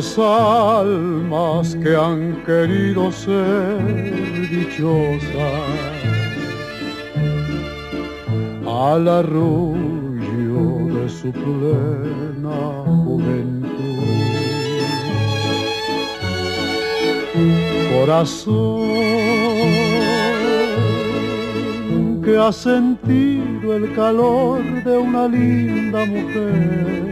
Dos almas que han querido ser dichosas al arrullo de su plena juventud. Corazón que ha sentido el calor de una linda mujer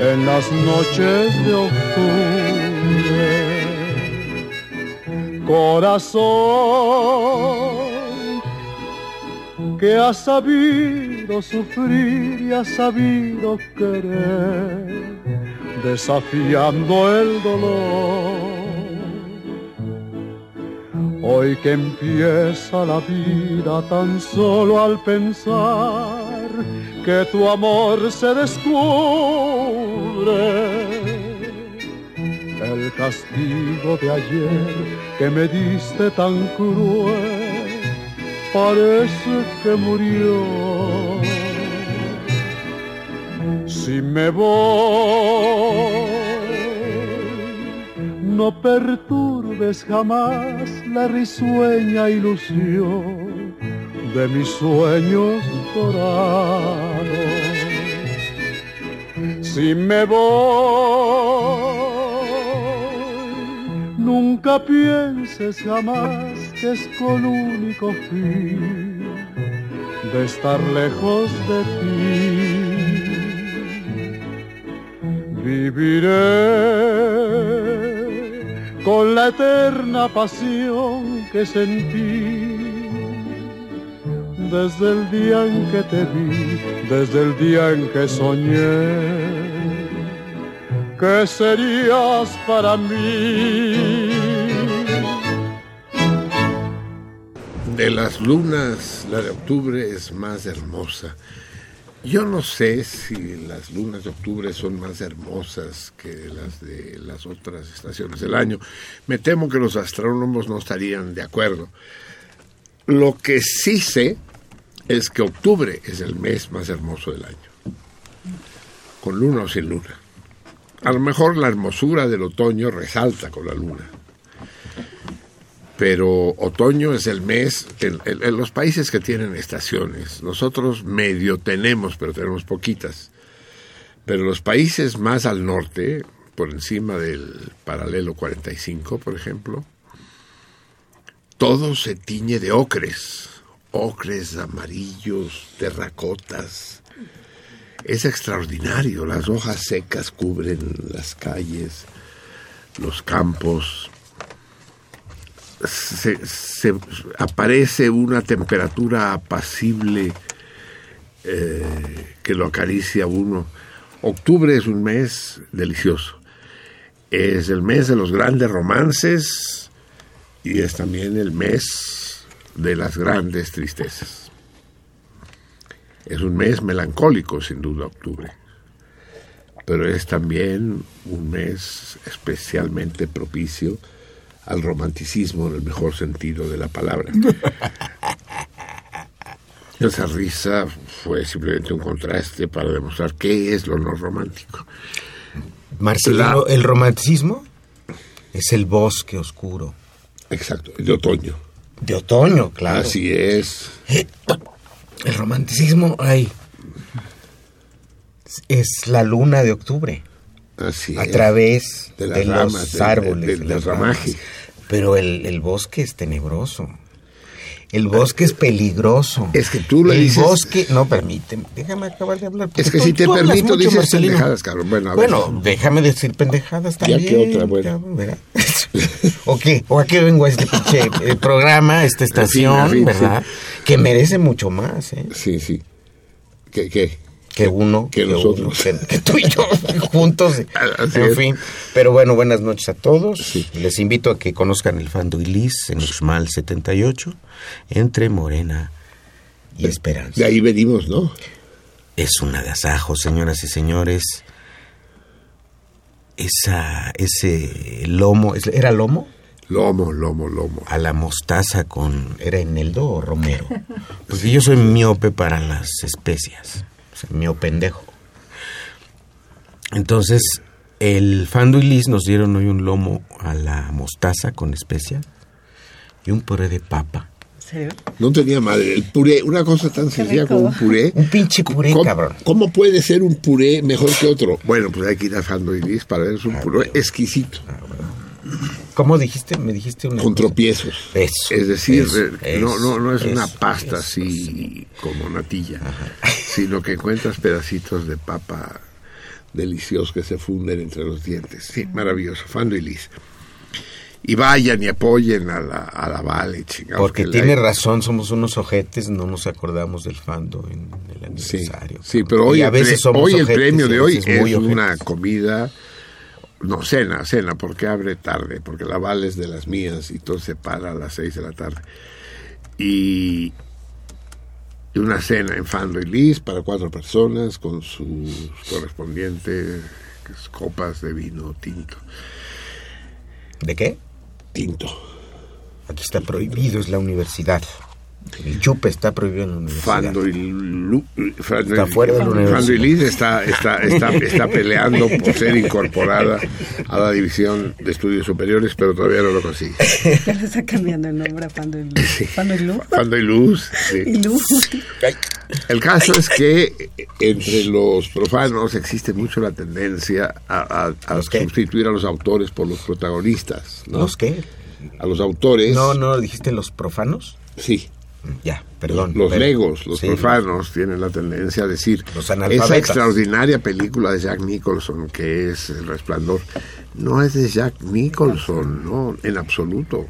en las noches de octubre. Corazón que ha sabido sufrir y ha sabido querer, desafiando el dolor. Hoy que empieza la vida tan solo al pensar que tu amor se descubre. El castigo de ayer que me diste tan cruel parece que murió. Si me voy, no perturbes jamás la risueña ilusión de mis sueños dorados. Si me voy, nunca pienses jamás que es con único fin de estar lejos de ti. Viviré con la eterna pasión que sentí desde el día en que te vi, desde el día en que soñé que serías para mí. De las lunas, la de octubre es más hermosa. Yo no sé si las lunas de octubre son más hermosas que las de las otras estaciones del año. Me temo que los astrónomos no estarían de acuerdo. Lo que sí sé es que octubre es el mes más hermoso del año, con luna o sin luna. A lo mejor la hermosura del otoño resalta con la luna, pero otoño es el mes, en, en- los países que tienen estaciones, nosotros medio tenemos, pero tenemos poquitas. Pero los países más al norte, por encima del paralelo 45, por ejemplo, todo se tiñe de ocres, ocres, amarillos, terracotas. Es extraordinario, las hojas secas cubren las calles, los campos. Se, aparece una temperatura apacible eh, que lo acaricia uno. Octubre es un mes delicioso. Es el mes de los grandes romances y es también el mes de las grandes tristezas. Es un mes melancólico, sin duda, octubre, pero es también un mes especialmente propicio al romanticismo en el mejor sentido de la palabra. Esa risa fue simplemente un contraste para demostrar qué es lo no romántico. Marcelino, el romanticismo es el bosque oscuro. Exacto, de otoño. De otoño, claro. Así es. El romanticismo, ay, es la luna de octubre. Así a través de, los árboles, de, ramaje. Pero el, el bosque es tenebroso. El bosque es peligroso. Es que tú le el dices... El bosque... No, permíteme. Déjame acabar de hablar. Es que si te permito, dices pendejadas, cabrón. Bueno, a bueno déjame decir pendejadas también. Ya que otra, bueno. ¿O qué? ¿O a qué vengo a este pinche eh, programa, esta estación, fin, fin, verdad? Sí. Que merece mucho más, ¿eh? Sí, sí. ¿Qué? qué? que uno, que, que nosotros, uno, que, que, tú y yo juntos. Así en es. fin, pero bueno, buenas noches a todos. Sí. Les invito a que conozcan el Fando Ilis en Uxmal 78, entre Morena y Esperanza. De ahí venimos, ¿no? Es un agasajo, señoras y señores. Esa, ese lomo, ¿era lomo? Lomo, lomo, lomo. A la mostaza con, ¿era Eneldo o Romero? Porque yo soy miope para las especias mío pendejo. Entonces, el Fando y Liz nos dieron hoy un lomo a la mostaza con especia y un puré de papa. ¿Serio? No tenía madre. El puré, una cosa tan sencilla como un puré. Un pinche puré, ¿Cómo, cabrón. ¿Cómo puede ser un puré mejor que otro? Bueno, pues hay que ir a Fando y Liz para ver, es un puré exquisito. ¿Cómo dijiste? Me dijiste una Con tropiezos. Eso, es decir, eso, eh, no, no, no es eso, una pasta así como natilla, sino que encuentras pedacitos de papa deliciosos que se funden entre los dientes. Sí, maravilloso. Fando y Liz. Y vayan y apoyen a la, a la Vale, chingados. Porque que tiene la- razón, somos unos ojetes, no nos acordamos del Fando en el aniversario. sí, pero hoy, Y a el, veces pre- somos hoy el ojetes premio de hoy es una comida, no, cena, cena, porque abre tarde, porque la Vale es de las mías y todo se para a las seis de la tarde. Y, una cena en Fando y Liz para cuatro personas con sus correspondientes copas de vino tinto. ¿De qué? Tinto. Aquí está prohibido, es la universidad. El chupe está prohibido en la universidad. Fando y, Lu- Fando Está y- fuera de la Fando y universidad. Liz está, está, está, está peleando por ser incorporada a la división de estudios superiores, pero todavía no lo consigue. Ya le está cambiando el nombre a Pando y Luz. Pando y Luz. Fando y Luz, sí. Y Luz. El caso es que entre los profanos existe mucho la tendencia a, a- a ¿Los qué? sustituir a los autores por los protagonistas, ¿no? ¿Los qué? A los autores, No, no, dijiste los profanos. sí. Ya, perdón. los pero- legos, los sí, profanos tienen la tendencia a decir Los esa extraordinaria película de Jack Nicholson que es El Resplandor no es de Jack Nicholson, no, en absoluto.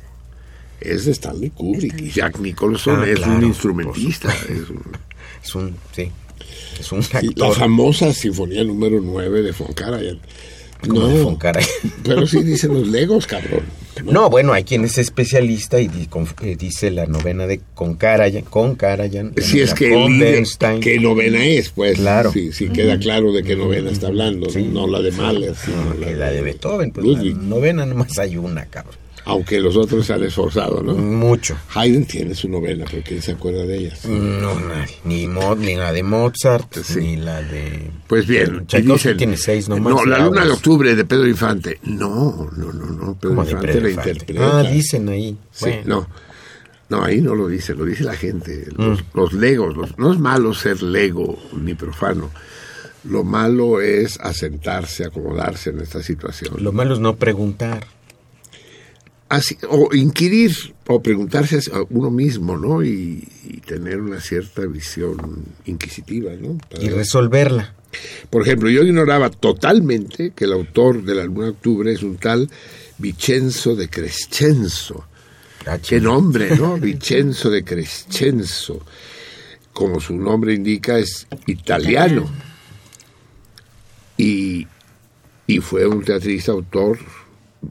Es de Stanley Kubrick y Jack Nicholson Ah, es claro, un instrumentista. Es un- Es un, sí, es un y la famosa Sinfonía número 9 de Von Karajan. Como No, de pero sí dicen los legos, cabrón. No, bueno, hay quien es especialista y di- con- eh, dice la novena de con Karajan, con Karajan. la Si es que el qué novena es, pues. Claro. Sí, sí, queda claro de qué novena está hablando, Sí. no la de Mahler, sino No, que la de Beethoven, pues Ludwig. la novena nomás hay una, cabrón. Aunque los otros se han esforzado, ¿no? Mucho. Haydn tiene su novena, pero ¿quién se acuerda de ellas? No, nadie. Ni, Mo- ni la de Mozart, Sí. ni la de... Pues bien, dicen, tiene seis nomás. No, la luna de octubre de Pedro Infante. No, no, no, no. Pedro Infante Pedro la Infante. interpreta. Ah, dicen ahí. Sí, Bueno. no. No, ahí no lo dice, lo dice la gente. Los, Mm. los legos, los- no es malo ser lego ni profano, Lo malo es asentarse, acomodarse en esta situación. Lo malo es no preguntar. Así, o inquirir o preguntarse a uno mismo, ¿no? Y, y tener una cierta visión inquisitiva, ¿no? Para- Y resolverla. Por ejemplo, yo ignoraba totalmente que el autor de la Luna de Octubre es un tal Vicenzo de Crescenzo. Ah, Qué nombre, ¿no? Vicenzo de Crescenzo. Como su nombre indica, es italiano. Y, y fue un teatrista autor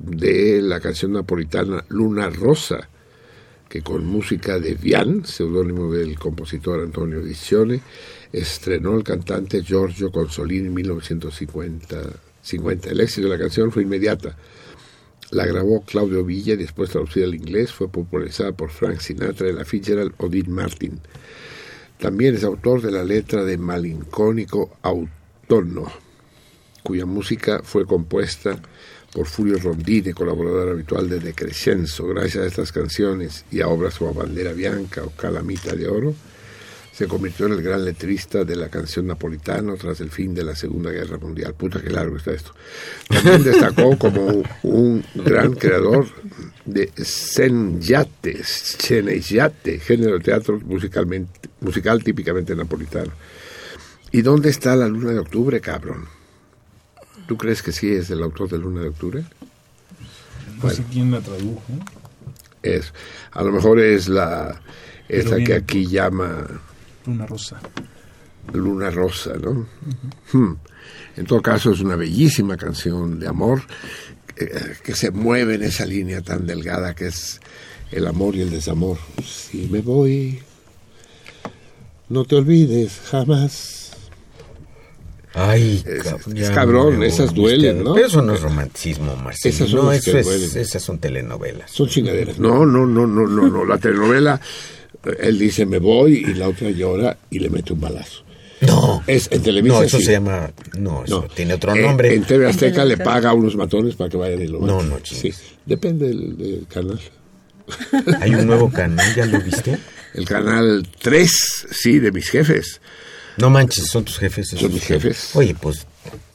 de la canción napolitana Luna Rosa, que con música de Vian, seudónimo del compositor Antonio Dicione, estrenó el cantante Giorgio Consolini en 1950. 50. El éxito de la canción fue inmediata. La grabó Claudio Villa y después traducida al inglés fue popularizada por Frank Sinatra y la Fitzgerald Odin Martin. También es autor de la letra de Malincónico Autono, cuya música fue compuesta por Fulvio Rondini, colaborador habitual de De Crescenzo. Gracias a estas canciones y a obras como Bandera Bianca o Calamita de Oro, se convirtió en el gran letrista de la canción napolitana tras el fin de la Segunda Guerra Mundial. Puta, qué largo está esto. También destacó como un gran creador de sceneggiate, sceneggiate, género de teatro musicalmente, musical típicamente napolitano. ¿Y dónde está la luna de octubre, cabrón? ¿Tú crees que sí es el autor de Luna de Octubre? No sé quién la tradujo. Es, a lo mejor es la esta que aquí llama Luna Rosa. Luna Rosa, ¿no? Hmm. En todo caso es una bellísima canción de amor eh, que se mueve en esa línea tan delgada que es el amor y el desamor. Si me voy, no te olvides jamás. Ay, Es- cabrón, es cabrón, esas duelen, ¿no? Pero eso no es romanticismo, Marcelo. Esas son no, las que eso es, esas son telenovelas. Son chingaderas. No, no, no, no, no, no. La telenovela, él dice me voy y la otra llora y le mete un balazo. No, Es en Televisa. no, eso sí. se llama. No, eso No. tiene otro Eh, nombre. en TV Azteca le paga a unos matones para que vayan y lo No, maten. no, Sí, chingues. depende del, del canal. Hay un nuevo canal, ¿ya lo viste? El canal 3, sí, de mis jefes. No manches, son tus jefes. Son mis jefes. Oye, pues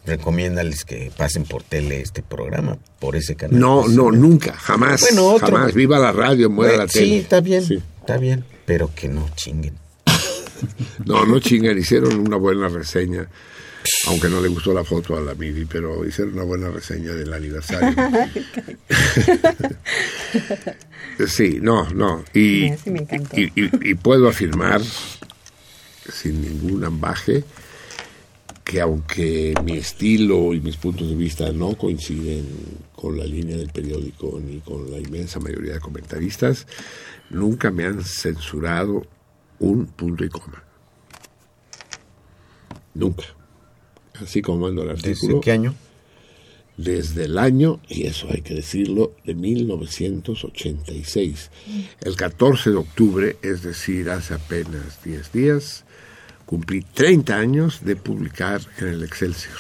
recomiéndales que pasen por tele este programa, por ese canal. No, Pues, no, nunca, jamás. Bueno, otro. Jamás. Viva la radio, muera bueno, la tele. Sí, está bien, Sí. está bien, pero que no chinguen. No, no chingan, hicieron una buena reseña. Aunque no le gustó la foto a la Miri, pero hicieron una buena reseña del aniversario. sí, no, no. Y, Sí, me encantó. y, y- y puedo afirmar, sin ningún ambaje, que aunque mi estilo y mis puntos de vista no coinciden con la línea del periódico ni con la inmensa mayoría de comentaristas, nunca me han censurado un punto y coma. Nunca. Así como mando el ¿Desde artículo, qué año? desde el año, y eso hay que decirlo, de 1986. El 14 de octubre, es decir, hace apenas 10 días, cumplí 30 años de publicar en el Excelsior.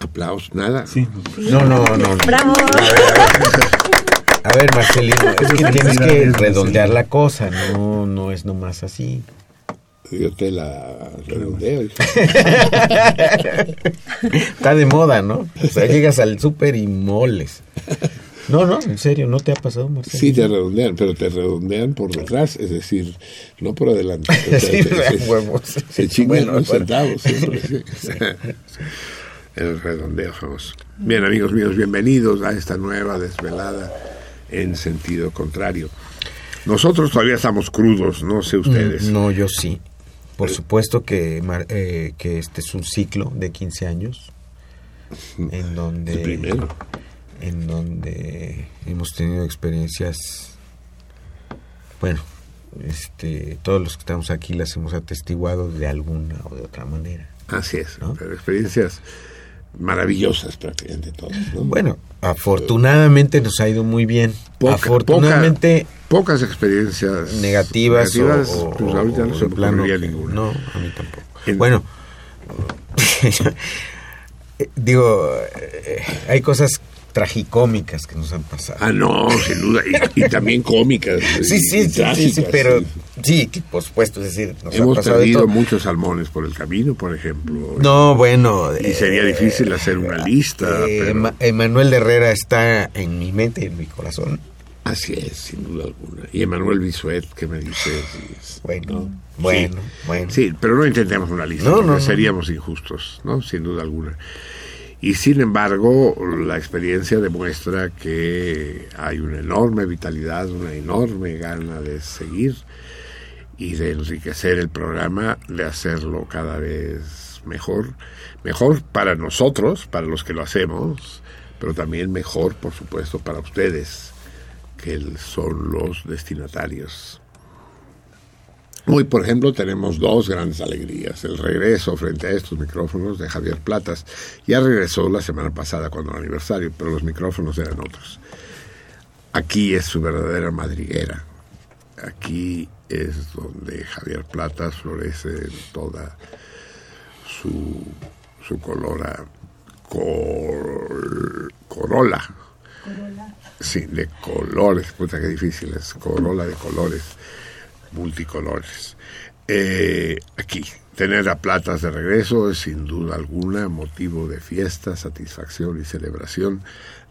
Aplausos, nada. Sí. No, no, no. no. ¡Bravo! A ver, Marcelino, es que tienes que redondear la cosa, no, no es nomás así. Yo te la redondeo. Está de moda, ¿no? O sea, llegas al súper y moles. No, no, en serio, ¿no te ha pasado, Marcelo? Sí, te redondean, pero te redondean por detrás, es decir, no por adelante. O sea, Sí, te- me da se- huevos. Se chingan Bueno, unos bueno. centavos siempre. sí. El redondeo famoso. Bien, amigos míos, bienvenidos a esta nueva desvelada en sentido contrario. Nosotros todavía estamos crudos, no sé ustedes. Mm, No, yo sí. Por supuesto que, eh, que este es un ciclo de 15 años en donde El primero. En donde hemos tenido experiencias bueno, este todos los que estamos aquí las hemos atestiguado de alguna o de otra manera. Así es, ¿No? pero experiencias maravillosas prácticamente todas. ¿no? Bueno, afortunadamente nos ha ido muy bien. Poca- afortunadamente poca- pocas experiencias negativas, o- negativas, o, pues ahorita o no se me plano ninguna. No, a mí tampoco. En- Bueno, digo, eh, hay cosas tragicómicas que nos han pasado. Ah, no, sin duda. Y, también cómicas. sí, sí, sí, sí, pero sí, por supuesto, es decir, nos hemos perdido muchos salmones por el camino, por ejemplo. No, bueno. Y sería eh, difícil hacer una lista. Eh, Emanuel Herrera está en mi mente y en mi corazón. Así es, sin duda alguna. Y Emanuel Bisuet, que me dice... Bueno, bueno, bueno. Sí, pero no intentemos una lista, no, no, seríamos injustos, ¿no? Sin duda alguna. Y sin embargo, la experiencia demuestra que hay una enorme vitalidad, una enorme gana de seguir y de enriquecer el programa, de hacerlo cada vez mejor. Mejor para nosotros, para los que lo hacemos, pero también mejor, por supuesto, para ustedes, que son los destinatarios. Hoy, por ejemplo, tenemos dos grandes alegrías. El regreso frente a estos micrófonos de Javier Platas. Ya regresó la semana pasada cuando el aniversario, pero los micrófonos eran otros. Aquí es su verdadera madriguera. Aquí es donde Javier Platas florece en toda su, su colora, corola. Sí, de colores. Puta, qué difícil es. Corola de colores multicolores. Eh, aquí, tener a Platas de regreso es sin duda alguna motivo de fiesta, satisfacción y celebración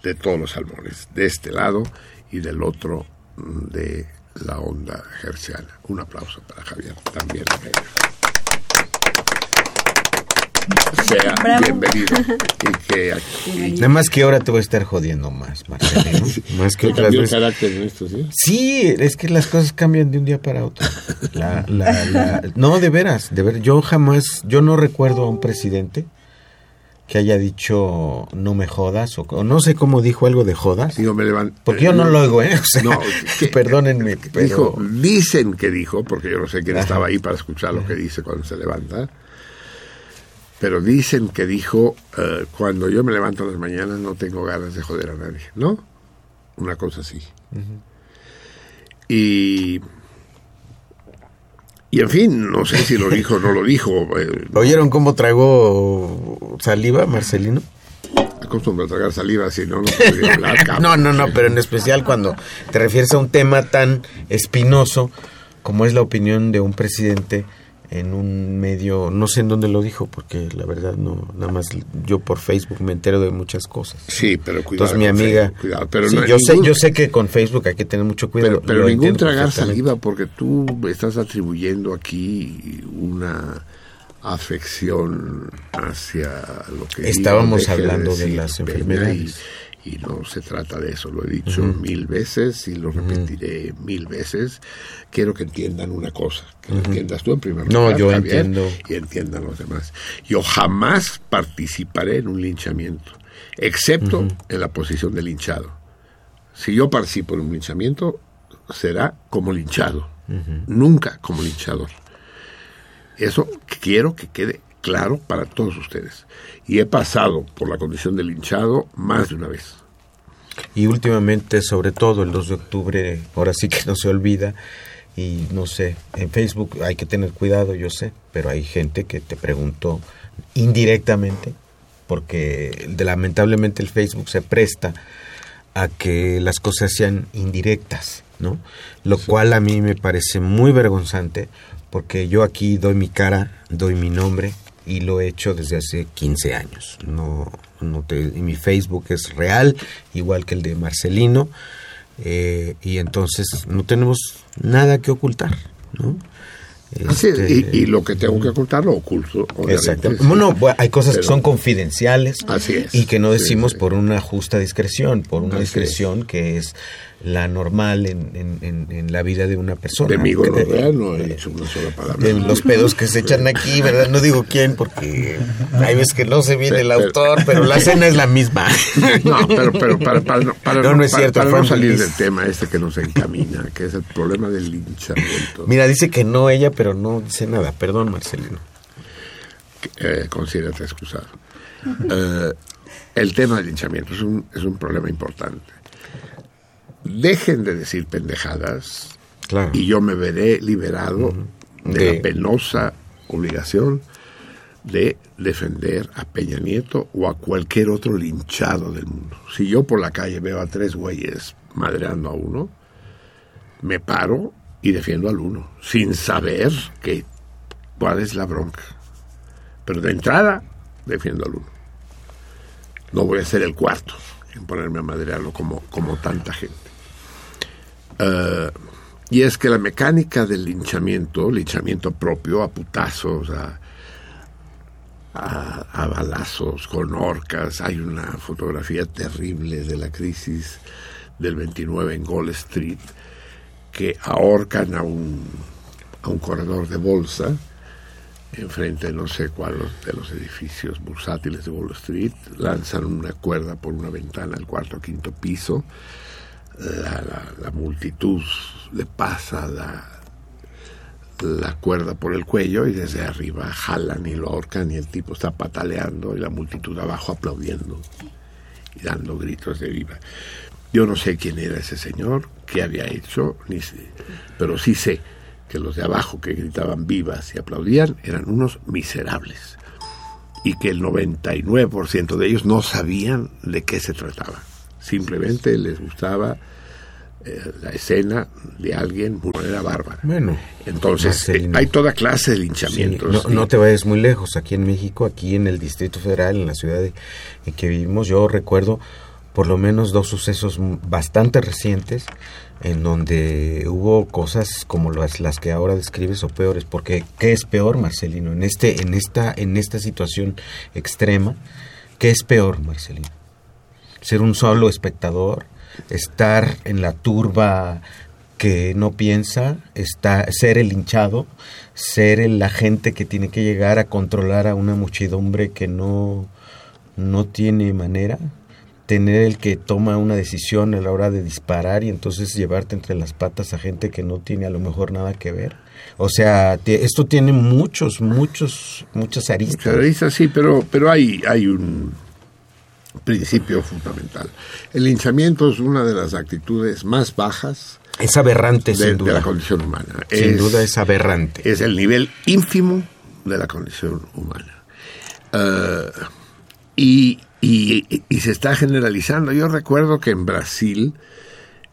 de todos los salmones, de este lado y del otro mm, de la onda gerciana. Un aplauso para Javier también sea bienvenido. Y que, Nada más que ahora te voy a estar jodiendo más, Marcelino. más que otras veces. carácter en esto, ¿sí? Sí, es que las cosas cambian de un día para otro. La, la, no, de veras, de ver, yo jamás, yo no recuerdo a un presidente que haya dicho no me jodas o, no sé cómo dijo algo de jodas. me porque yo no lo oigo, ¿eh? no, perdónenme. Dijo, dicen que dijo, porque yo no sé quién estaba ahí para escuchar lo que dice cuando se levanta pero dicen que dijo, eh, cuando yo me levanto las mañanas no tengo ganas de joder a nadie, ¿no? Una cosa así. Y... Y en fin, no sé si lo dijo o no lo dijo. Eh, ¿Oyeron cómo tragó saliva, Marcelino? Acostumbro a tragar saliva, si no, no podría hablar. no, no, no, pero en especial cuando te refieres a un tema tan espinoso como es la opinión de un presidente en un medio, no sé en dónde lo dijo, porque la verdad no, nada más yo por Facebook me entero de muchas cosas. Sí, pero cuidado. Entonces mi amiga, cuidado, pero yo sé, yo sé que con Facebook hay que tener mucho cuidado. Pero, ningún tragar saliva, porque tú estás atribuyendo aquí una afección hacia lo que estábamos hablando de, las enfermedades y no se trata de eso, lo he dicho mil veces y lo repetiré mil veces. Quiero que entiendan una cosa, que lo entiendas tú en primer lugar, no, yo entiendo. y entiendan los demás. Yo jamás participaré en un linchamiento, excepto en la posición de linchado. Si yo participo en un linchamiento, será como linchado, nunca como linchador. Eso quiero que quede claro para todos ustedes. Y he pasado por la condición de linchado más de una vez. Y últimamente, sobre todo el 2 de octubre, ahora sí que no se olvida, y no sé, en Facebook hay que tener cuidado, yo sé, pero hay gente que te preguntó indirectamente, porque lamentablemente el Facebook se presta a que las cosas sean indirectas, ¿no? Lo cual a mí me parece muy vergonzante, porque yo aquí doy mi cara, doy mi nombre, y lo he hecho desde hace 15 años. No, no te, mi Facebook es real, igual que el de Marcelino, eh, y entonces no tenemos nada que ocultar. ¿no? Este, y, lo que tengo que ocultar lo oculto. Exactamente. Bueno, hay cosas que son confidenciales así y que no decimos por una justa discreción, por una discreción que es la normal en, en, en, la vida de una persona. De mí, no he dicho una sola palabra. De los pedos que se echan aquí, ¿verdad? No digo quién, porque hay veces que no se viene el autor, pero la cena es la misma. No, pero, pero para, para, para, no, no, es cierto, para, no salir del tema este que nos encamina, que es el problema del linchamiento. Mira, dice que no ella, pero no dice nada. Perdón, Marcelino. Eh, considérate excusado. Eh, el tema del linchamiento es un, es un problema importante dejen de decir pendejadas y yo me veré liberado de, la penosa obligación de defender a Peña Nieto o a cualquier otro linchado del mundo. Si yo por la calle veo a tres güeyes madreando a uno, me paro y defiendo al uno, sin saber que, cuál es la bronca. Pero de entrada, defiendo al uno. No voy a ser el cuarto en ponerme a madrearlo como, como tanta gente. Eh, y es que la mecánica del linchamiento, linchamiento propio, a putazos, a, a, balazos, con orcas, hay una fotografía terrible de la crisis del 29 en Wall Street, que ahorcan a un, a un corredor de bolsa enfrente no sé cuál de los edificios bursátiles de Wall Street, lanzan una cuerda por una ventana al cuarto o quinto piso, la, multitud le pasa la, la cuerda por el cuello y desde arriba jalan y lo ahorcan y el tipo está pataleando y la multitud abajo aplaudiendo y dando gritos de viva. Yo no sé quién era ese señor, qué había hecho, ni pero sí sé que los de abajo que gritaban vivas y aplaudían eran unos miserables y que el 99% de ellos no sabían de qué se trataba. Simplemente les gustaba eh, la escena de alguien de manera bárbara. Bueno, entonces eh, hay toda clase de linchamientos. no, te vayas muy lejos. Aquí en México, aquí en el Distrito Federal, en la ciudad en que vivimos, yo recuerdo por lo menos dos sucesos bastante recientes en donde hubo cosas como las, las que ahora describes o peores, porque ¿qué es peor, Marcelino? En este en esta en esta situación extrema, ¿qué es peor, Marcelino? Ser un solo espectador, estar en la turba que no piensa, está, ser el hinchado, ser el agente que tiene que llegar a controlar a una muchedumbre que no, no tiene manera, tener el que toma una decisión a la hora de disparar y entonces llevarte entre las patas a gente que no tiene a lo mejor nada que ver. O sea, esto tiene muchos, muchos, muchas aristas. Muchas aristas, sí, pero, pero hay, hay un principio fundamental. El linchamiento es una de las actitudes más bajas. Es aberrante, sin duda. De la condición humana. Sin duda es aberrante. Es el nivel ínfimo de la condición humana. Uh, y y, se está generalizando. Yo recuerdo que en Brasil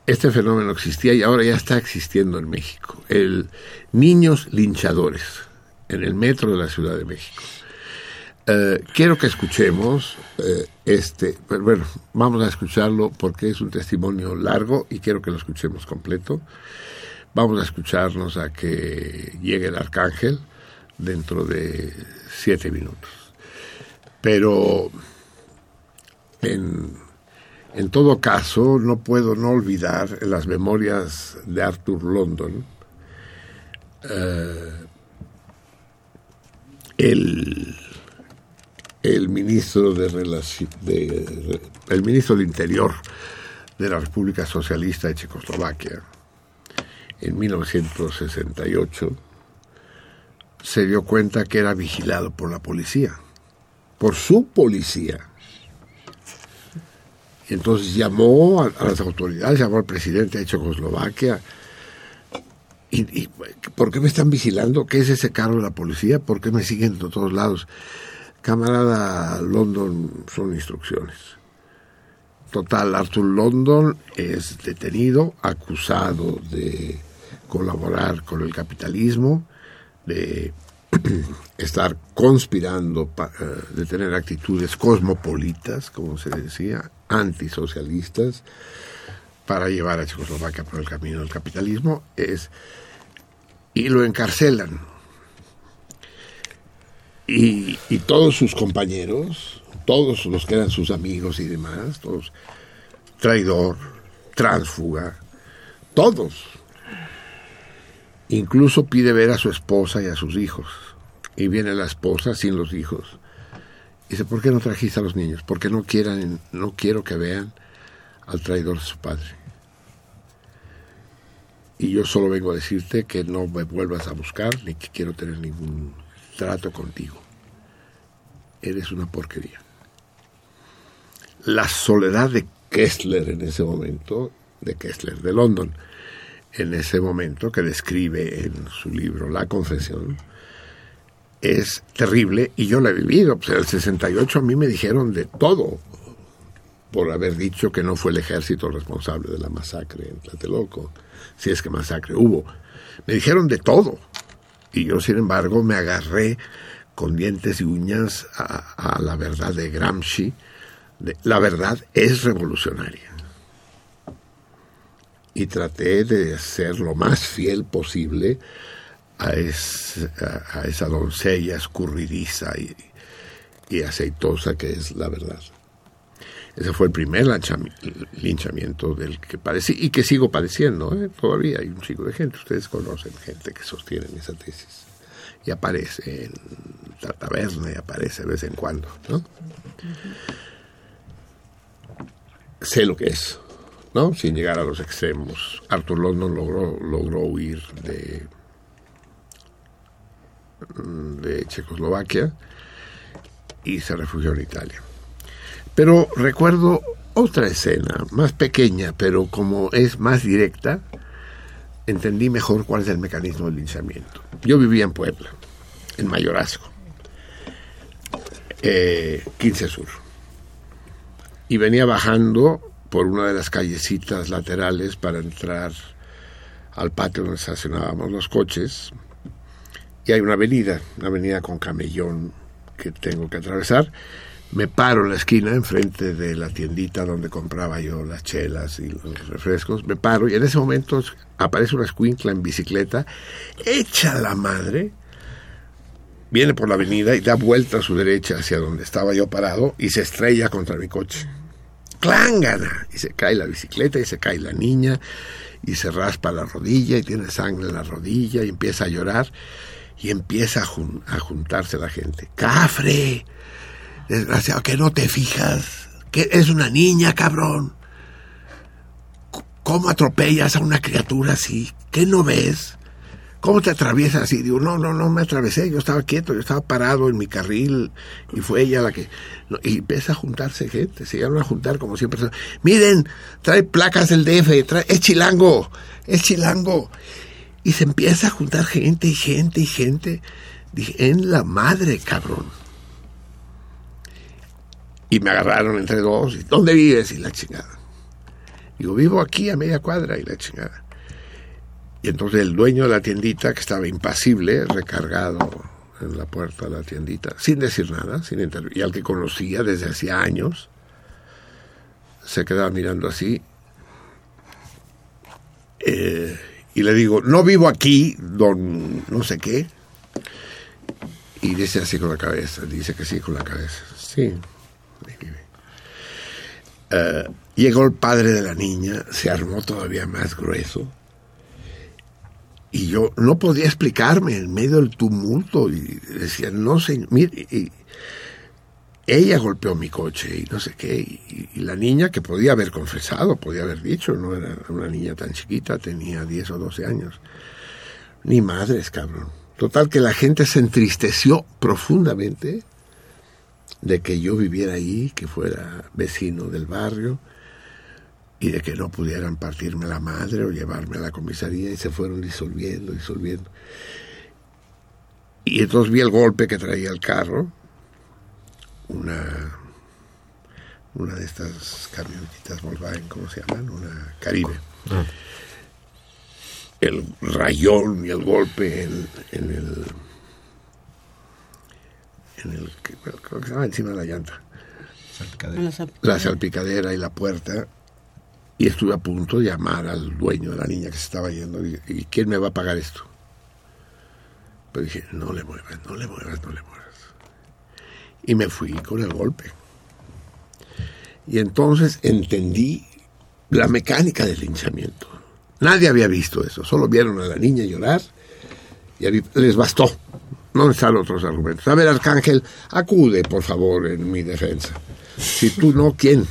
este fenómeno existía y ahora ya está existiendo en México. El niños linchadores en el metro de la Ciudad de México. Eh, quiero que escuchemos eh, este, bueno, vamos a escucharlo porque es un testimonio largo y quiero que lo escuchemos completo. Vamos a escucharnos a que llegue el arcángel dentro de siete minutos. Pero en, en todo caso, no puedo no olvidar las memorias de Arthur London eh, el, el ministro de, de el ministro de Interior de la República Socialista de Checoslovaquia en 1968 se dio cuenta que era vigilado por la policía, por su policía entonces llamó a, las autoridades, llamó al presidente de Checoslovaquia. Por qué me están vigilando? ¿Qué es ese cargo de la policía? ¿Por qué me siguen de todos lados? Camarada London, son instrucciones. Total, Arthur London es detenido, acusado de colaborar con el capitalismo, de estar conspirando, eh, de tener actitudes cosmopolitas, como se decía, antisocialistas, para llevar a Checoslovaquia por el camino del capitalismo, es y lo encarcelan. Y, todos sus compañeros, todos los que eran sus amigos y demás, todos, traidor, tránsfuga, todos Incluso pide ver a su esposa y a sus hijos. Y viene la esposa sin los hijos. dice, ¿por qué no trajiste a los niños? Porque no quieran, no quiero que vean al traidor de su padre. Y yo solo vengo a decirte que no me vuelvas a buscar ni que quiero tener ningún trato contigo. Eres una porquería. La soledad de Kessler en ese momento, de Kessler de London, en ese momento que describe en su libro La Confesión, es terrible y yo la he vivido. Pues en el 68 a mí me dijeron de todo por haber dicho que no fue el ejército responsable de la masacre en Tlatelolco, si es que masacre hubo. Me dijeron de todo. Y yo, sin embargo, me agarré con dientes y uñas a, la verdad de Gramsci. la verdad es revolucionaria. Y traté de ser lo más fiel posible a, esa doncella escurridiza y, aceitosa que es la verdad. Ese fue el primer linchamiento del que padecí y que sigo padeciendo. ¿eh? Todavía hay un chico de gente. Ustedes conocen gente que sostiene esa tesis. Y aparece en la taberna y aparece de vez en cuando. ¿no? Sé lo que es, ¿no? Sin llegar a los extremos. Arthur London logró, logró huir de, de Checoslovaquia y se refugió en Italia. Pero recuerdo otra escena, más pequeña, pero como es más directa, entendí mejor cuál es el mecanismo del linchamiento. Yo vivía en Puebla, en Mayorazgo, 15 eh, Sur, y venía bajando por una de las callecitas laterales para entrar al patio donde estacionábamos los coches, y hay una avenida, una avenida con camellón que tengo que atravesar, me paro en la esquina, enfrente de la tiendita donde compraba yo las chelas y los refrescos, me paro y en ese momento aparece una escuincla en bicicleta, echa la madre, viene por la avenida y da vuelta a su derecha hacia donde estaba yo parado y se estrella contra mi coche. ¡Clángana! Y se cae la bicicleta y se cae la niña y se raspa la rodilla y tiene sangre en la rodilla y empieza a llorar y empieza a, a juntarse la gente. ¡Cafre! Desgraciado, que no te fijas. Que es una niña, cabrón. ¿Cómo atropellas a una criatura así? ¿Qué no ves? ¿Cómo te atraviesas así? Digo, no, no, no me atravesé, yo estaba quieto, yo estaba parado en mi carril y fue ella la que... y empieza a juntarse gente, se llegaron a juntar como siempre. Miren, trae placas del DF, trae, es chilango, es chilango. Y se empieza a juntar gente y gente y gente. Dije, en la madre, cabrón. Y me agarraron entre dos. Y, ¿Dónde vives? Y la chingada. Digo, vivo aquí a media cuadra y la chingada. Y entonces el dueño de la tiendita, que estaba impasible, recargado en la puerta de la tiendita, sin decir nada, sin y al que conocía desde hacía años, se quedaba mirando así. Eh, y le digo, no vivo aquí, don no sé qué. Y dice así con la cabeza, dice que sí con la cabeza. Sí, eh, llegó el padre de la niña, se armó todavía más grueso. Y yo no podía explicarme en medio del tumulto. Y decía, no sé, mire, ella golpeó mi coche y no sé qué. Y, la niña que podía haber confesado, podía haber dicho, no era una niña tan chiquita, tenía 10 o 12 años. Ni madres, cabrón. Total que la gente se entristeció profundamente de que yo viviera ahí, que fuera vecino del barrio, y de que no pudieran partirme la madre o llevarme a la comisaría y se fueron disolviendo, disolviendo. Y entonces vi el golpe que traía el carro, una, una de estas camionetitas Volkswagen, ¿cómo se llaman? Una Caribe. Ah. El rayón y el golpe en el en el que estaba encima de la llanta. La salpicadera y la puerta. Y estuve a punto de llamar al dueño de la niña que se estaba yendo. Y, quién me va a pagar esto? Pero dije, no le muevas, no le muevas, no le muevas. Y me fui con el golpe. Y entonces entendí la mecánica del linchamiento. Nadie había visto eso, solo vieron a la niña llorar y les bastó. No están otros argumentos. A ver, Arcángel, acude, por favor, en mi defensa. Si tú no, ¿quién?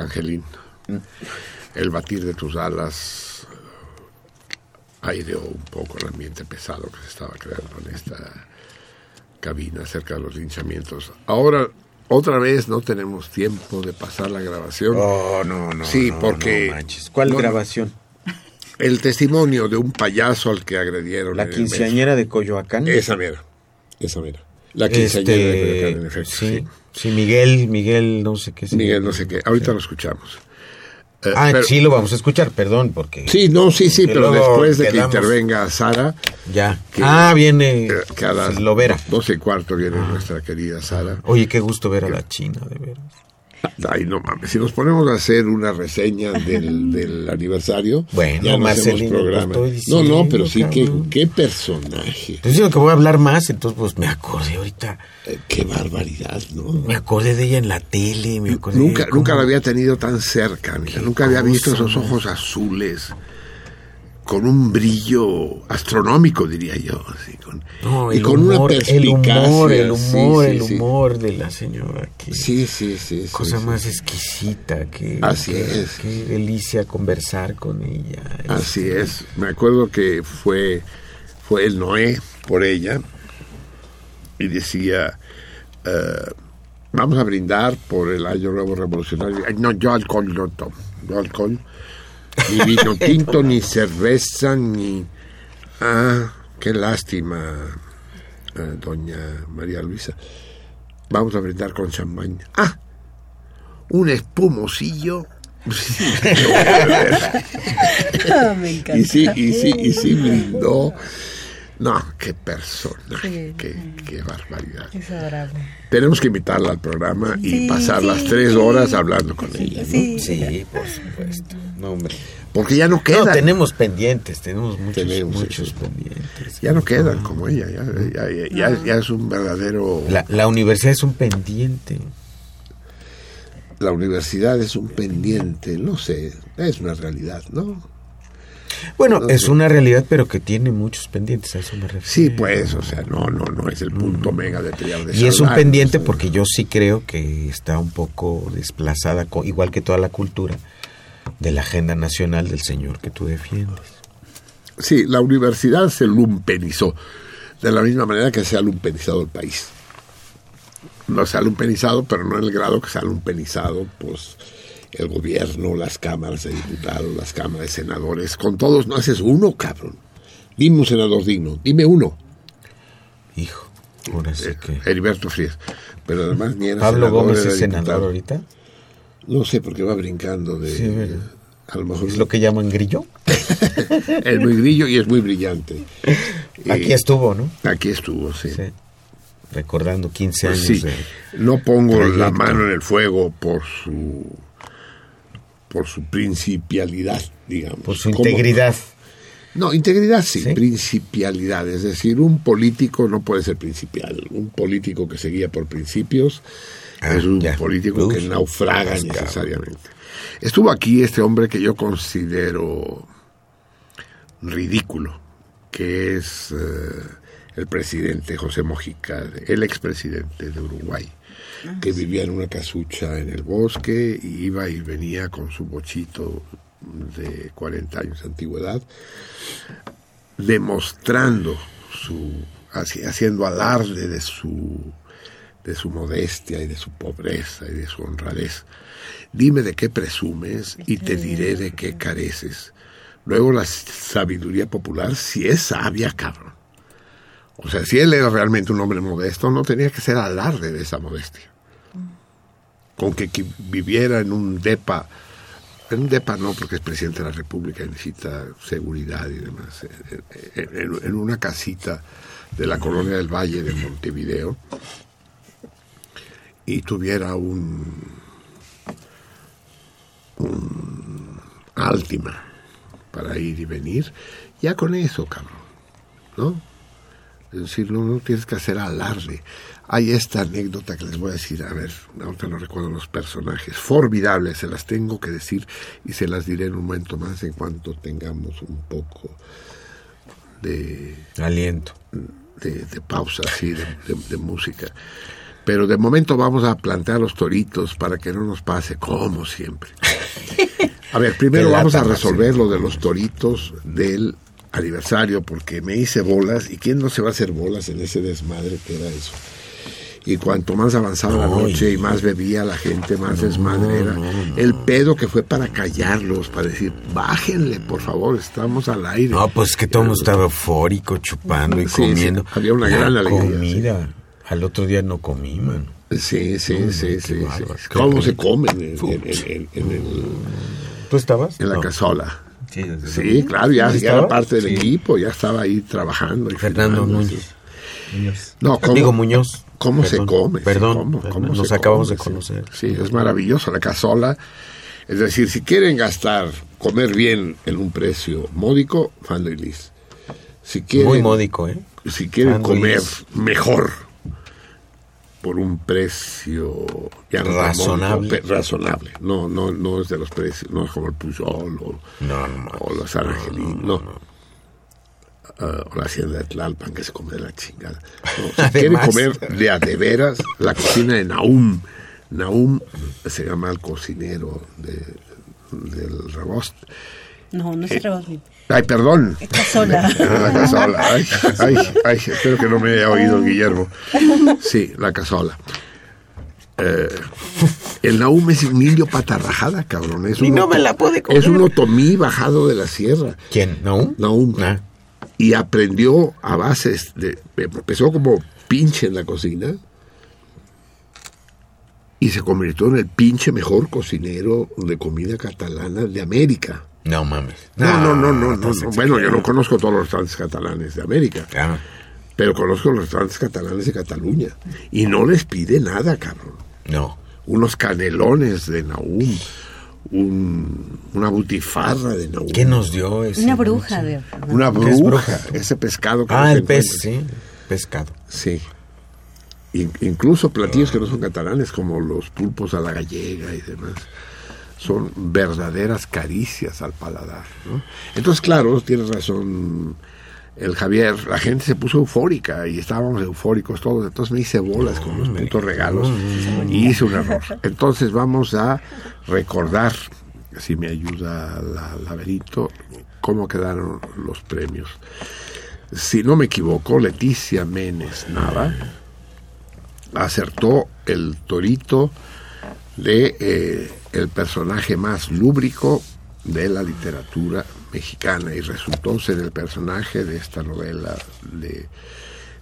Arcangelín. El batir de tus alas aireó un poco el ambiente pesado que se estaba creando en esta cabina cerca de los linchamientos. Ahora, otra vez no tenemos tiempo de pasar la grabación. Oh, no, no. Sí, no, porque- no manches. ¿Cuál no, grabación? El testimonio de un payaso al que agredieron. La quinceañera de Coyoacán. Esa mera. Esa mera. La quinceañera de Este, Coyoacán, en efecto. sí, sí. sí, Miguel, Miguel, no sé qué. Miguel, no sé qué. Ahorita lo escuchamos. Eh, Ah, pero- sí, lo vamos a escuchar, perdón, porque. Sí, no, sí, sí, pero después de quedamos- que intervenga Sara, Ya. que- ah, viene las Lovera. 12 y cuarto viene nuestra querida Sara. Oye, qué gusto ver a la China, de veras. Ay, no mames, si nos ponemos a hacer una reseña del, del aniversario, Bueno, ya no hacemos Marcelino, programa. estoy no, diciendo, no, pero sí, qué, qué personaje. Estoy diciendo que voy a hablar más, entonces pues me acordé ahorita. Eh, qué barbaridad, ¿no? Me acordé de ella en la tele, me acordé Nunca, de nunca la había tenido tan cerca, mira, nunca había visto esos ojos azules con un brillo astronómico, diría yo, así, con, No, y el con humor, una el perspicacia. humor, el humor, sí, el sí. humor de la señora. Sí, sí, sí. cosa más exquisita, qué, Así qué- es. Qué delicia conversar con ella. Así Este, es. Me acuerdo que fue, fue el Noé por ella y decía, eh, vamos a brindar por el año nuevo revolucionario. No, yo alcohol no tomo. Yo alcohol. Ni vino tinto, ni cerveza, ni... Ah, qué lástima, eh, doña María Luisa. Vamos a brindar con champaña. Ah, un espumosillo. Ah, me encanta. Y sí, y sí, y sí brindó. No, qué persona, Sí. qué, qué barbaridad. Es adorable. Tenemos que invitarla al programa y Sí, pasar las tres sí. horas hablando con ella, ¿no? Sí, Sí, por supuesto. No, hombre. Porque ya no No, quedan, tenemos pendientes, tenemos muchos, Tenemos, pendientes. ya no quedan como ella, ya, ya, ya- ya- ya es un verdadero... La, la universidad es un pendiente. La universidad es un pendiente, no sé, es una realidad, ¿no? Bueno, No es una realidad, pero que tiene muchos pendientes, a eso me refiero. Sí, pues, o sea, no, no, no es el punto mega de triar de Y es un pendiente o sea, porque yo sí creo que está un poco desplazada, igual que toda la cultura, de la agenda nacional del señor que tú defiendes. Sí, la universidad se lumpenizó, de la misma manera que se ha lumpenizado el país. No se ha lumpenizado, pero no en el grado que se ha lumpenizado, pues, el gobierno, las cámaras de diputados, las cámaras de senadores. Con todos no haces uno, cabrón. Dime un senador digno, dime uno. Hijo, ahora sí Eh, que... Heriberto Frías. Pero además ni era Pablo senador, Gómez era es senador ahorita. No sé por qué va brincando de... Sí, a lo mejor Es lo que llaman grillo. es muy grillo y es muy brillante. Aquí estuvo, ¿no? Aquí estuvo, sí. Sí. Recordando 15 Pues años sí, de... no pongo la mano en el fuego por su por su principialidad, digamos. Por su integridad. No, integridad sí, Sí. principialidad. Es decir, un político no puede ser principial. Un político que se guía por principios Ah, es un ya. político que Uf, naufraga cabrón. necesariamente. Estuvo aquí este hombre que yo considero ridículo, que es eh, el presidente José Mojica, el expresidente de Uruguay, que vivía en una casucha en el bosque y iba y venía con su bochito de 40 años de antigüedad, demostrando su, haci- haciendo alarde de su, de su modestia y de su pobreza y de su honradez. Dime de qué presumes y te diré de qué careces. Luego la sabiduría popular, si es sabia, cabrón. O sea, si él era realmente un hombre modesto, no tenía que ser alarde de esa modestia. Con que, viviera en un depa, en un depa no, porque es presidente de la República y necesita seguridad y demás, en, en- en una casita de la colonia del Valle de Montevideo y tuviera un, un Altima para ir y venir, ya con eso, cabrón, ¿no? Es decir, no, no tienes que hacer alarde. Hay esta anécdota que les voy a decir, a ver, ahorita no recuerdo los personajes, formidables, se las tengo que decir y se las diré en un momento más en cuanto tengamos un poco de, Aliento. de, de pausa así, de, de- de música. Pero de momento vamos a plantear los toritos para que no nos pase como siempre. A ver, primero vamos a resolver sí. lo de los toritos del aniversario, porque me hice bolas, y quién no se va a hacer bolas en ese desmadre que era eso. Y cuanto más avanzaba la noche y más bebía la gente, más desmadre era. El pedo que fue para callarlos, para decir, bájenle, por favor, estamos al aire. No, pues que todo el mundo estaba eufórico, chupando y Sí, sí, comiendo. había una La gran alegría, comida. Al otro día no comí, mano. Sí, sí, Mm, sí, sí. sí. ¿Cómo se comen en, en- en- en el- ¿Tú estabas? en la No. casola? Sí, claro, ya, ¿Sí ya era parte del Sí. equipo, ya estaba ahí trabajando. y Fernando Núñez. Muñoz. No, ¿cómo, Digo Muñoz. ¿Cómo se come? Perdón, ¿Cómo- perdón, cómo nos acabamos come? de conocer. Sí, es maravilloso la casola. Es decir, si quieren gastar, comer bien en un precio módico, Fando y Liz. Si quieren, Muy módico, ¿eh? si quieren Fando comer mejor por un precio ya no tan Razonable. razonable. No, no, no es de los precios, no es como el Pujol o, No, no, o la San Angelín, no. Ah, o la hacienda de Tlalpan que se come de la chingada. No, si quieren comer de a de veras, la cocina de Naum. Naum se llama el cocinero de, del Rebost. No, no se rebosni. Ay, perdón. Casola. La casola. Ay, ay, ay, espero que no me haya oído Guillermo. Sí, la casola. Eh, el Naum es un indio patarrajada, cabrón. Es Y un no me la pude comer. Es un otomí bajado de la sierra. ¿Quién? ¿No? Naum. Ah. Y aprendió a bases de. Empezó como pinche en la cocina. Y se convirtió en el pinche mejor cocinero de comida catalana de América. No mames. No, no, no, no, no, no. Bueno, yo no conozco todos los restaurantes catalanes de América, Ah, pero conozco los restaurantes catalanes de Cataluña. Y no les pide nada, cabrón. no. Unos canelones de Naum, un- una butifarra de Naum. ¿Qué nos dio ese? Una bruja de Una ¿Qué es bruja, ese pescado que Ah, el pez, sí. Pescado. Sí. In- incluso platillos que no son catalanes, como los pulpos a la gallega y demás, son verdaderas caricias al paladar. ¿no? Entonces, claro, tienes razón el Javier, la gente se puso eufórica y estábamos eufóricos todos, entonces me hice bolas con los putos regalos y hice un error. Entonces vamos a recordar, si me ayuda la laberinto, cómo quedaron los premios. Si no me equivoco, Leticia Menes Nava acertó el torito de eh, el personaje más lúbrico de la literatura mexicana y resultó ser el personaje de esta novela de,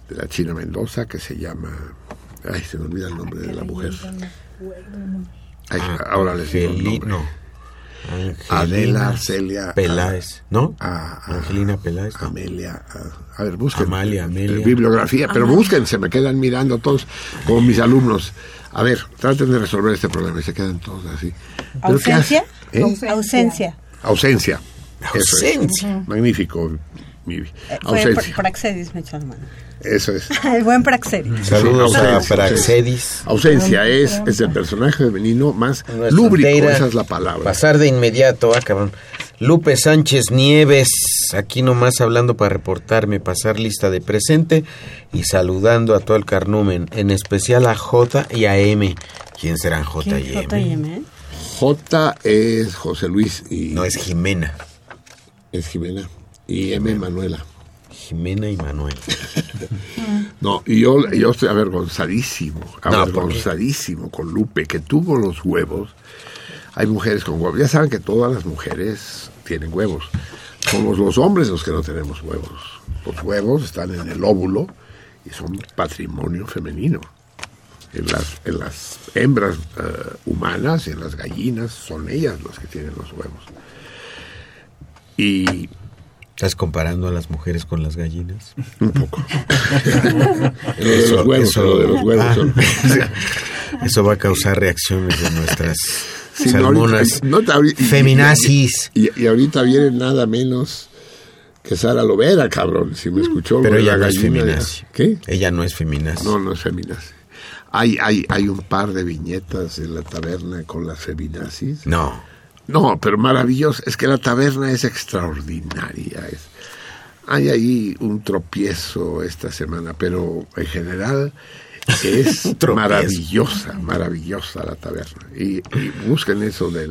de la China Mendoza que se llama ay se me olvida el nombre de la mujer Ay, ahora les digo el nombre. no. Adela Arcelia Peláez, ¿no? a- a- Angelina Peláez. no. Amelia, a, a ver, busquen. Amalia, Amelia. Bibliografía, pero busquen, se me quedan mirando todos, como mis alumnos. A ver, traten de resolver este problema y se quedan todos así. ¿Pero qué ¿Ausencia? ¿Eh? Ausencia. Ausencia. Eso es. Ausencia. Magnífico, mi Eh, ausencia. Praxedis, me echó la mano. Eso es. El buen Praxedis. Saludos Sí, a ausencia, Praxedis. Ausencia es, es el personaje femenino más Nuestra lúbrico, esa es la palabra. Pasar de inmediato, ah, cabrón. Lupe Sánchez Nieves, aquí nomás hablando para reportarme, pasar lista de presente y saludando a todo el carnumen, en especial a J y a M. ¿Quién serán J y M? ¿eh? J es José Luis y No, es Jimena. es Jimena y M Manuela. Jimena y Manuel. No, y yo, yo estoy avergonzadísimo, No, avergonzadísimo con Lupe, que tuvo los huevos. Hay mujeres con huevos. Ya saben que todas las mujeres tienen huevos. Somos los hombres los que no tenemos huevos. Los huevos están en el óvulo y son patrimonio femenino. En las, en las hembras eh, humanas y en las gallinas son ellas las que tienen los huevos. Y ¿Estás comparando a las mujeres con las gallinas? un poco. Lo de los huevos, eso- en lo de los huevos. Ah. Eso va a causar reacciones de nuestras Sí, no, y- feminazis. Y, y ahorita viene nada menos que Sara Lovera, cabrón. Si me escuchó Pero ella la no es feminazi. ya- ¿Qué? Ella no es feminazi. No, no es feminazi. Hay, hay, hay un par de viñetas en la taberna con las feminazis. No. No, pero maravilloso. Es que la taberna es extraordinaria. Es, hay ahí un tropiezo esta semana, pero en general Es maravillosa, maravillosa la taberna. Y, busquen eso de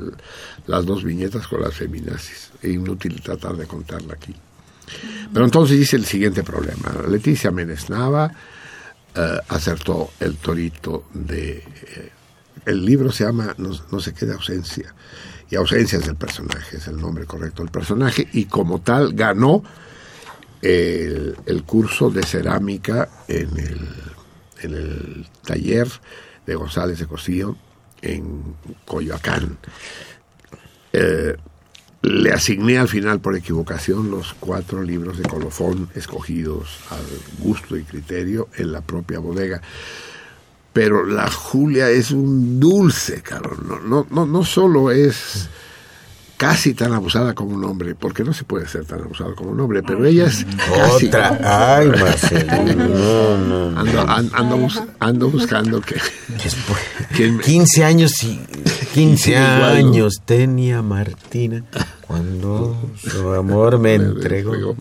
las dos viñetas con las feminazis. Es inútil tratar de contarla aquí. Pero entonces dice el siguiente problema. Leticia Menesnava eh, acertó el torito de... Eh, el libro se llama no, no sé qué de ausencia. Y ausencia es del personaje, es el nombre correcto del personaje. Y como tal ganó el, el curso de cerámica en el en el taller de González de Costillo en Coyoacán. Eh, le asigné al final por equivocación los cuatro libros de colofón escogidos al gusto y criterio en la propia bodega. Pero la Julia es un dulce, caro. No, no, no, no solo es casi tan abusada como un hombre, porque no se puede ser tan abusada como un hombre, pero ella es casi... Otra, ay Marcelo, no, no, Ando, ando, buscando que... 15 años y 15 años tenía Martina cuando su amor me entregó.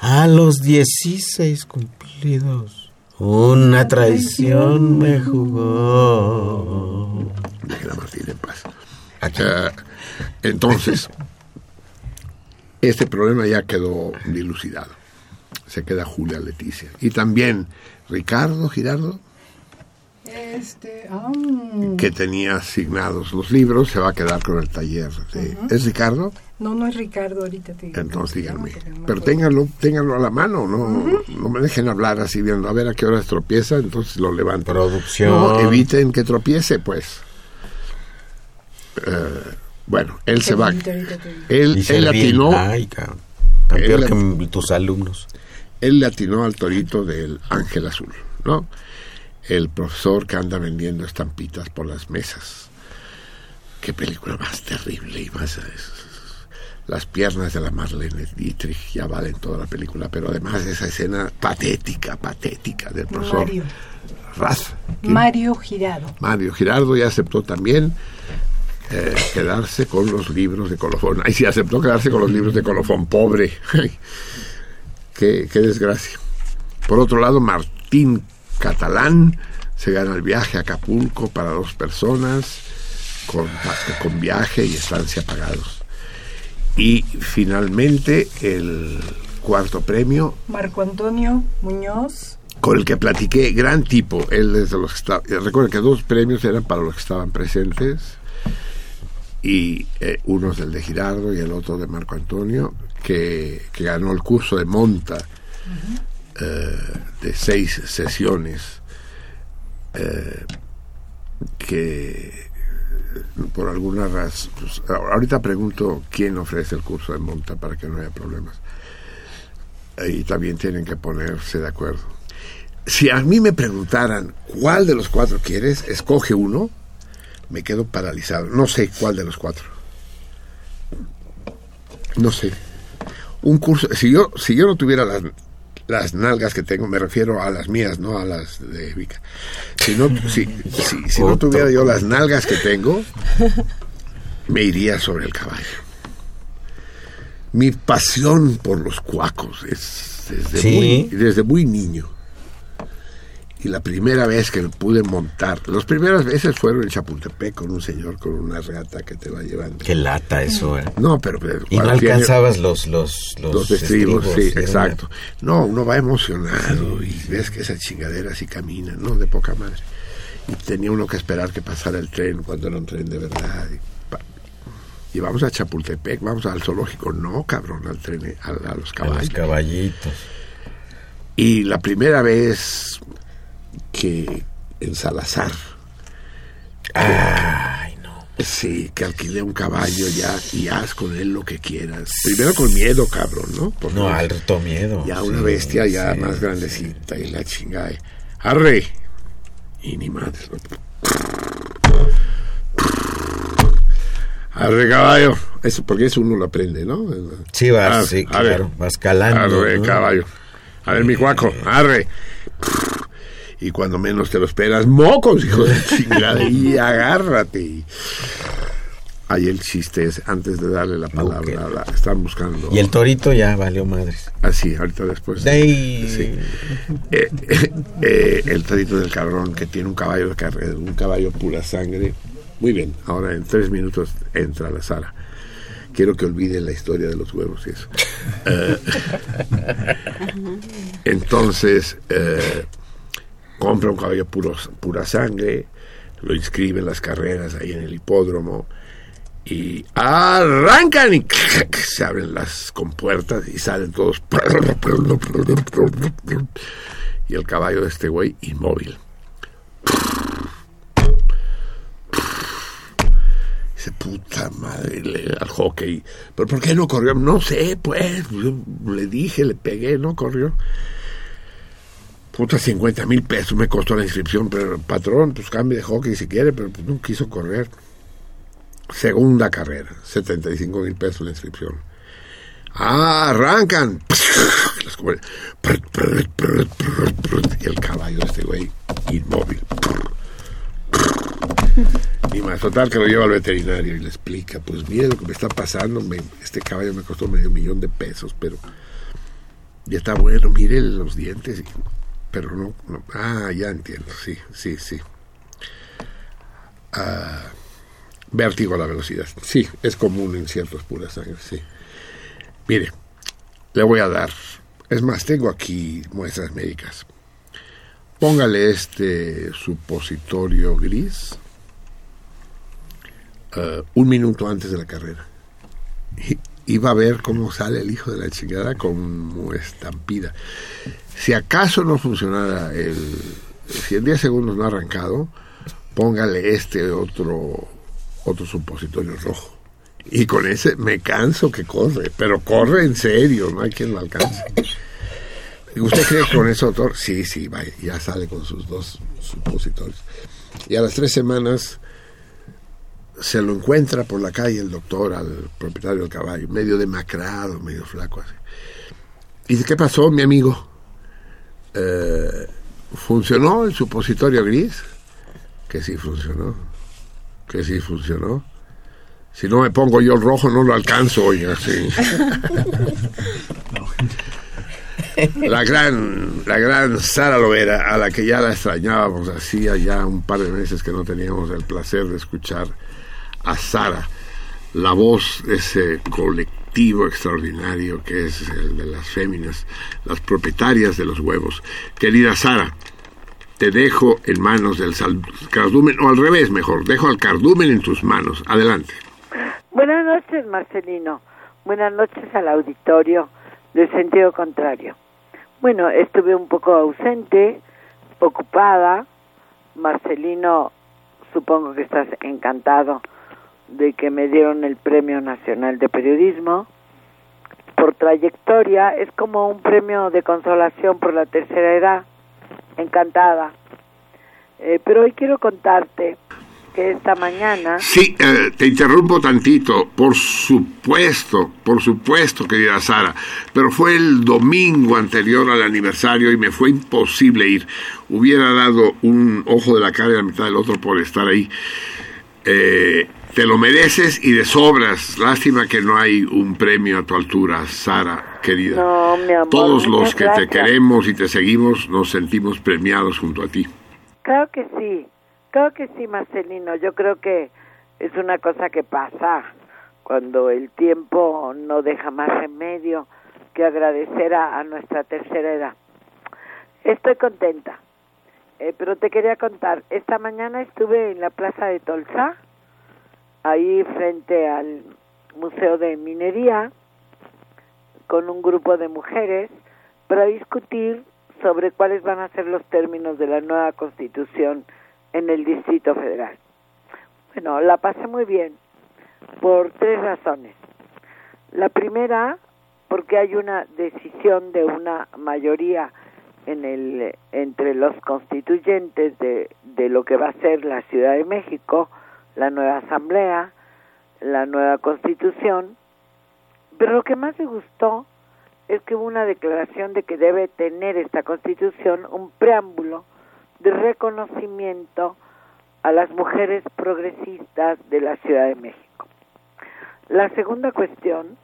A los 16 cumplidos, una traición me jugó. Déjela Martina en paz. Entonces, este problema ya quedó dilucidado. Se queda Julia Leticia. Y también Ricardo Girardo, este, ah. que tenía asignados los libros, se va a quedar con el taller. ¿Es Ricardo? No, no es Ricardo, ahorita te digo. Entonces díganme. Pero ténganlo, ténganlo a la mano, no, no me dejen hablar así viendo a ver a qué hora tropieza, entonces lo levanto. Producción. No, eviten que tropiece, pues. Eh, bueno, él se va. Él, él atinó. Ay, él, que tus alumnos. Él le atinó al torito del Ángel Azul, ¿no? El profesor que anda vendiendo estampitas por las mesas. Qué película más terrible y más. Las piernas de la Marlene Dietrich ya valen toda la película, pero además esa escena patética, patética del profesor Mario. Raz. Mario Girardo. Mario Girardo ya aceptó también eh, quedarse con los libros de colofón. Ay, sí, aceptó quedarse con los libros de colofón, pobre. qué, qué desgracia. Por otro lado, Martín Catalán se gana el viaje a Acapulco para dos personas, con, con viaje y estancia pagados. Y finalmente el cuarto premio. Marco Antonio Muñoz. Con el que platiqué, gran tipo. Él desde los que estaba, recuerden que dos premios eran para los que estaban presentes y eh, uno es el de Girardo y el otro de Marco Antonio, que, ganó el curso de monta eh, de seis sesiones, eh, que por alguna razón, pues, ahorita pregunto quién ofrece el curso de monta para que no haya problemas. Y también tienen que ponerse de acuerdo. Si a mí me preguntaran cuál de los cuatro quieres, escoge uno me quedo paralizado. No sé cuál de los cuatro. No sé. Un curso, si yo, si yo no tuviera las, las nalgas que tengo, me refiero a las mías, no a las de Vika. Si no, si, si, no tuviera yo las nalgas que tengo, me iría sobre el caballo. Mi pasión por los cuacos es desde, muy, desde muy niño y la primera vez que pude montar, las primeras veces fueron en Chapultepec con un señor con una reata que te va llevando. Qué lata eso, ¿eh? No, pero... y no alcanzabas los, los, los, estribos, sí, exacto. No, uno va emocionado y ves que esa chingadera así camina, ¿no? De poca madre. Y tenía uno que esperar que pasara el tren cuando era un tren de verdad. Y, vamos a Chapultepec, vamos al zoológico. No, cabrón, al tren, a, a los caballos. A los caballitos. Y la primera vez que en Salazar. Ay, no. Sí, que alquilé un caballo ya y haz con él lo que quieras. Primero con miedo, cabrón, ¿no? no, alto miedo. Ya una bestia ya más grandecita y la chingada. Arre. Y ni madre. Arre caballo. Eso, porque eso uno lo aprende, ¿no? Sí, vas, sí, claro. Vas calando. Arre, caballo. A ver, mi cuaco, arre y cuando menos te lo esperas, mocos, hijo de chingada, y agárrate. Ahí el chiste es, antes de darle la palabra, la, están buscando. Y el torito ya valió madres. Ah, sí, ahorita después. Sí. Eh, eh, eh, el torito del cabrón que tiene un caballo de carrera, un caballo pura sangre. Muy bien, ahora en tres minutos entra la Sara. Quiero que olviden la historia de los huevos y eso. entonces, compra un caballo puro, pura sangre, lo inscribe en las carreras ahí en el hipódromo y arrancan y se abren las compuertas y salen todos. Y el caballo de este güey inmóvil. Dice puta madre al hockey pero por qué no corrió no sé pues le dije le pegué no corrió puta 50 mil pesos me costó la inscripción pero patrón pues cambie de hockey si quiere pero pues, no quiso correr Segunda carrera, 75 mil pesos la inscripción. Ah, arrancan. Y el caballo de este güey inmóvil. Y más total que lo lleva al veterinario y le explica, pues mire lo que me está pasando, este caballo me costó medio millón de pesos, pero ya está bueno, mire los dientes, pero no, no, ah, ya entiendo, sí, sí, sí. Ah, Vértigo a la velocidad. Sí, es común en ciertos puras sangre, sí. Mire, le voy a dar. Es más, tengo aquí muestras médicas. Póngale este supositorio gris uh, un minuto antes de la carrera. Y, va a ver cómo sale el hijo de la chingada como estampida. Si acaso no funcionara el. Si en 10 segundos no ha arrancado, póngale este otro otro supositorio rojo. Y con ese me canso que corre, pero corre en serio, no hay quien lo alcance. ¿Usted cree que con ese autor? Sí, sí, vaya, ya sale con sus dos supositorios. Y a las tres semanas se lo encuentra por la calle el doctor al propietario del caballo, medio demacrado, medio flaco así. Y dice, ¿qué pasó, mi amigo? Eh, ¿Funcionó el supositorio gris? Que sí funcionó que sí funcionó. Si no me pongo yo el rojo, no lo alcanzo, sí. La gran, la gran Sara Lovera, a la que ya la extrañábamos, hacía ya un par de meses que no teníamos el placer de escuchar a Sara, la voz de ese colectivo extraordinario que es el de las féminas, las propietarias de los huevos. Querida Sara, te dejo en manos del cardumen, o al revés mejor, dejo al cardumen en tus manos. Adelante. Buenas noches, Marcelino. Buenas noches al auditorio del sentido contrario. Bueno, estuve un poco ausente, ocupada. Marcelino, supongo que estás encantado de que me dieron el Premio Nacional de Periodismo. Por trayectoria, es como un premio de consolación por la tercera edad encantada. Eh, pero hoy quiero contarte que esta mañana... Sí, eh, te interrumpo tantito, por supuesto, por supuesto, querida Sara, pero fue el domingo anterior al aniversario y me fue imposible ir. Hubiera dado un ojo de la cara y la mitad del otro por estar ahí. Eh, te lo mereces y de sobras. Lástima que no hay un premio a tu altura, Sara, querida. No, mi amor, Todos los que te queremos y te seguimos nos sentimos premiados junto a ti. Claro que sí, claro que sí, Marcelino. Yo creo que es una cosa que pasa cuando el tiempo no deja más remedio que agradecer a, nuestra tercera edad. Estoy contenta, eh, pero te quería contar, esta mañana estuve en la plaza de Tolsa ahí frente al Museo de Minería con un grupo de mujeres para discutir sobre cuáles van a ser los términos de la nueva constitución en el Distrito Federal. Bueno, la pasé muy bien por tres razones. La primera, porque hay una decisión de una mayoría en el entre los constituyentes de, de lo que va a ser la Ciudad de México la nueva asamblea, la nueva constitución, pero lo que más me gustó es que hubo una declaración de que debe tener esta constitución un preámbulo de reconocimiento a las mujeres progresistas de la Ciudad de México. La segunda cuestión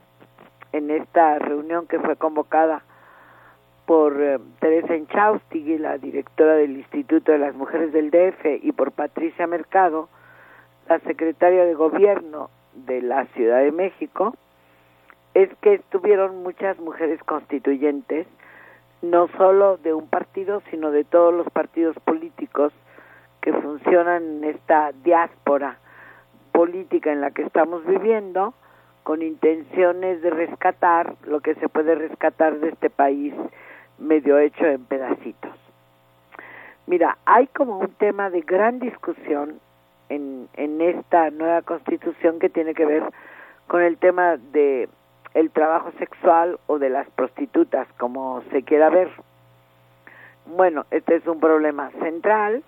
en esta reunión que fue convocada por eh, Teresa Enchaustigui, la directora del Instituto de las Mujeres del DF, y por Patricia Mercado, la secretaria de Gobierno de la Ciudad de México, es que estuvieron muchas mujeres constituyentes, no solo de un partido, sino de todos los partidos políticos que funcionan en esta diáspora política en la que estamos viviendo, con intenciones de rescatar lo que se puede rescatar de este país medio hecho en pedacitos. Mira, hay como un tema de gran discusión en, en esta nueva constitución que tiene que ver con el tema de el trabajo sexual o de las prostitutas, como se quiera ver. Bueno, este es un problema central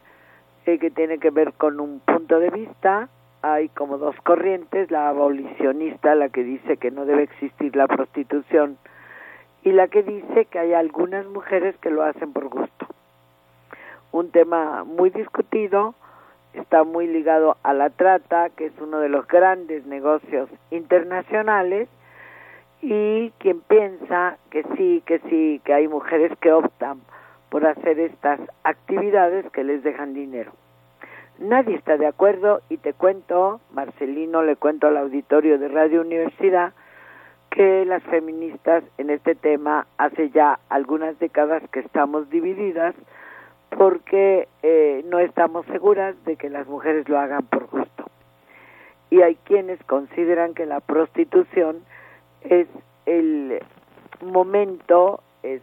eh, que tiene que ver con un punto de vista. Hay como dos corrientes, la abolicionista, la que dice que no debe existir la prostitución, y la que dice que hay algunas mujeres que lo hacen por gusto. Un tema muy discutido, está muy ligado a la trata, que es uno de los grandes negocios internacionales, y quien piensa que sí, que sí, que hay mujeres que optan por hacer estas actividades que les dejan dinero. Nadie está de acuerdo y te cuento, Marcelino, le cuento al auditorio de Radio Universidad, que las feministas en este tema hace ya algunas décadas que estamos divididas porque eh, no estamos seguras de que las mujeres lo hagan por gusto. Y hay quienes consideran que la prostitución es el momento, es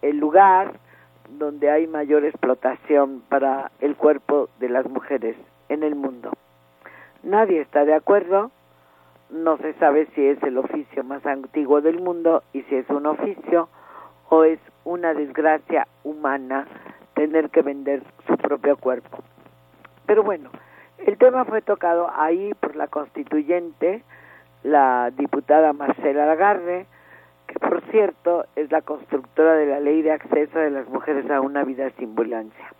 el lugar donde hay mayor explotación para el cuerpo de las mujeres en el mundo. Nadie está de acuerdo, no se sabe si es el oficio más antiguo del mundo y si es un oficio o es una desgracia humana tener que vender su propio cuerpo. Pero bueno, el tema fue tocado ahí por la constituyente, la diputada Marcela Lagarde, que por cierto es la constructora de la ley de acceso de las mujeres a una vida sin violencia.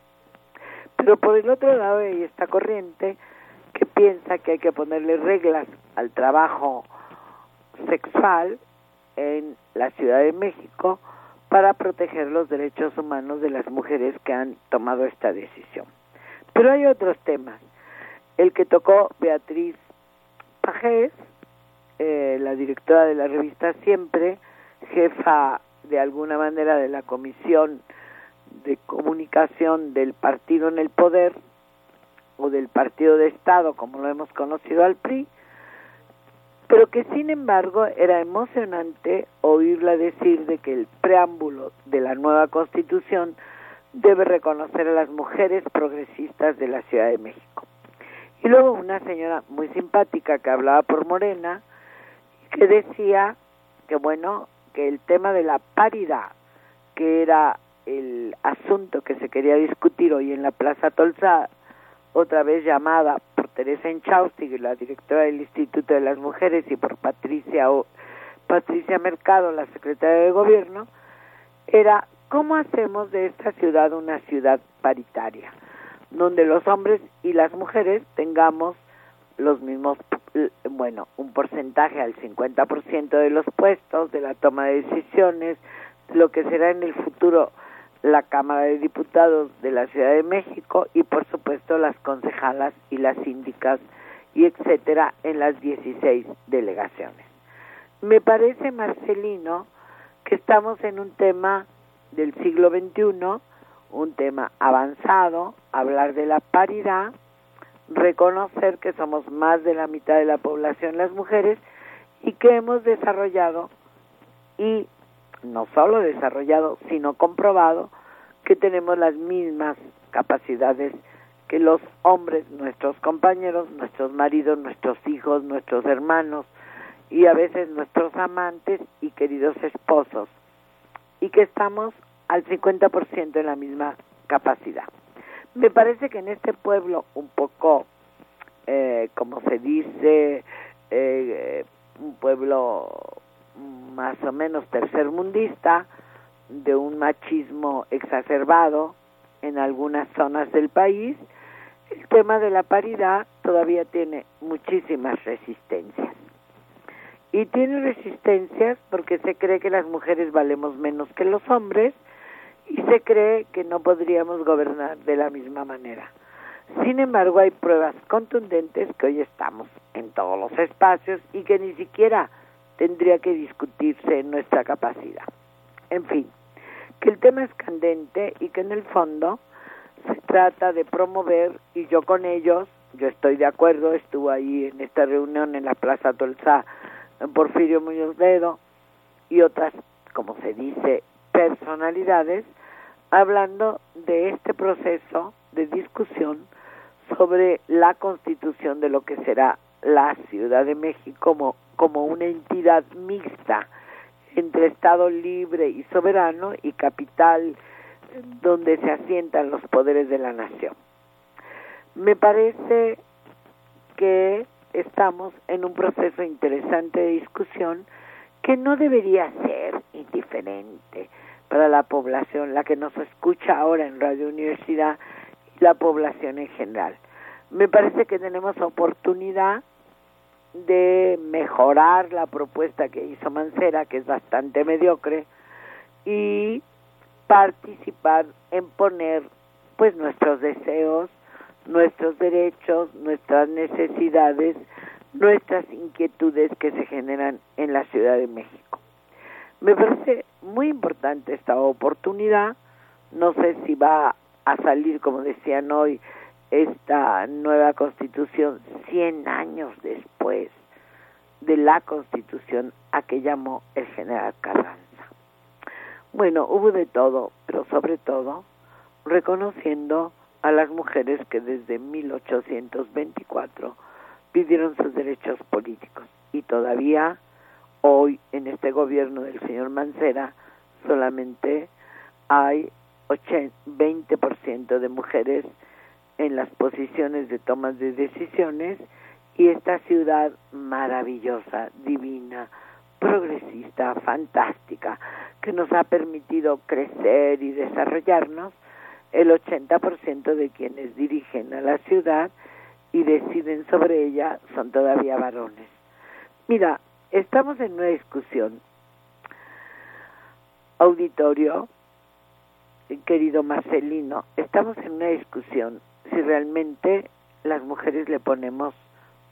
Pero por el otro lado hay esta corriente que piensa que hay que ponerle reglas al trabajo sexual en la Ciudad de México para proteger los derechos humanos de las mujeres que han tomado esta decisión. Pero hay otros temas. El que tocó Beatriz Pajés, eh, la directora de la revista Siempre, jefa de alguna manera de la comisión de comunicación del partido en el poder o del partido de Estado, como lo hemos conocido al PRI, pero que sin embargo era emocionante oírla decir de que el preámbulo de la nueva constitución debe reconocer a las mujeres progresistas de la Ciudad de México. Y luego una señora muy simpática que hablaba por Morena, que decía que bueno, que el tema de la paridad, que era el asunto que se quería discutir hoy en la Plaza Tolsa, otra vez llamada Teresa Enchaustig, la directora del Instituto de las Mujeres, y por Patricia, o, Patricia Mercado, la secretaria de Gobierno, era cómo hacemos de esta ciudad una ciudad paritaria, donde los hombres y las mujeres tengamos los mismos, bueno, un porcentaje al 50% de los puestos, de la toma de decisiones, lo que será en el futuro la Cámara de Diputados de la Ciudad de México y por supuesto las concejalas y las síndicas y etcétera en las 16 delegaciones. Me parece, Marcelino, que estamos en un tema del siglo XXI, un tema avanzado, hablar de la paridad, reconocer que somos más de la mitad de la población las mujeres y que hemos desarrollado y no solo desarrollado, sino comprobado que tenemos las mismas capacidades que los hombres, nuestros compañeros, nuestros maridos, nuestros hijos, nuestros hermanos y a veces nuestros amantes y queridos esposos, y que estamos al 50% en la misma capacidad. Me parece que en este pueblo un poco, eh, como se dice, eh, un pueblo más o menos tercermundista, de un machismo exacerbado en algunas zonas del país, el tema de la paridad todavía tiene muchísimas resistencias. y tiene resistencias porque se cree que las mujeres valemos menos que los hombres y se cree que no podríamos gobernar de la misma manera. Sin embargo, hay pruebas contundentes que hoy estamos en todos los espacios y que ni siquiera tendría que discutirse nuestra capacidad. En fin, que el tema es candente y que en el fondo se trata de promover, y yo con ellos, yo estoy de acuerdo, estuve ahí en esta reunión en la Plaza Tolsá, en Porfirio Muñoz Ledo, y otras, como se dice, personalidades, hablando de este proceso de discusión sobre la constitución de lo que será la Ciudad de México como, como una entidad mixta entre Estado libre y soberano y capital donde se asientan los poderes de la nación. Me parece que estamos en un proceso interesante de discusión que no debería ser indiferente para la población, la que nos escucha ahora en Radio Universidad y la población en general. Me parece que tenemos oportunidad de mejorar la propuesta que hizo Mancera, que es bastante mediocre, y participar en poner pues nuestros deseos, nuestros derechos, nuestras necesidades, nuestras inquietudes que se generan en la Ciudad de México. Me parece muy importante esta oportunidad, no sé si va a salir, como decían hoy, esta nueva constitución 100 años después de la constitución a que llamó el general Carranza. Bueno, hubo de todo, pero sobre todo reconociendo a las mujeres que desde 1824 pidieron sus derechos políticos y todavía hoy en este gobierno del señor Mancera solamente hay 20% de mujeres en las posiciones de tomas de decisiones y esta ciudad maravillosa, divina, progresista, fantástica, que nos ha permitido crecer y desarrollarnos, el 80% de quienes dirigen a la ciudad y deciden sobre ella son todavía varones. Mira, estamos en una discusión. Auditorio, querido Marcelino, estamos en una discusión si realmente las mujeres le ponemos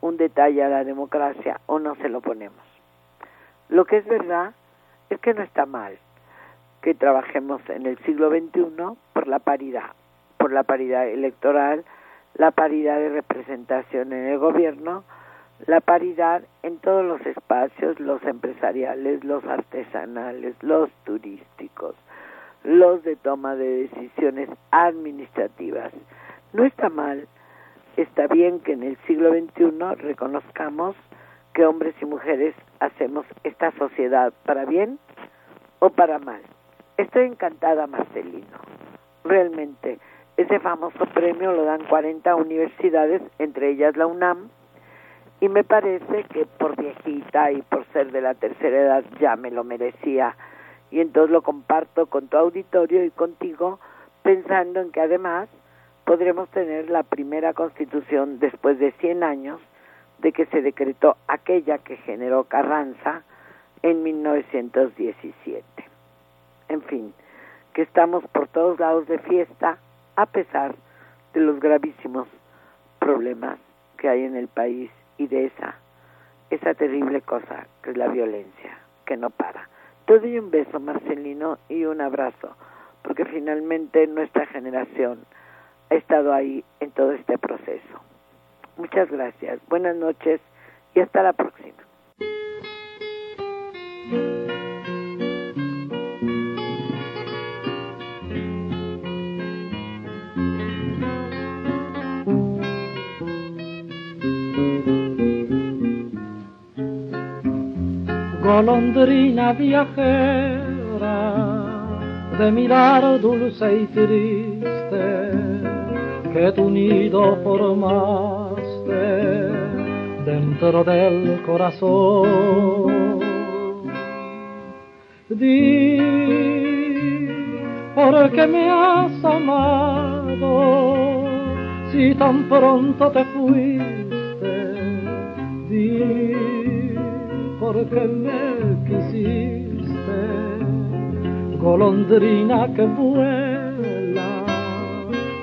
un detalle a la democracia o no se lo ponemos. Lo que es verdad es que no está mal que trabajemos en el siglo XXI por la paridad, por la paridad electoral, la paridad de representación en el gobierno, la paridad en todos los espacios, los empresariales, los artesanales, los turísticos, los de toma de decisiones administrativas, no está mal, está bien que en el siglo XXI reconozcamos que hombres y mujeres hacemos esta sociedad para bien o para mal. Estoy encantada, Marcelino. Realmente, ese famoso premio lo dan 40 universidades, entre ellas la UNAM, y me parece que por viejita y por ser de la tercera edad ya me lo merecía. Y entonces lo comparto con tu auditorio y contigo, pensando en que además podremos tener la primera constitución después de 100 años de que se decretó aquella que generó Carranza en 1917. En fin, que estamos por todos lados de fiesta a pesar de los gravísimos problemas que hay en el país y de esa esa terrible cosa que es la violencia que no para. Te doy un beso, Marcelino, y un abrazo, porque finalmente nuestra generación ha estado ahí en todo este proceso. Muchas gracias, buenas noches y hasta la próxima. golondrina viajera de mirar dulce y triste que tu nido formaste dentro del corazón. Di, ¿por qué me has amado si tan pronto te fuiste? Di, porque me quisiste, golondrina que vuela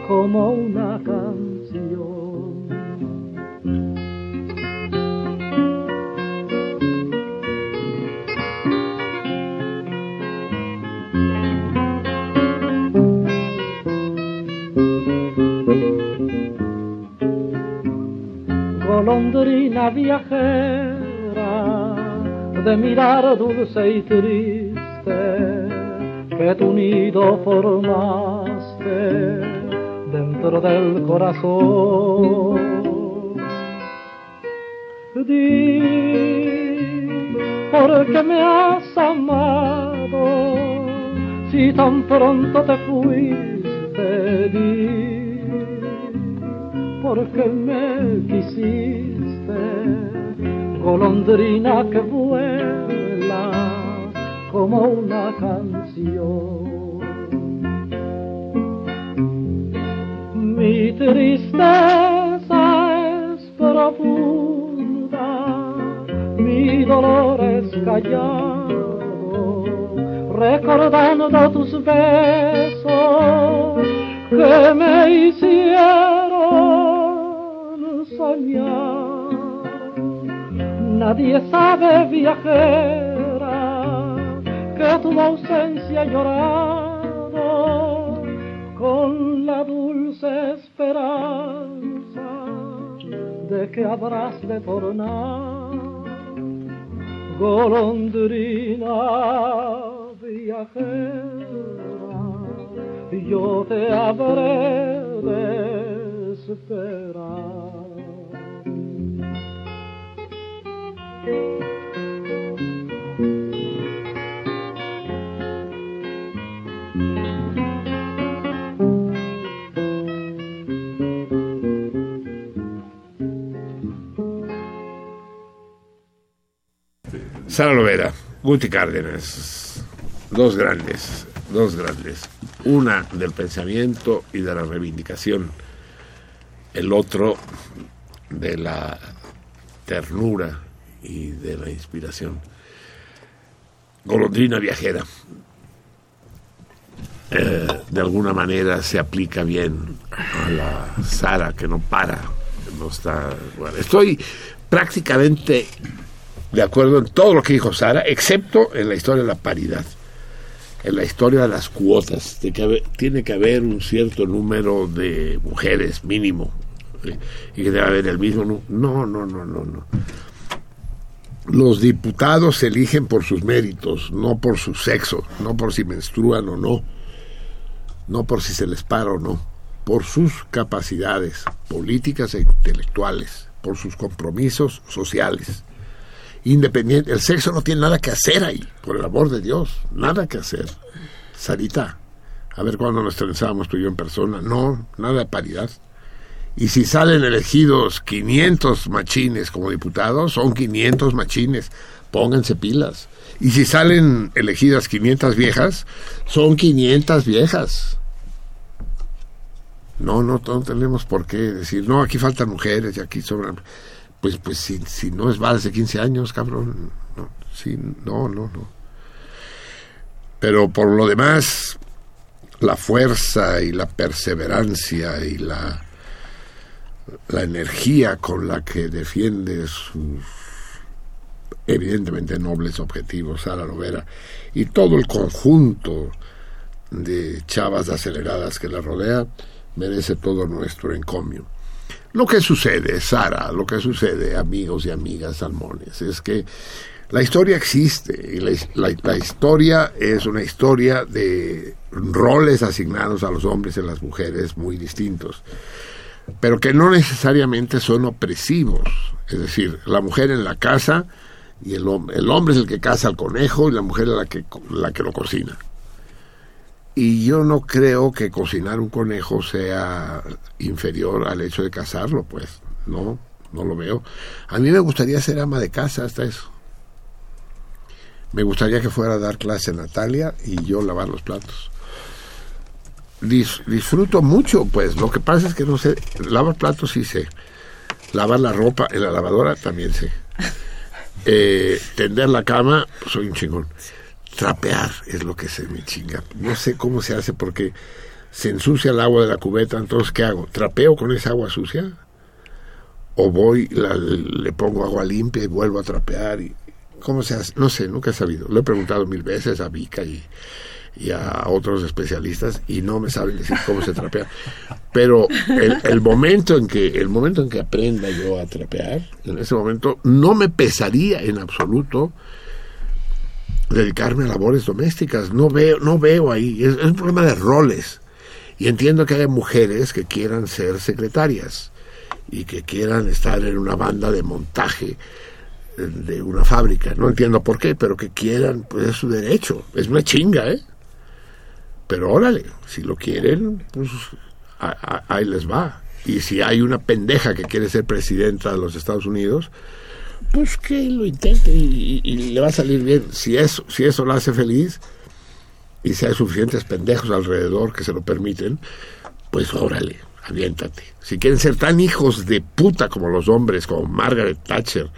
como una canción. golondrina viajera de mirar dulce y triste que tu nido formaste dentro del corazón. Di, ¿por qué me has amado si tan pronto te fuiste? Di, porque me quisiste, golondrina que vuela como una canción. Tristeza es profunda, mi dolor es callado, recordando tus besos que me hicieron soñar. Nadie sabe, viajera, que tu ausencia llorado con la dulce esperanza de que habrás de tornar. Golondrina viajera, yo te habré de esperar. Sara Lovera, Guti Cárdenas, dos grandes, dos grandes. Una del pensamiento y de la reivindicación, el otro de la ternura y de la inspiración. Golondrina viajera. Eh, de alguna manera se aplica bien a la Sara que no para, no está. estoy prácticamente de acuerdo en todo lo que dijo Sara, excepto en la historia de la paridad, en la historia de las cuotas, de que tiene que haber un cierto número de mujeres mínimo eh, y que debe haber el mismo número. No, no, no, no, no. Los diputados se eligen por sus méritos, no por su sexo, no por si menstruan o no, no por si se les para o no, por sus capacidades políticas e intelectuales, por sus compromisos sociales independiente. El sexo no tiene nada que hacer ahí, por el amor de Dios, nada que hacer. Sarita, a ver cuándo nos trenzábamos tú y yo en persona. No, nada de paridad. Y si salen elegidos 500 machines como diputados, son 500 machines. Pónganse pilas. Y si salen elegidas 500 viejas, son 500 viejas. No, no, no tenemos por qué decir, no, aquí faltan mujeres y aquí sobran. Pues, pues si, si no es vals de 15 años, cabrón. No, sí, no, no, no. Pero por lo demás, la fuerza y la perseverancia y la, la energía con la que defiende sus evidentemente nobles objetivos, Sara Lovera, y todo el conjunto de chavas aceleradas que la rodea, merece todo nuestro encomio. Lo que sucede, Sara, lo que sucede, amigos y amigas salmones, es que la historia existe y la, historia es una historia de roles asignados a los hombres y a las mujeres muy distintos, pero que no necesariamente son opresivos. Es decir, la mujer en la casa y el, el hombre es el que caza al conejo y la mujer es la que, la que lo cocina. Y yo no creo que cocinar un conejo sea inferior al hecho de cazarlo, pues. No, no lo veo. A mí me gustaría ser ama de casa hasta eso. Me gustaría que fuera a dar clase Natalia y yo lavar los platos. Dis- disfruto mucho, pues. Lo que pasa es que no sé. Lavar platos sí sé. Lavar la ropa en la lavadora también sé. Eh, tender la cama, soy un chingón. Trapear es lo que se me chinga. No sé cómo se hace porque se ensucia el agua de la cubeta, entonces ¿qué hago? ¿Trapeo con esa agua sucia? ¿O voy, la- le pongo agua limpia y vuelvo a trapear? Y, ¿Cómo se hace? No sé, nunca he sabido. Lo he preguntado mil veces a Vika y, y a otros especialistas y no me saben decir cómo se trapea. Pero el, el momento en que el momento en que aprenda yo a trapear, en ese momento no me pesaría en absoluto dedicarme a labores domésticas. No veo, no veo ahí. Es, un problema de roles. Y entiendo que hay mujeres que quieran ser secretarias y que quieran estar en una banda de montaje de una fábrica. No entiendo por qué, pero que quieran, pues es su derecho. Es una chinga, ¿eh? Pero órale, si lo quieren, pues a- ahí les va. Y si hay una pendeja que quiere ser presidenta de los Estados Unidos, pues que lo intente y, y- y le va a salir bien. Si eso, si eso la hace feliz y si hay suficientes pendejos alrededor que se lo permiten, pues órale, aviéntate. Si quieren ser tan hijos de puta como los hombres, como Margaret Thatcher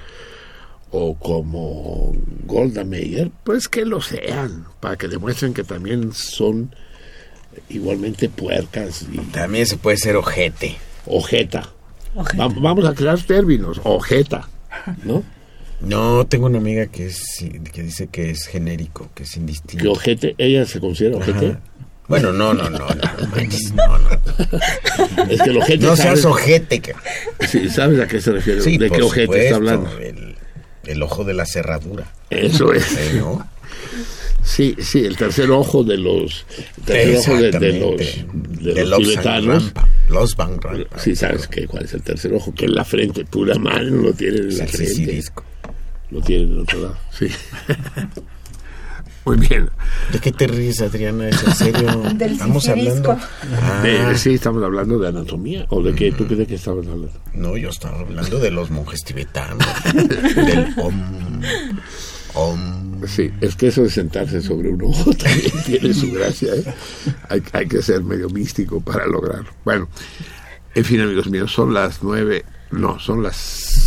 o como Golda Meir, pues que lo sean, para que demuestren que también son igualmente puercas y También se puede ser ojete. ojeta. Ojeta. Va- vamos a crear términos, ojeta, ¿no? No, tengo una amiga que es que dice que es genérico, que es indistinto. Que ojete, ella se considera ojete. Ajá. Bueno, no, no, no, no, manches, no, no. Es que el ojete No seas ojete. que- sí, ¿sabes a qué se refiere? Sí, ¿De qué ojete supuesto, está hablando? El, el ojo de la cerradura. Eso es. ¿eh, ¿no? Sí, sí, el tercer ojo de los el tercer ojo de, de los Exactamente. de De los los tibetanos. Rampa, Los Van Rampa. Sí, sabes qué, cuál es el tercer ojo, que en la frente, pura mano lo tienen en Es la el frente. sisirisco. Lo tienen en otro lado. Sí. Muy bien. ¿De qué te ríes, Adriana? ¿Es en serio? Del Estamos hablando. Ah, De- sí, estamos hablando de anatomía o de qué, tú de qué estabas hablando? No, yo estaba hablando de los monjes tibetanos. del om. Om. Sí, es que eso de sentarse sobre un ojo también tiene su gracia, ¿eh? Hay, hay que ser medio místico para lograrlo. Bueno, en fin, amigos míos, son las nueve, no, son las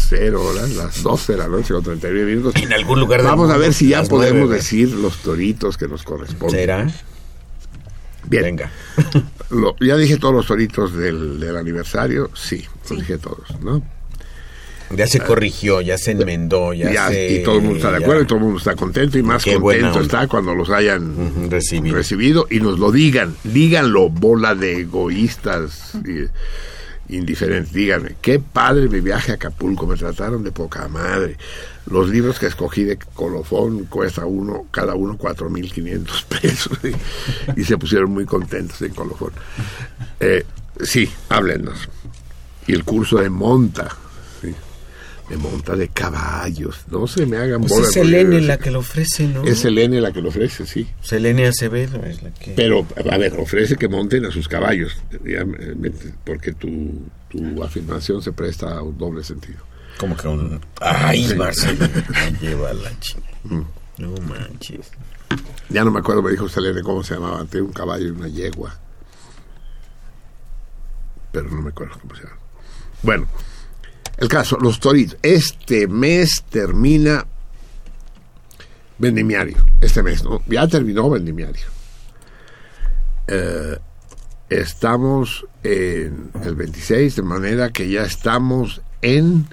cero horas, las doce de la noche con 39 minutos. En algún lugar Vamos a ver si ya las podemos decir los toritos que nos corresponden. ¿Será? Bien, Venga. Lo- ya dije todos los toritos del, del aniversario, sí, los dije todos, ¿no? Ya se corrigió, ya se enmendó, ya, Ya, se... y todo el mundo está de ya- acuerdo y todo el mundo está contento y más Qué contento está cuando los hayan recibido. recibido y nos lo digan, díganlo, bola de egoístas y indiferentes, díganme, qué padre mi viaje a Acapulco, me trataron de poca madre. Los libros que escogí de colofón cuesta uno, cada uno cuatro mil quinientos pesos y, y se pusieron muy contentos en colofón. Eh, sí, háblenos. Y el curso de monta, de monta de caballos, no se me hagan Pues bolas, es Selene la que lo ofrece, ¿no? Es Selene la que lo ofrece, sí. Selene Acevedo es la que... Pero, a ver, ofrece que monten a sus caballos, porque tu, tu afirmación se presta a un doble sentido. Como que un... Ay, Sí. Marcelo, lleva la chingada. Mm. No manches. Ya no me acuerdo, me dijo Selene cómo se llamaba, tenía un caballo y una yegua. Pero no me acuerdo cómo se llama. Bueno, el caso, los toritos. Este mes termina vendimiario. Este mes, ¿no? Ya terminó vendimiario. Eh, estamos en el 26, de manera que ya estamos en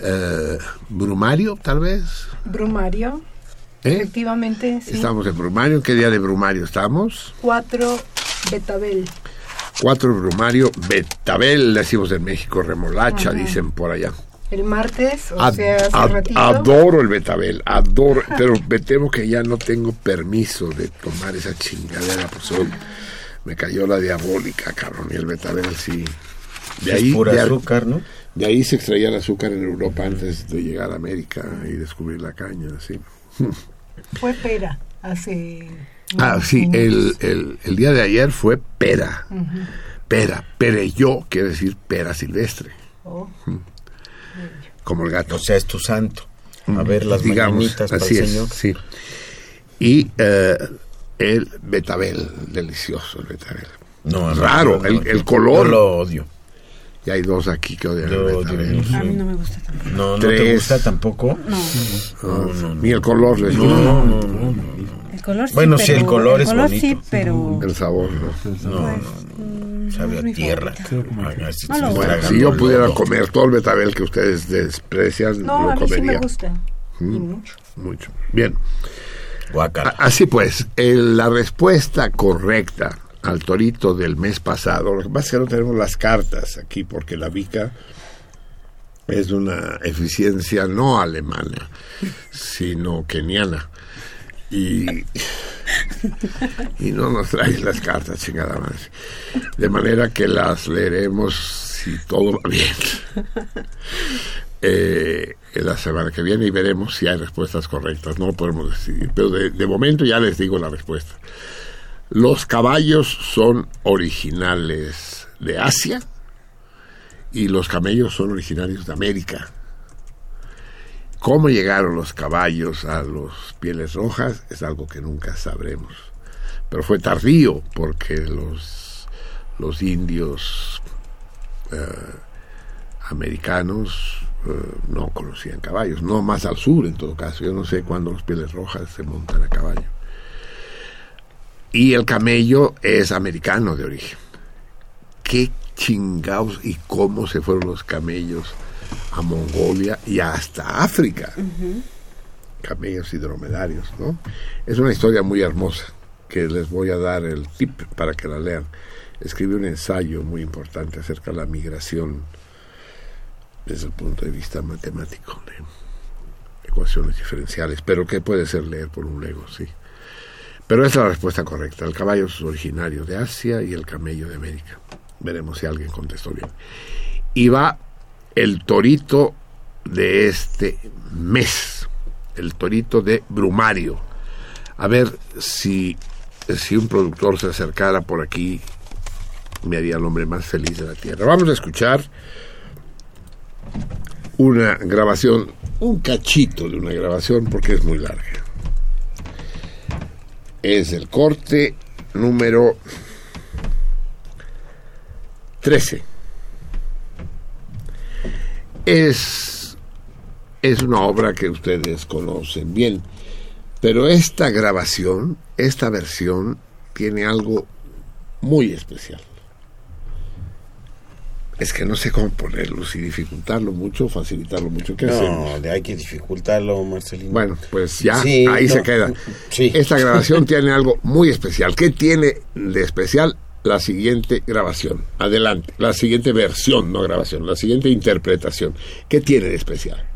eh, Brumario, tal vez. Brumario. ¿Eh? Efectivamente, sí. Estamos en Brumario. ¿En qué día de Brumario estamos? 4 Betabel. 4 Brumario, Betabel, decimos en México, remolacha, dicen por allá. El martes, o Ad- sea, hace ad- ratito. adoro el Betabel, adoro, pero me temo que ya no tengo permiso de tomar esa chingadera, pues soy- me cayó la diabólica, cabrón, y el Betabel sí. De ahí, es pura de, azúcar, ¿no? de ahí se extraía el azúcar en Europa antes de llegar a América y descubrir la caña, sí. Fue pera hace. Ah, sí, el, el, el día de ayer fue pera. Pera, pereyó quiere decir pera silvestre, Oh, como el gato. O sea, es tu santo. A ver las Digamos, mañanitas para así el es, Señor. sí. Y eh, el betabel, delicioso el betabel. No, Raro, el- no- el color. Yo lo odio. Y hay dos aquí que odian el betabel. A mí no me gusta tampoco. No, ¿no te Tres. gusta tampoco? No. No, no, Ni el color les No, gusta. no, no, no. El color sí, Bueno, pero, sí, el color es sí, bonito. pero... El sabor, ¿no? No, pues, no. mm, Sabe a tierra. No. Bueno, tragando si yo el pudiera lodo. comer todo el betabel que ustedes desprecian, No, lo a mí sí comería. me gusta. Mm. mucho. Mucho. Bien. Guácala. A- Así pues, el- la respuesta correcta al torito del mes pasado, lo que pasa es que no tenemos las cartas aquí porque la Vica es de una eficiencia no alemana, sino keniana. Y, y no nos trae las cartas, chingada más. De manera que las leeremos si todo va bien. Eh, en la semana que viene y veremos si hay respuestas correctas. No lo podemos decidir, pero de momento ya les digo la respuesta. Los caballos son originales de Asia y los camellos son originarios de América. ¿Cómo llegaron los caballos a los pieles rojas? Es algo que nunca sabremos. Pero fue tardío porque los, los indios eh, americanos eh, no conocían caballos, no más al sur en todo caso. Yo no sé cuándo los pieles rojas se montan a caballo. Y el camello es americano de origen. ¿Qué chingados y cómo se fueron los camellos a Mongolia y hasta África? Camellos y dromedarios, ¿no? Es una historia muy hermosa que les voy a dar el tip para que la lean. Escribí un ensayo muy importante acerca de la migración desde el punto de vista matemático de ecuaciones diferenciales, pero que puede ser leer por un lego, sí. Pero es la respuesta correcta. El caballo es originario de Asia y el camello de América. Veremos si alguien contestó bien. Y va el torito de este mes, el torito de Brumario. A ver si, si un productor se acercara por aquí, me haría el hombre más feliz de la tierra. Vamos a escuchar una grabación, un cachito de una grabación porque es muy larga. Es el corte número 13. Es, es una obra que ustedes conocen bien, pero esta grabación, esta versión, tiene algo muy especial. Es que no sé cómo ponerlo, si dificultarlo mucho o facilitarlo mucho. ¿Qué? No, hay que dificultarlo, Marcelino. Bueno, pues ya Sí, ahí no, se queda. sí. Esta grabación tiene algo muy especial. ¿Qué tiene de especial la siguiente grabación? Adelante, la siguiente versión, no grabación, la siguiente interpretación. ¿Qué tiene de especial?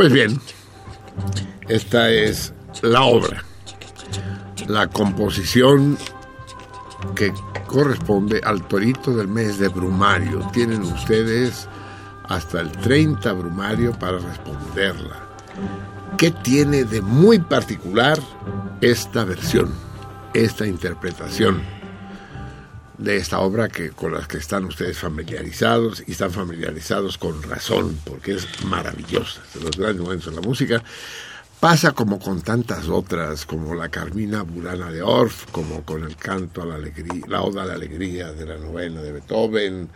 Pues bien, esta es la obra, la composición que corresponde al torito del mes de Brumario. Tienen ustedes hasta el 30 Brumario para responderla. ¿Qué tiene de muy particular esta versión, esta interpretación de esta obra que, con las que están ustedes familiarizados y están familiarizados con razón, porque es maravillosa, de los grandes momentos de la música? Pasa como con tantas otras, como la Carmina Burana de Orff, como con el canto a la alegría, la Oda a la alegría de la novena de Beethoven,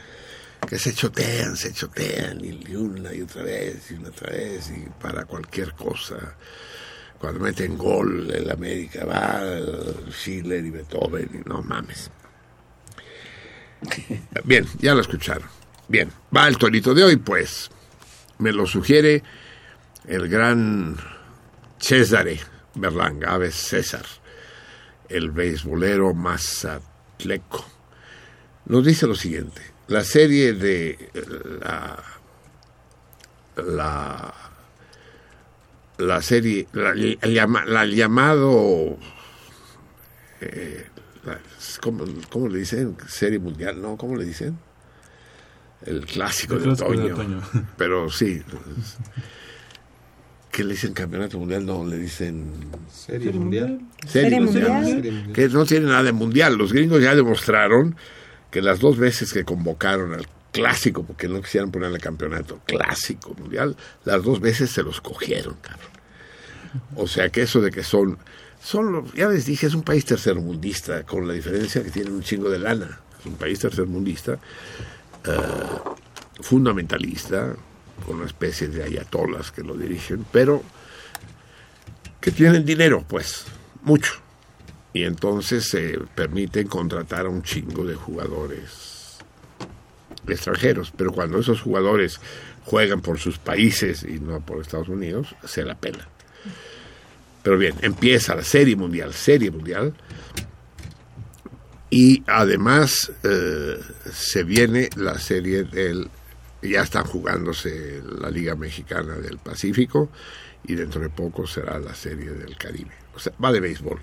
que se chotean, se chotean, y una y otra vez, y una otra vez, y para cualquier cosa. Cuando meten gol el América, va Schiller y Beethoven, y no mames. Bien, ya lo escucharon. Bien, va el torito de hoy, pues. Me lo sugiere el gran Cesare Berlanga, Aves César, el beisbolero mazatleco. Nos dice lo siguiente: la serie de la. la la serie, la, el, llamado, eh, ¿cómo, le dicen? Serie mundial, ¿no? ¿Cómo le dicen? El clásico, de, otoño. Pero sí. ¿Qué le dicen campeonato mundial? No, le dicen... Serie, mundial. Serie, mundial. Que no tiene nada de mundial. Los gringos ya demostraron que las dos veces que convocaron al clásico, porque no quisieran ponerle campeonato clásico mundial, las dos veces se los cogieron, cabrón. O sea que eso de que son, son ya les dije, es un país tercermundista, con la diferencia que tienen un chingo de lana. Es un país tercermundista, eh, fundamentalista, con una especie de ayatolas que lo dirigen, pero que tienen dinero, pues, mucho. Y entonces se permiten contratar a un chingo de jugadores extranjeros, pero cuando esos jugadores juegan por sus países y no por Estados Unidos, se la pena. Pero bien, empieza la serie mundial, serie mundial, y además eh, se viene la serie del, ya están jugándose la Liga Mexicana del Pacífico, y dentro de poco será la serie del Caribe. O sea, va de béisbol.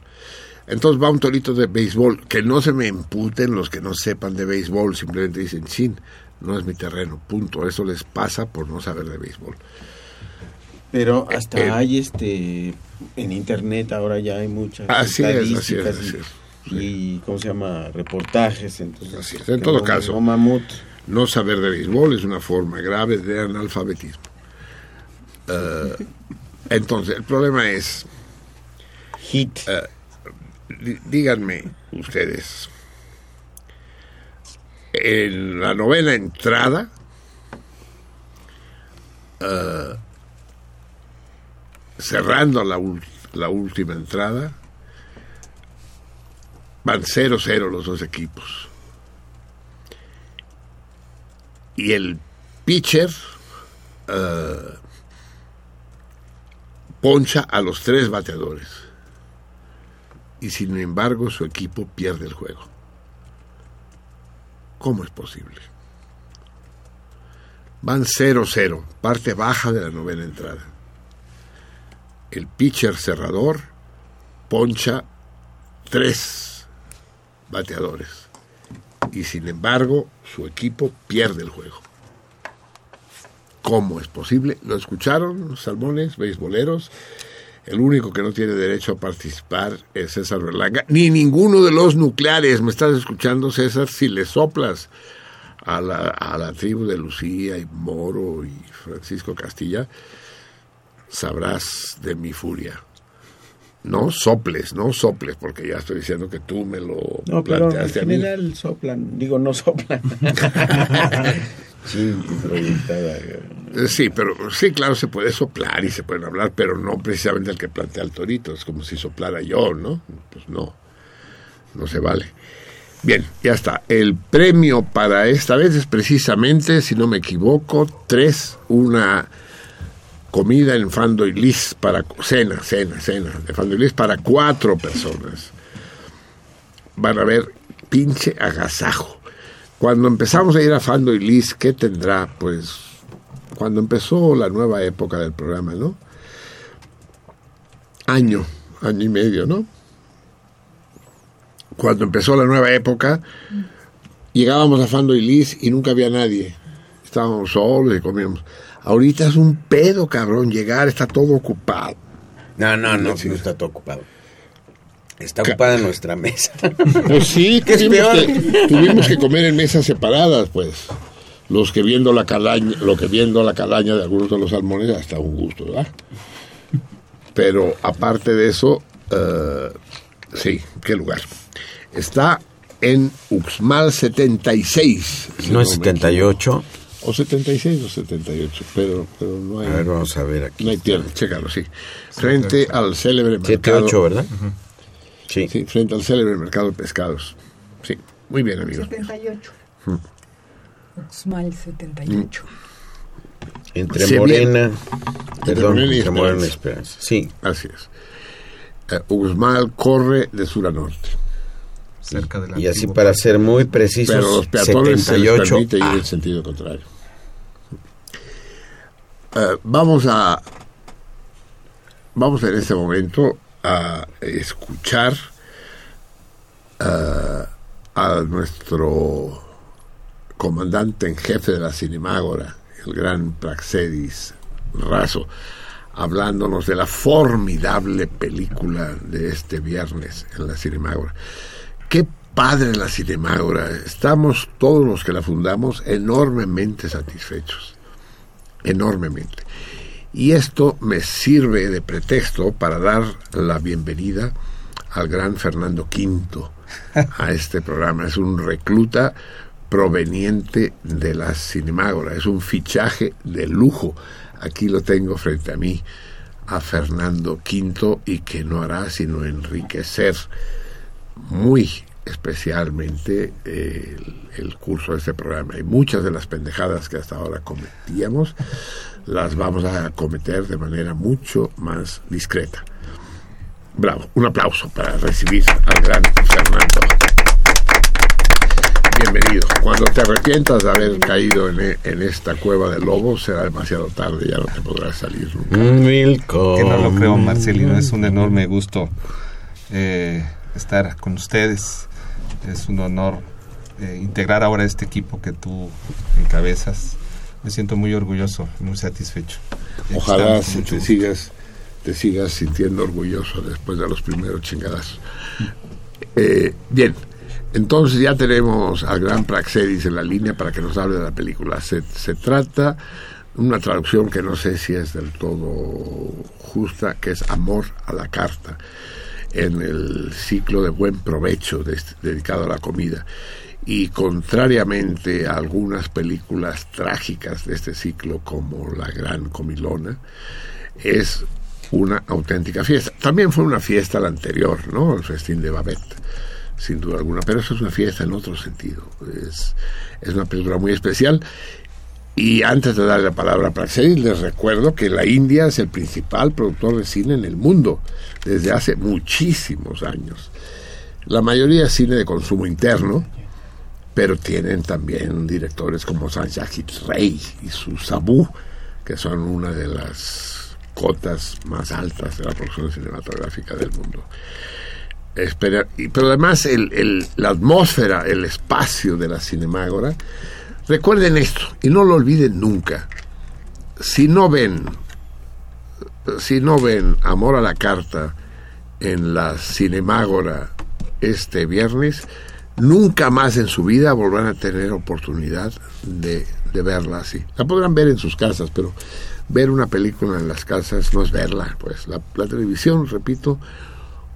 Entonces va un torito de béisbol, que no se me imputen los que no sepan de béisbol, simplemente dicen, chin, no es mi terreno, punto. Eso les pasa por no saber de béisbol. Pero hasta eh, hay este en internet ahora ya hay muchas así es, así es, así es. Y, ¿cómo se llama? reportajes. Entonces, así es. En todo caso, no saber de béisbol es una forma grave de analfabetismo. Eh, entonces, el problema es hit. Uh, díganme ustedes, en la novena entrada, uh, cerrando la, última entrada, van 0-0 los dos equipos. Y el pitcher uh, poncha a los tres bateadores y sin embargo su equipo pierde el juego. ¿Cómo es posible? Van 0-0, parte baja de la novena entrada. El pitcher cerrador poncha tres bateadores y sin embargo su equipo pierde el juego. ¿Cómo es posible? ¿Lo escucharon, salmones, beisboleros? El único que no tiene derecho a participar es César Berlanga, ni ninguno de los nucleares. ¿Me estás escuchando, César? Si le soplas a la, a la tribu de Lucía y Moro y Francisco Castilla, sabrás de mi furia. No soples, no soples, porque ya estoy diciendo que tú me lo no, planteaste pero en general soplan, digo, no soplan. Sí, eh, Sí, pero sí, claro, se puede soplar y se pueden hablar, pero no precisamente el que plantea el torito. Es como si soplara yo, ¿no? Pues no, no se vale. Bien, ya está. El premio para esta vez es precisamente, si no me equivoco, tres, una comida en Fando y Lis para cena, cena, cena de para cuatro personas. Van a ver pinche agasajo cuando empezamos a ir a Fando y Liz, ¿qué tendrá? Pues cuando empezó la nueva época del programa, ¿no? Año, año y medio, ¿no? Cuando empezó la nueva época, llegábamos a Fando y Liz y nunca había nadie. Estábamos solos y comíamos. Ahorita es un pedo, cabrón, llegar, está todo ocupado. No, no, no, no está todo ocupado. Está ocupada nuestra mesa. Pues sí, ¿Qué es tuvimos, peor? que, tuvimos que comer en mesas separadas, pues. Los que viendo la calaña, lo que viendo la calaña de algunos de los salmones, hasta un gusto, ¿verdad? Pero aparte de eso, eh, sí, qué lugar. Está en Uxmal 76. si No es me 78. equivoco. O 76 o 78, pero, pero no hay... A ver, vamos a ver aquí. No hay pierde, chécalo, sí. Frente al célebre mercado... 78, ¿verdad? Sí. Sí, frente al célebre mercado de pescados. Sí, muy bien, amigos. 78. Mm. Oxmal 78. Entre Se Morena. Entre Perdón, Morena y entre Morena y Esperanza. Esperanza. Sí. Así es. Eh, Uxmal corre de sur a norte. Cerca de la Y así para ser muy precisos, Pero los peatones se les 78. permite ir Ah, en sentido contrario. Eh, vamos a vamos en este momento a escuchar eh, a nuestro comandante en jefe de la Cinemágora, el gran Praxedis Razo, hablándonos de la formidable película de este viernes en la Cinemágora. Qué padre la Cinemágora. Estamos todos los que la fundamos enormemente satisfechos. Enormemente. Y esto me sirve de pretexto para dar la bienvenida al gran Fernando V a este programa. Es un recluta proveniente de la Cinemágora. Es un fichaje de lujo. Aquí lo tengo frente a mí, a Fernando V, y que no hará sino enriquecer muy especialmente eh, el, el curso de este programa. Y muchas de las pendejadas que hasta ahora cometíamos las vamos a cometer de manera mucho más discreta. Bravo, un aplauso para recibir al gran Fernando. Bienvenido. Cuando te arrepientas de haber caído en, en esta cueva de lobos, será demasiado tarde, ya no te podrás salir nunca. Milko. Que no lo creo, Marcelino. Es un enorme gusto eh, estar con ustedes. Es un honor eh, integrar ahora este equipo que tú encabezas. Me siento muy orgulloso, muy satisfecho. Ojalá si te sigas, te sigas sintiendo orgulloso después de los primeros chingadazos. Eh, bien, entonces ya tenemos al gran Praxedis en la línea para que nos hable de la película. Se, se trata de una traducción que no sé si es del todo justa, que es Amor a la carta, en el ciclo de buen provecho este- dedicado a la comida. Y contrariamente a algunas películas trágicas de este ciclo, como La Gran Comilona, es una auténtica fiesta. También fue una fiesta la anterior, ¿no? El festín de Babette, sin duda alguna, pero eso es una fiesta en otro sentido. Es, es una película muy especial. Y antes de darle la palabra a Praxedis, les recuerdo que la India es el principal productor de cine en el mundo desde hace muchísimos años. La mayoría es cine de consumo interno, pero tienen también directores como Sanjay Rey y su Sabu, que son una de las cotas más altas de la producción cinematográfica del mundo. Pero además el- el- la atmósfera, el espacio de la Cinemágora, recuerden esto y no lo olviden nunca. Si no ven, si no ven Amor a la Carta en la Cinemágora este viernes, nunca más en su vida volverán a tener oportunidad de, de verla así. La podrán ver en sus casas, pero ver una película en las casas no es verla, pues la, la televisión, repito,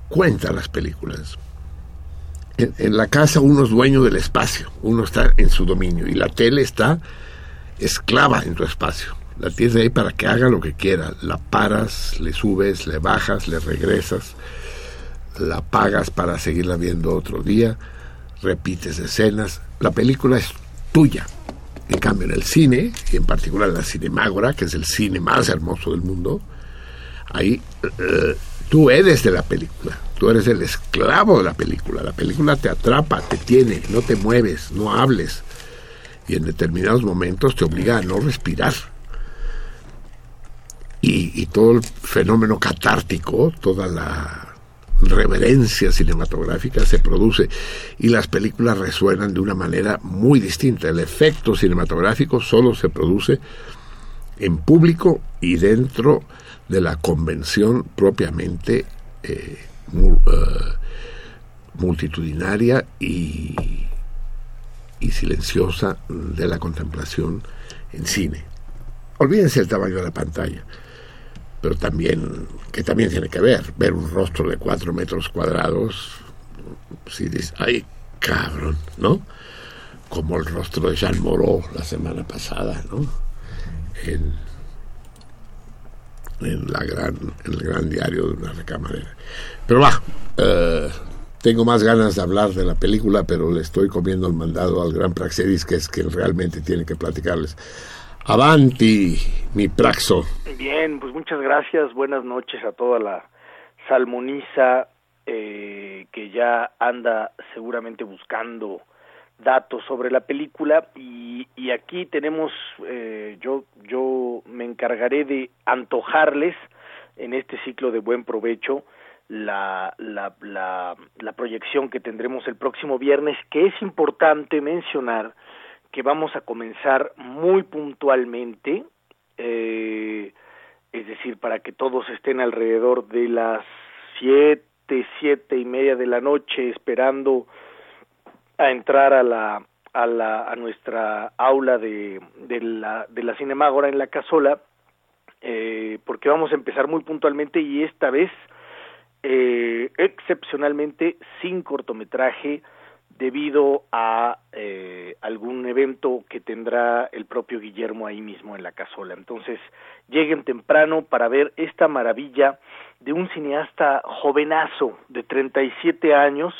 cuenta las películas. En, la casa uno es dueño del espacio, uno está en su dominio y la tele está esclava en tu espacio. La tienes ahí para que haga lo que quiera. La paras, le subes, le bajas, le regresas, la pagas para seguirla viendo otro día, repites escenas. La película es tuya. En cambio, en el cine, y en particular en la Cinemágora, que es el cine más hermoso del mundo, ahí eh, tú eres de la película, tú eres el esclavo de la película. La película te atrapa, te tiene, no te mueves, no hables. Y en determinados momentos te obliga a no respirar. y, todo el fenómeno catártico, toda la reverencia cinematográfica se produce y las películas resuenan de una manera muy distinta. El efecto cinematográfico solo se produce en público y dentro de la convención propiamente eh, eh, multitudinaria y, y silenciosa de la contemplación en cine. Olvídense el tamaño de la pantalla pero también, que también tiene que ver, ver un rostro de cuatro metros cuadrados, si dices, ay, cabrón, ¿no? Como el rostro de Jean Moreau la semana pasada, ¿no? En, en, la gran, el gran diario de una recamarera. Pero va, eh, tengo más ganas de hablar de la película, pero le estoy comiendo el mandado al gran Praxedis, que es quien realmente tiene que platicarles. Avanti, mi praxo. Bien, pues muchas gracias. Buenas noches a toda la salmoniza eh, que ya anda seguramente buscando datos sobre la película y, y aquí tenemos, eh, yo, yo me encargaré de antojarles en este ciclo de buen provecho la, la, la, la proyección que tendremos el próximo viernes, que es importante mencionar que vamos a comenzar muy puntualmente, eh, es decir, para que todos estén alrededor de las siete, siete y media de la noche esperando a entrar a la a la a nuestra aula de, de la de la Cinemágora en la Casola eh, porque vamos a empezar muy puntualmente y esta vez eh, excepcionalmente sin cortometraje debido a eh, algún evento que tendrá el propio Guillermo ahí mismo en la casola. Entonces, lleguen temprano para ver esta maravilla de un cineasta jovenazo de 37 años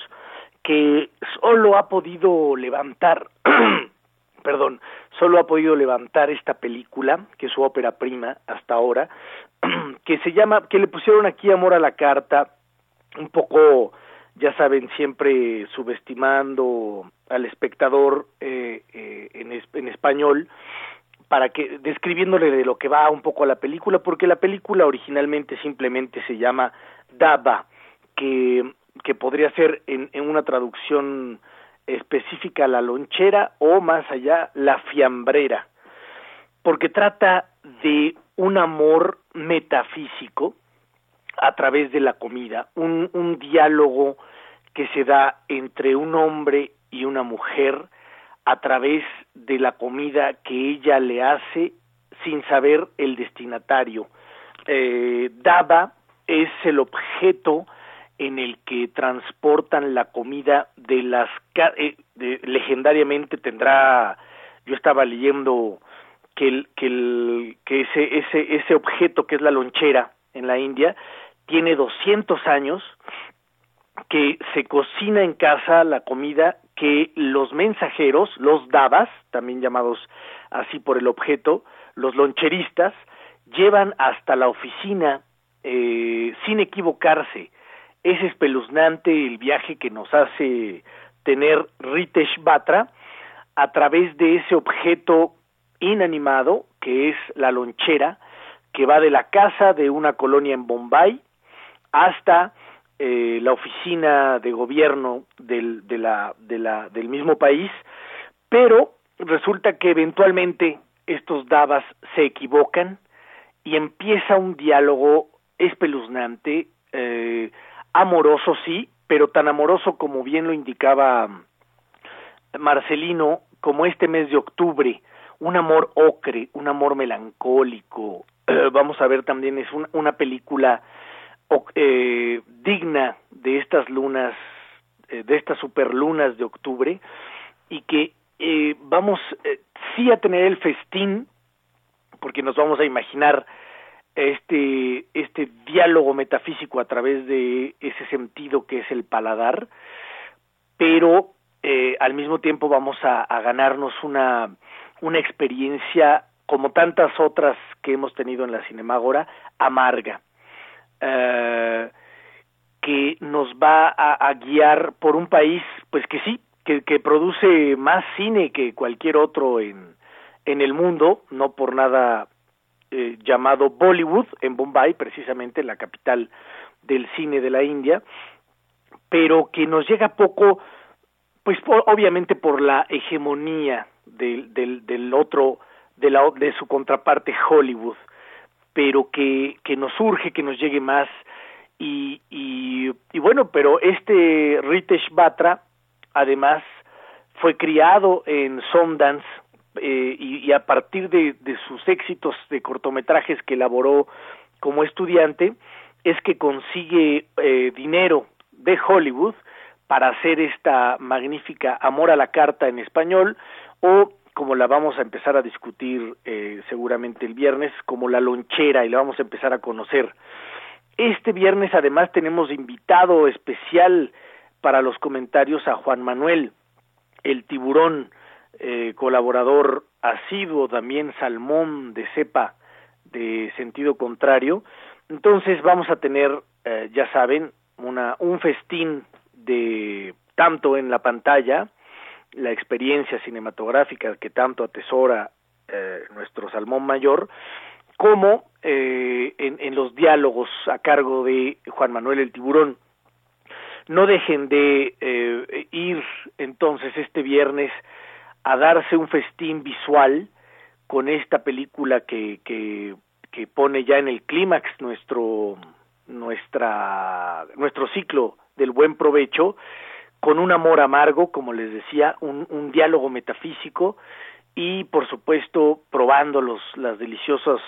que solo ha podido levantar, perdón, solo ha podido levantar esta película, que es su ópera prima hasta ahora, que se llama, que le pusieron aquí Amor a la Carta, un poco ya saben, siempre subestimando al espectador eh, eh, en, en, español, para que describiéndole de lo que va un poco a la película, porque la película originalmente simplemente se llama Daba, que, que podría ser en, en una traducción específica la lonchera o más allá la fiambrera, porque trata de un amor metafísico a través de la comida, un, un diálogo que se da entre un hombre y una mujer a través de la comida que ella le hace sin saber el destinatario. Eh, Daba es el objeto en el que transportan la comida de las eh, legendariamente tendrá yo estaba leyendo que el, que el que ese ese ese objeto que es la lonchera en la India tiene 200 años, que se cocina en casa la comida que los mensajeros, los dabas, también llamados así por el objeto, los loncheristas, llevan hasta la oficina eh, sin equivocarse. Es espeluznante el viaje que nos hace tener Ritesh Batra a través de ese objeto inanimado que es la lonchera que va de la casa de una colonia en Bombay hasta eh, la oficina de gobierno del, de la, de la, del mismo país, pero resulta que eventualmente estos dabas se equivocan y empieza un diálogo espeluznante, eh, amoroso sí, pero tan amoroso como bien lo indicaba Marcelino, como este mes de octubre, un amor ocre, un amor melancólico. vamos a ver también, es una película eh, digna de estas lunas, eh, de estas superlunas de octubre, y que eh, vamos eh, sí a tener el festín, porque nos vamos a imaginar este, este diálogo metafísico a través de ese sentido que es el paladar, pero eh, al mismo tiempo vamos a, a ganarnos una, una experiencia como tantas otras que hemos tenido en la Cinemágora, amarga eh, que nos va a, guiar por un país, pues que sí, que, que produce más cine que cualquier otro en, en el mundo, no por nada eh, llamado Bollywood en Bombay, precisamente la capital del cine de la India, pero que nos llega poco, pues obviamente por la hegemonía del, del, del otro, de, la, de su contraparte Hollywood, pero que, que nos urge que nos llegue más y, y, y bueno, pero este Ritesh Batra además fue criado en Sundance eh, y, a partir de, sus éxitos de cortometrajes que elaboró como estudiante, es que consigue eh, dinero de Hollywood para hacer esta magnífica Amor a la Carta en español o como la vamos a empezar a discutir eh, seguramente el viernes, como la lonchera y la vamos a empezar a conocer. Este viernes además tenemos invitado especial para los comentarios a Juan Manuel, el tiburón, eh, colaborador asiduo también Salmón de cepa de sentido contrario. Entonces vamos a tener, eh, ya saben, una, un festín de tanto en la pantalla, la experiencia cinematográfica que tanto atesora eh, nuestro Salmón Mayor, como en, en, los diálogos a cargo de Juan Manuel el Tiburón. No dejen de ir entonces este viernes a darse un festín visual con esta película que, que, que pone ya en el clímax nuestro, nuestra, nuestro ciclo del buen provecho, con un amor amargo, como les decía, un, un diálogo metafísico y, por supuesto, probando los las deliciosos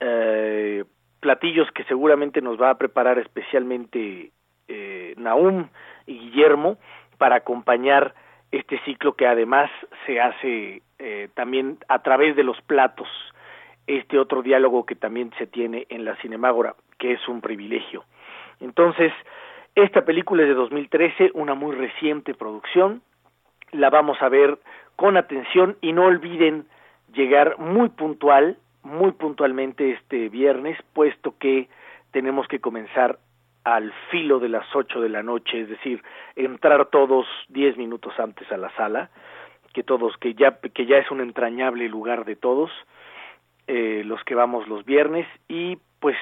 eh, platillos que seguramente nos va a preparar especialmente eh, Naum y Guillermo para acompañar este ciclo que además se hace eh, también a través de los platos, este otro diálogo que también se tiene en la Cinemágora, que es un privilegio. Entonces, esta película es de 2013, una muy reciente producción, la vamos a ver con atención y no olviden llegar muy puntual, muy puntualmente este viernes, puesto que tenemos que comenzar al filo de las ocho de la noche, es decir, entrar todos diez minutos antes a la sala, que todos, que ya, que ya es un entrañable lugar de todos, eh, los que vamos los viernes, y pues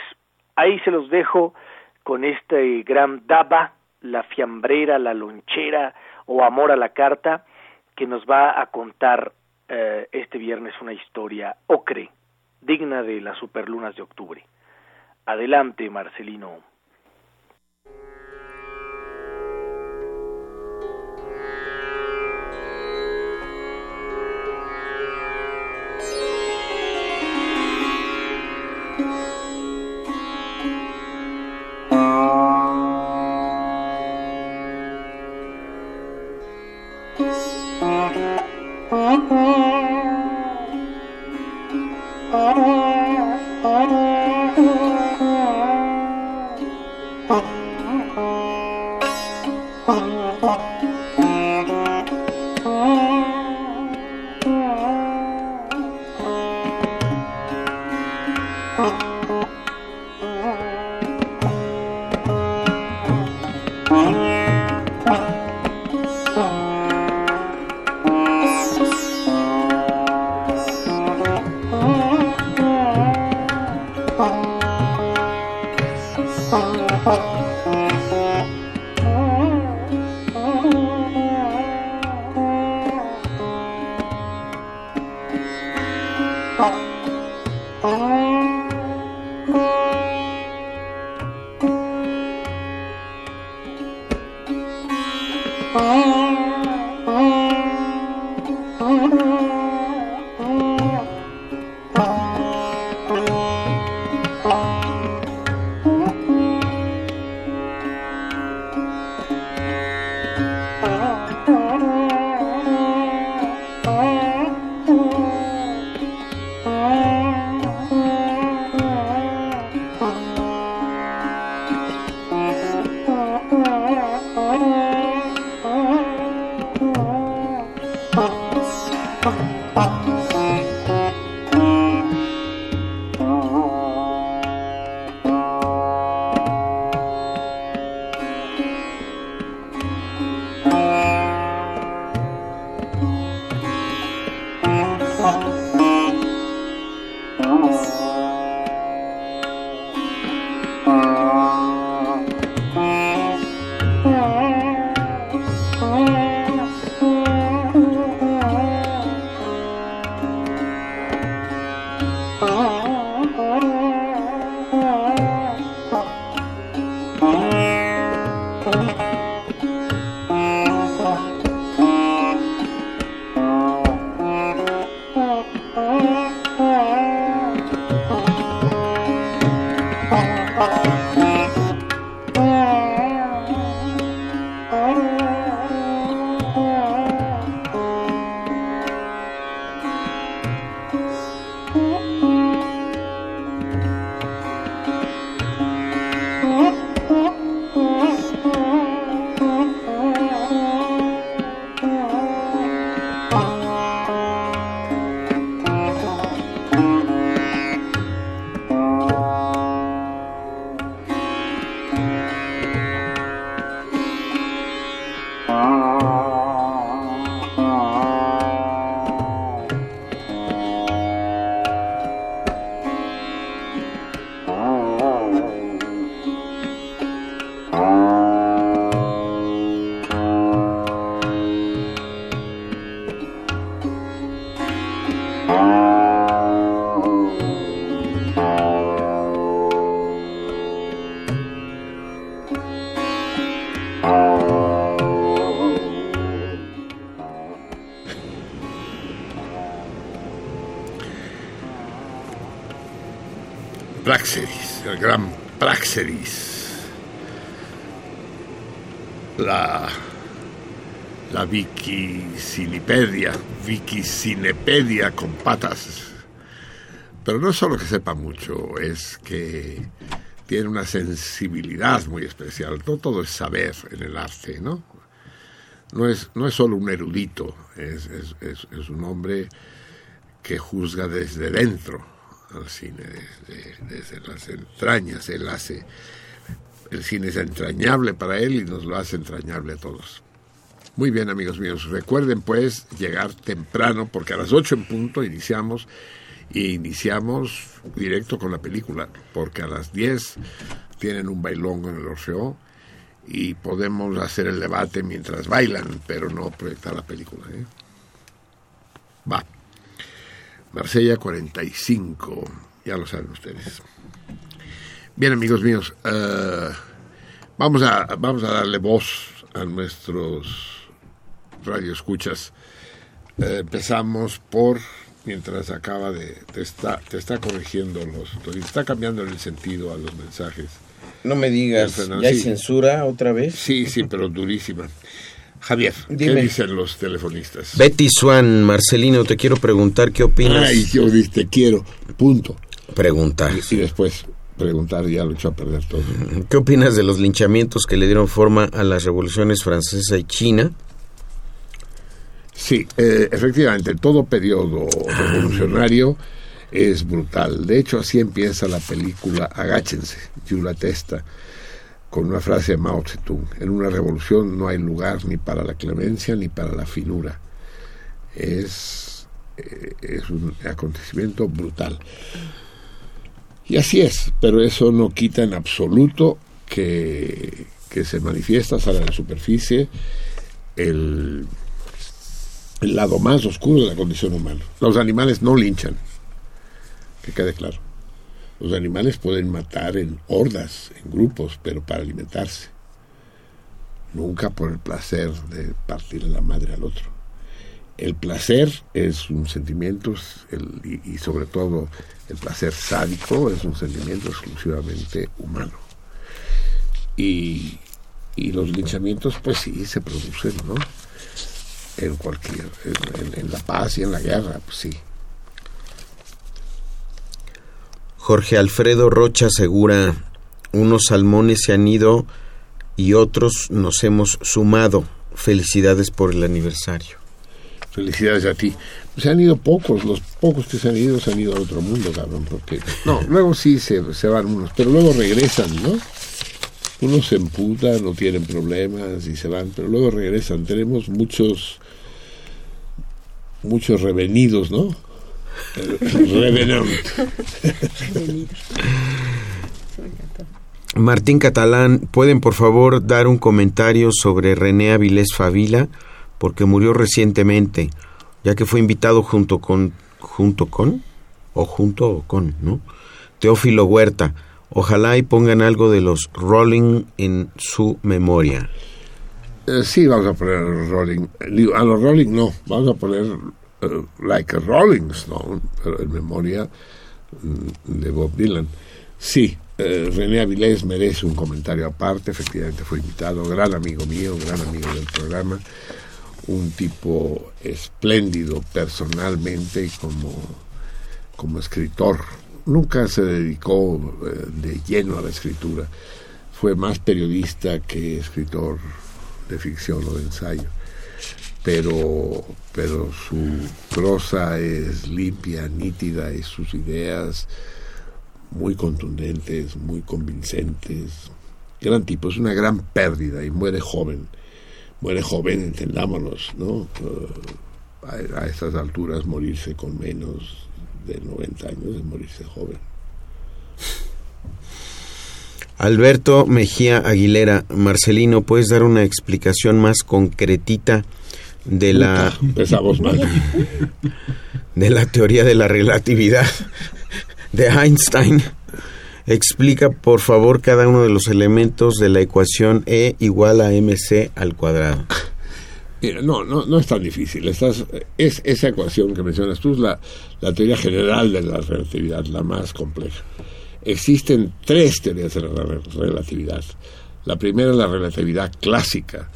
ahí se los dejo con este gran daba, la fiambrera, la lonchera o amor a la carta, que nos va a contar eh, este viernes una historia ocre, digna de las superlunas de octubre. Adelante, Marcelino. Thank you. Wikicinipedia, Wikicinepedia con patas. Pero no solo que sepa mucho, es que tiene una sensibilidad muy especial. No todo es saber en el arte, ¿no? No es, no es solo un erudito, es, un hombre que juzga desde dentro al cine, desde, las entrañas. Hace. El cine es entrañable para él y nos lo hace entrañable a todos. Muy bien, amigos míos. Recuerden, pues, llegar temprano, porque a las 8 en punto iniciamos y iniciamos directo con la película, porque a las 10 tienen un bailongo en el Orfeo y podemos hacer el debate mientras bailan, pero no proyectar la película. ¿eh? Va. Marsella 45, ya lo saben ustedes. Bien, amigos míos, uh, vamos, a, vamos a darle voz a nuestros radioescuchas. Uh, empezamos por, mientras acaba de, te está, te está corrigiendo los, te está cambiando el sentido a los mensajes. No me digas, ¿ya hay sí. censura otra vez? Sí, sí, pero durísima. Javier, Dime. ¿qué dicen los telefonistas? Betty Swan, Marcelino, te quiero preguntar qué opinas. Ay, yo te quiero, punto. Preguntar. Y, y después preguntar ya lo echó a perder todo. ¿Qué opinas de los linchamientos que le dieron forma a las revoluciones francesa y china? Sí, eh, efectivamente, todo periodo revolucionario es brutal. De hecho, así empieza la película Agáchense, Yula Testa con una frase de Mao Zedong, en una revolución no hay lugar ni para la clemencia ni para la finura. Es, eh, es un acontecimiento brutal. Y así es, pero eso no quita en absoluto que, que se manifiesta, sale a la superficie el, el lado más oscuro de la condición humana. Los animales no linchan, que quede claro. Los animales pueden matar en hordas, en grupos, pero para alimentarse. Nunca por el placer de partir la madre al otro. El placer es un sentimiento, y, sobre todo el placer sádico es un sentimiento exclusivamente humano. Y, y los linchamientos, pues sí, se producen, ¿no? En cualquier, en, en la paz y en la guerra, pues sí. Jorge Alfredo Rocha asegura, unos salmones se han ido y otros nos hemos sumado. Felicidades por el aniversario. Felicidades a ti. Se han ido pocos, los pocos que se han ido se han ido al otro mundo, cabrón, porque... No, luego sí se, se van unos, pero luego regresan, ¿no? Unos se emputan, no tienen problemas y se van, pero luego regresan. Tenemos muchos, muchos revenidos, ¿no? Revenant. Martín Catalán, ¿pueden por favor dar un comentario sobre René Avilés Favila? Porque murió recientemente, ya que fue invitado junto con, junto con, o junto con, ¿no? Teófilo Huerta. Ojalá y pongan algo de los Rolling en su memoria. Eh, sí, vamos a poner Rolling. A los Rolling no, vamos a poner uh, like a Rolling Stone, pero en memoria mm, de Bob Dylan. Sí, eh, René Avilés merece un comentario aparte, efectivamente fue invitado, gran amigo mío, gran amigo del programa, un tipo espléndido personalmente como, como escritor. Nunca se dedicó eh, de lleno a la escritura, fue más periodista que escritor de ficción o de ensayo pero, pero su prosa es limpia, nítida y sus ideas muy contundentes, muy convincentes. Gran tipo, es una gran pérdida y muere joven. Muere joven, entendámonos, ¿no? Uh, a, a estas alturas morirse con menos de 90 años es morirse joven. Alberto Mejía Aguilera, Marcelino, ¿puedes dar una explicación más concretita de la de la teoría de la relatividad de Einstein explica por favor cada uno de los elementos de la ecuación E igual a mc al cuadrado Mira, no, no, no es tan difícil. Estás, es esa ecuación que mencionas tú es la, teoría general de la relatividad, la más compleja. Existen tres teorías de la relatividad. La primera es la relatividad clásica,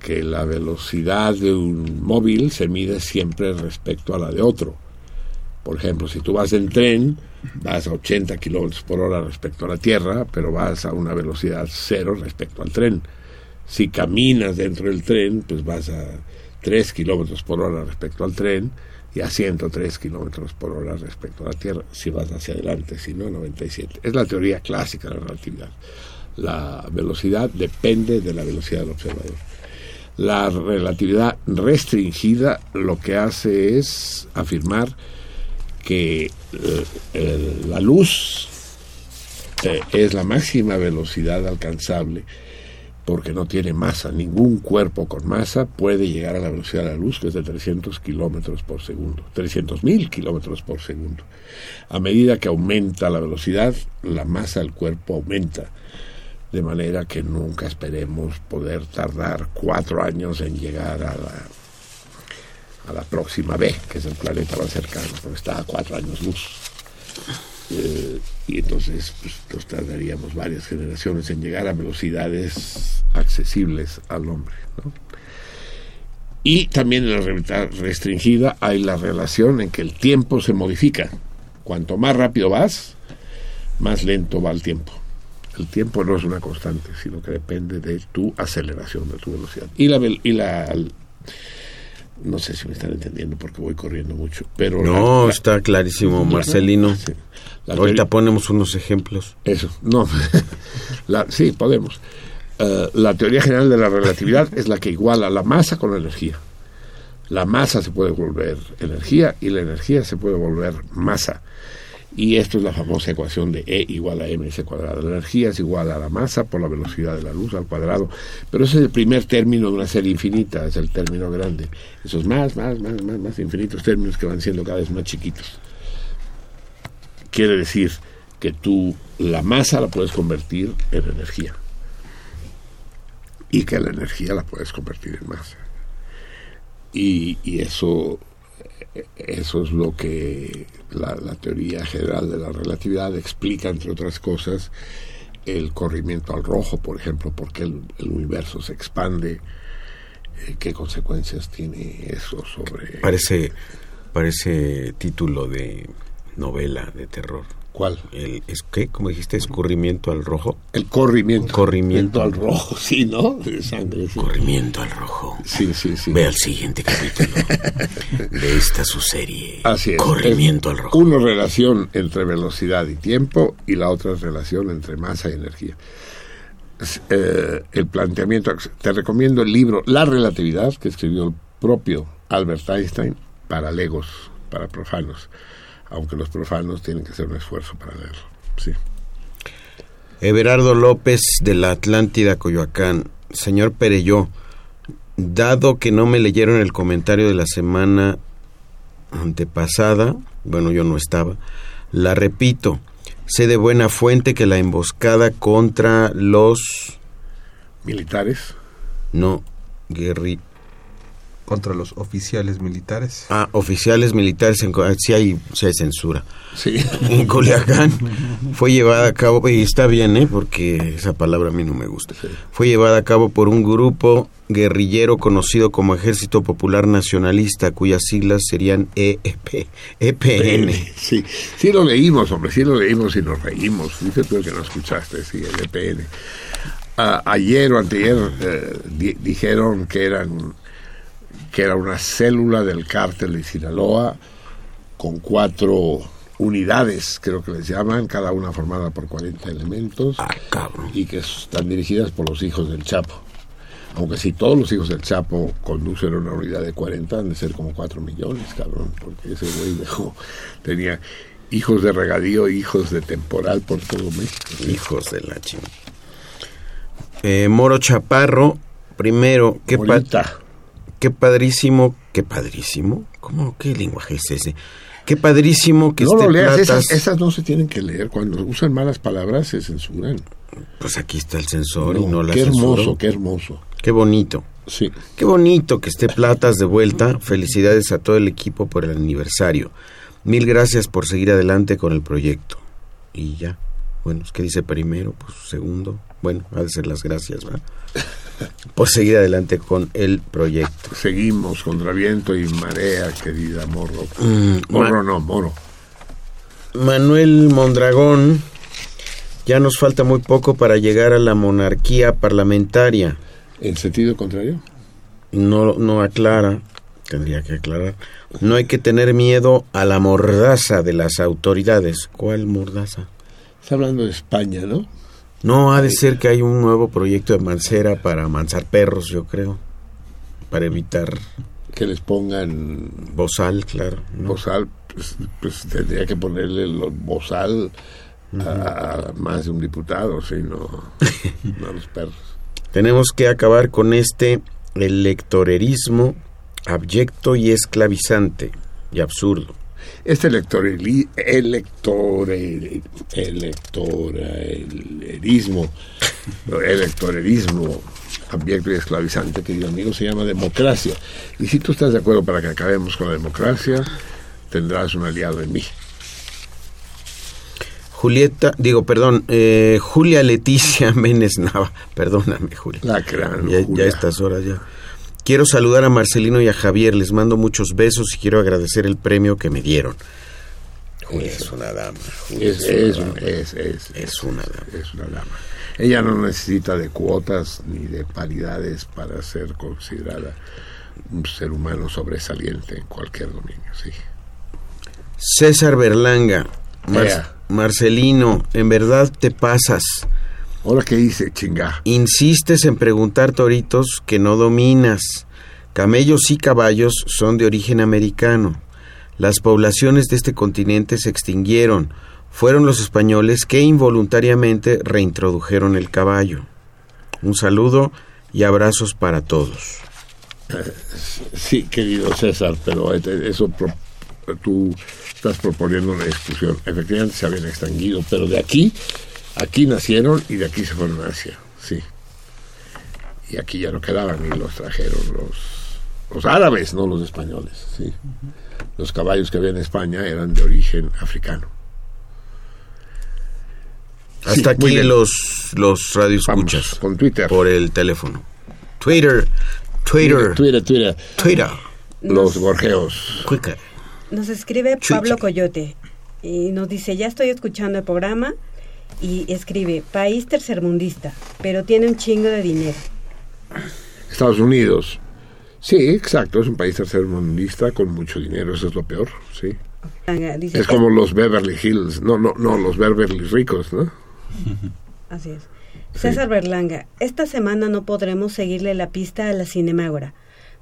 que la velocidad de un móvil se mide siempre respecto a la de otro. Por ejemplo, si tú vas en tren, vas a 80 kilómetros por hora respecto a la Tierra, pero vas a una velocidad cero respecto al tren. Si caminas dentro del tren, pues vas a 3 kilómetros por hora respecto al tren y a 103 kilómetros por hora respecto a la Tierra, si vas hacia adelante, si no, 97. Es la teoría clásica de la relatividad. La velocidad depende de la velocidad del observador. La relatividad restringida lo que hace es afirmar que eh, la luz eh, es la máxima velocidad alcanzable porque no tiene masa. Ningún cuerpo con masa puede llegar a la velocidad de la luz, que es de 300 kilómetros por segundo, 300 mil kilómetros por segundo. A medida que aumenta la velocidad, la masa del cuerpo aumenta, de manera que nunca esperemos poder tardar cuatro años en llegar a la a la próxima B, que es el planeta más cercano, porque está a cuatro años luz. Eh, y entonces pues, nos tardaríamos varias generaciones en llegar a velocidades accesibles al hombre. Y también en la realidad restringida hay la relación en que el tiempo se modifica. Cuanto más rápido vas, más lento va el tiempo. El tiempo no es una constante, sino que depende de tu aceleración, de tu velocidad. Y la, y la no sé si me están entendiendo porque voy corriendo mucho, pero... No, está clarísimo, Marcelino. Ahorita ponemos unos ejemplos. Eso, no. sí, podemos. Eh, la teoría general de la relatividad es la que iguala la masa con la energía. La masa se puede volver energía y la energía se puede volver masa. Y esto es la famosa ecuación de E igual a mc cuadrado. La energía es igual a la masa por la velocidad de la luz al cuadrado. Pero ese es el primer término de una serie infinita, es el término grande. Esos más, más, más, más, más infinitos términos que van siendo cada vez más chiquitos. Quiere decir que tú la masa la puedes convertir en energía. Y que la energía la puedes convertir en masa. Y, y eso eso es lo que la, teoría general de la relatividad explica, entre otras cosas, el corrimiento al rojo, por ejemplo, porque el, universo se expande, eh, qué consecuencias tiene eso sobre... Parece, parece título de novela de terror. ¿Cuál? El, es, ¿Qué? ¿Cómo dijiste? ¿Escurrimiento al rojo? El corrimiento. Corrimiento al rojo, sí, ¿no? De sangre. Corrimiento al rojo. Sí, sí, sí. Ve al siguiente capítulo de esta su serie. Así es. Corrimiento al rojo. Una relación entre velocidad y tiempo y la otra relación entre masa y energía. Eh, el planteamiento, te recomiendo el libro La relatividad que escribió el propio Albert Einstein para legos, para profanos aunque los profanos tienen que hacer un esfuerzo para leerlo. Sí. Everardo López de la Atlántida, Coyoacán. Señor Pereyó, dado que no me leyeron el comentario de la semana antepasada, bueno, yo no estaba, la repito. Sé de buena fuente que la emboscada contra los... Militares. No, guerri contra los oficiales militares. Ah, oficiales militares, en, sí, hay, sí hay censura. Sí. En Culiacán fue llevada a cabo, y está bien, ¿eh? porque esa palabra a mí no me gusta. Fue llevada a cabo por un grupo guerrillero conocido como Ejército Popular Nacionalista, cuyas siglas serían EEP, EPN. Sí, sí lo leímos, hombre, sí lo leímos y nos reímos. Dice tú que no escuchaste, sí, el EPN. Ah, ayer o anteayer eh, dijeron que eran que era una célula del cártel de Sinaloa con cuatro unidades, creo que les llaman, cada una formada por 40 elementos ah, y que están dirigidas por los hijos del Chapo. Aunque si todos los hijos del Chapo conducen una unidad de 40, han de ser como 4 millones, cabrón, porque ese güey dejó, tenía hijos de regadío, hijos de temporal por todo México. Hijos de la chingada. Eh, Moro Chaparro, primero, ¿qué pasa? Qué padrísimo, qué padrísimo. ¿Cómo? ¿Qué lenguaje es ese? Qué padrísimo que no lo leas, esas, no se tienen que leer. Cuando usan malas palabras se censuran. Pues aquí está el censor y no las Qué hermoso, qué hermoso. Qué bonito. Sí. Qué bonito que esté Platas de vuelta. Felicidades a todo el equipo por el aniversario. Mil gracias por seguir adelante con el proyecto. Y ya. Bueno, es que dice primero, pues segundo. Bueno, ha de ser las gracias, ¿verdad? Por seguir adelante con el proyecto. Seguimos contra viento y marea, querida Morro. Mm, Morro no, Moro. Manuel Mondragón, ya nos falta muy poco para llegar a la monarquía parlamentaria. ¿En sentido contrario? No, no aclara, tendría que aclarar. No hay que tener miedo a la mordaza de las autoridades. ¿Cuál mordaza? Está hablando de España, ¿no? No, ha de ser que hay un nuevo proyecto de mancera para mansar perros, yo creo. Para evitar Que les pongan bozal, claro. ¿no? bozal, pues, pues tendría que ponerle el bozal a, a más de un diputado, sí, no, no a los perros. Tenemos que acabar con este electorerismo abyecto y esclavizante y absurdo. Este electoralismo, electorerismo abyecto y esclavizante, querido amigo, se llama democracia. Y si tú estás de acuerdo para que acabemos con la democracia, tendrás un aliado en mí. Julieta, digo, perdón, eh, Julia Leticia Méndez Nava, perdóname, Julia. La gran Ya, ya a estas horas ya. Quiero saludar a Marcelino y a Javier, les mando muchos besos y quiero agradecer el premio que me dieron. Julia es una dama. Es, una es, dama. es, es, Es una dama. es una dama. Ella no necesita de cuotas ni de paridades para ser considerada un ser humano sobresaliente en cualquier dominio, sí. César Berlanga, Mar-. Marcelino, en verdad te pasas. Ahora qué dice, chinga. Insistes en preguntar toritos que no dominas. Camellos y caballos son de origen americano. Las poblaciones de este continente se extinguieron. Fueron los españoles que involuntariamente reintrodujeron el caballo. Un saludo y abrazos para todos. Sí, querido César, pero eso tú estás proponiendo una discusión. Efectivamente se habían extinguido, pero de aquí, aquí nacieron y de aquí se fueron a Asia, sí. Y aquí ya no quedaban y los trajeron los, los árabes, no los españoles, sí. Los caballos que había en España eran de origen africano. Hasta aquí los, los radioescuchas Vamos, con Twitter. por el teléfono. Twitter, Twitter, Twitter, Twitter. Twitter. Los gorjeos. Quicker. Nos escribe. Pablo Coyote y nos dice, ya estoy escuchando el programa y escribe, país tercermundista, pero tiene un chingo de dinero. Estados Unidos. Sí, exacto, es un país tercermundista con mucho dinero, eso es lo peor, sí. Dice, Es como los Beverly Hills, no, no, no, los Beverly ricos, ¿no? Así es. César Berlanga, esta semana no podremos seguirle la pista a la Cinemágora.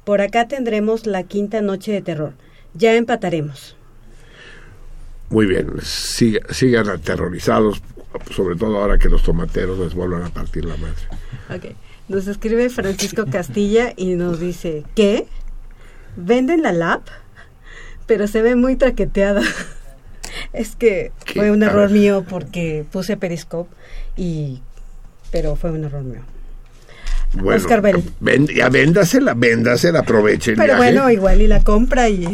Por acá tendremos la quinta noche de terror. Ya empataremos. Muy bien, siga- sigan aterrorizados, sobre todo ahora que los tomateros les vuelvan a partir la madre. Ok. Nos escribe Francisco Castilla y nos dice, ¿qué? ¿Venden la lap? Pero se ve muy traqueteada. es que ¿Qué? fue un error mío porque puse Periscope y... Pero fue un error mío. Bueno, Oscar Bell. ven- ya véndasela, véndasela, aproveche el Pero viaje. bueno, igual y la compra y...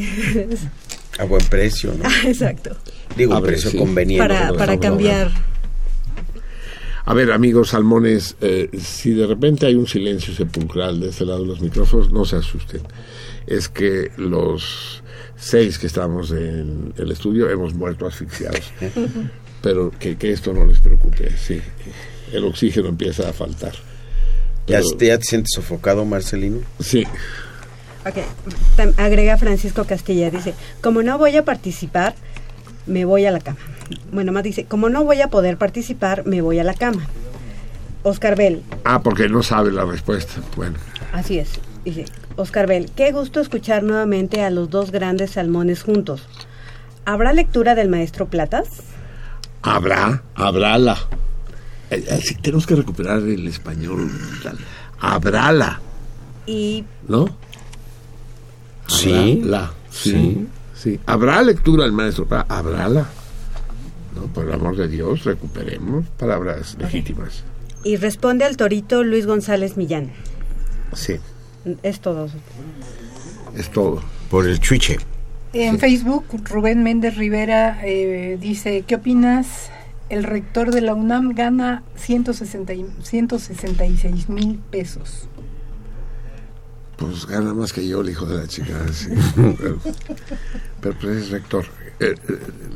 A buen precio, ¿no? Exacto. Digo, A precio sí. conveniente. Para, para cambiar. A ver, amigos salmones, eh, si de repente hay un silencio sepulcral de este lado de los micrófonos, no se asusten. Es que los seis que estamos en el estudio hemos muerto asfixiados. Pero que, que esto no les preocupe, sí. El oxígeno empieza a faltar. ¿Ya, te- ya te sientes sofocado, Marcelino? Sí, Ok, tam- agrega Francisco Castilla, dice, como no voy a participar, me voy a la cama. Bueno, más dice, como no voy a poder participar, me voy a la cama. Oscar Bell, Ah, porque no sabe la respuesta. Bueno, así es. Dice, Oscar Bell, qué gusto escuchar nuevamente a los dos grandes salmones juntos. ¿Habrá lectura del maestro Platas? habrá, habrála. Eh, eh, sí, tenemos que recuperar el español. Habrála, Y ¿no? Sí. La, sí, sí. Habrá lectura al maestro, ah, habrála. No, por el amor de Dios, recuperemos palabras legítimas. Y responde al torito Luis González Millán. Sí, Es todo. es todo. Por el chuiche. En Facebook, Rubén Méndez Rivera eh, dice, ¿qué opinas el rector de la UNAM gana 160, 166 mil pesos. Pues gana más que yo, el hijo de la chica. sí. pero, pues es rector. Eh,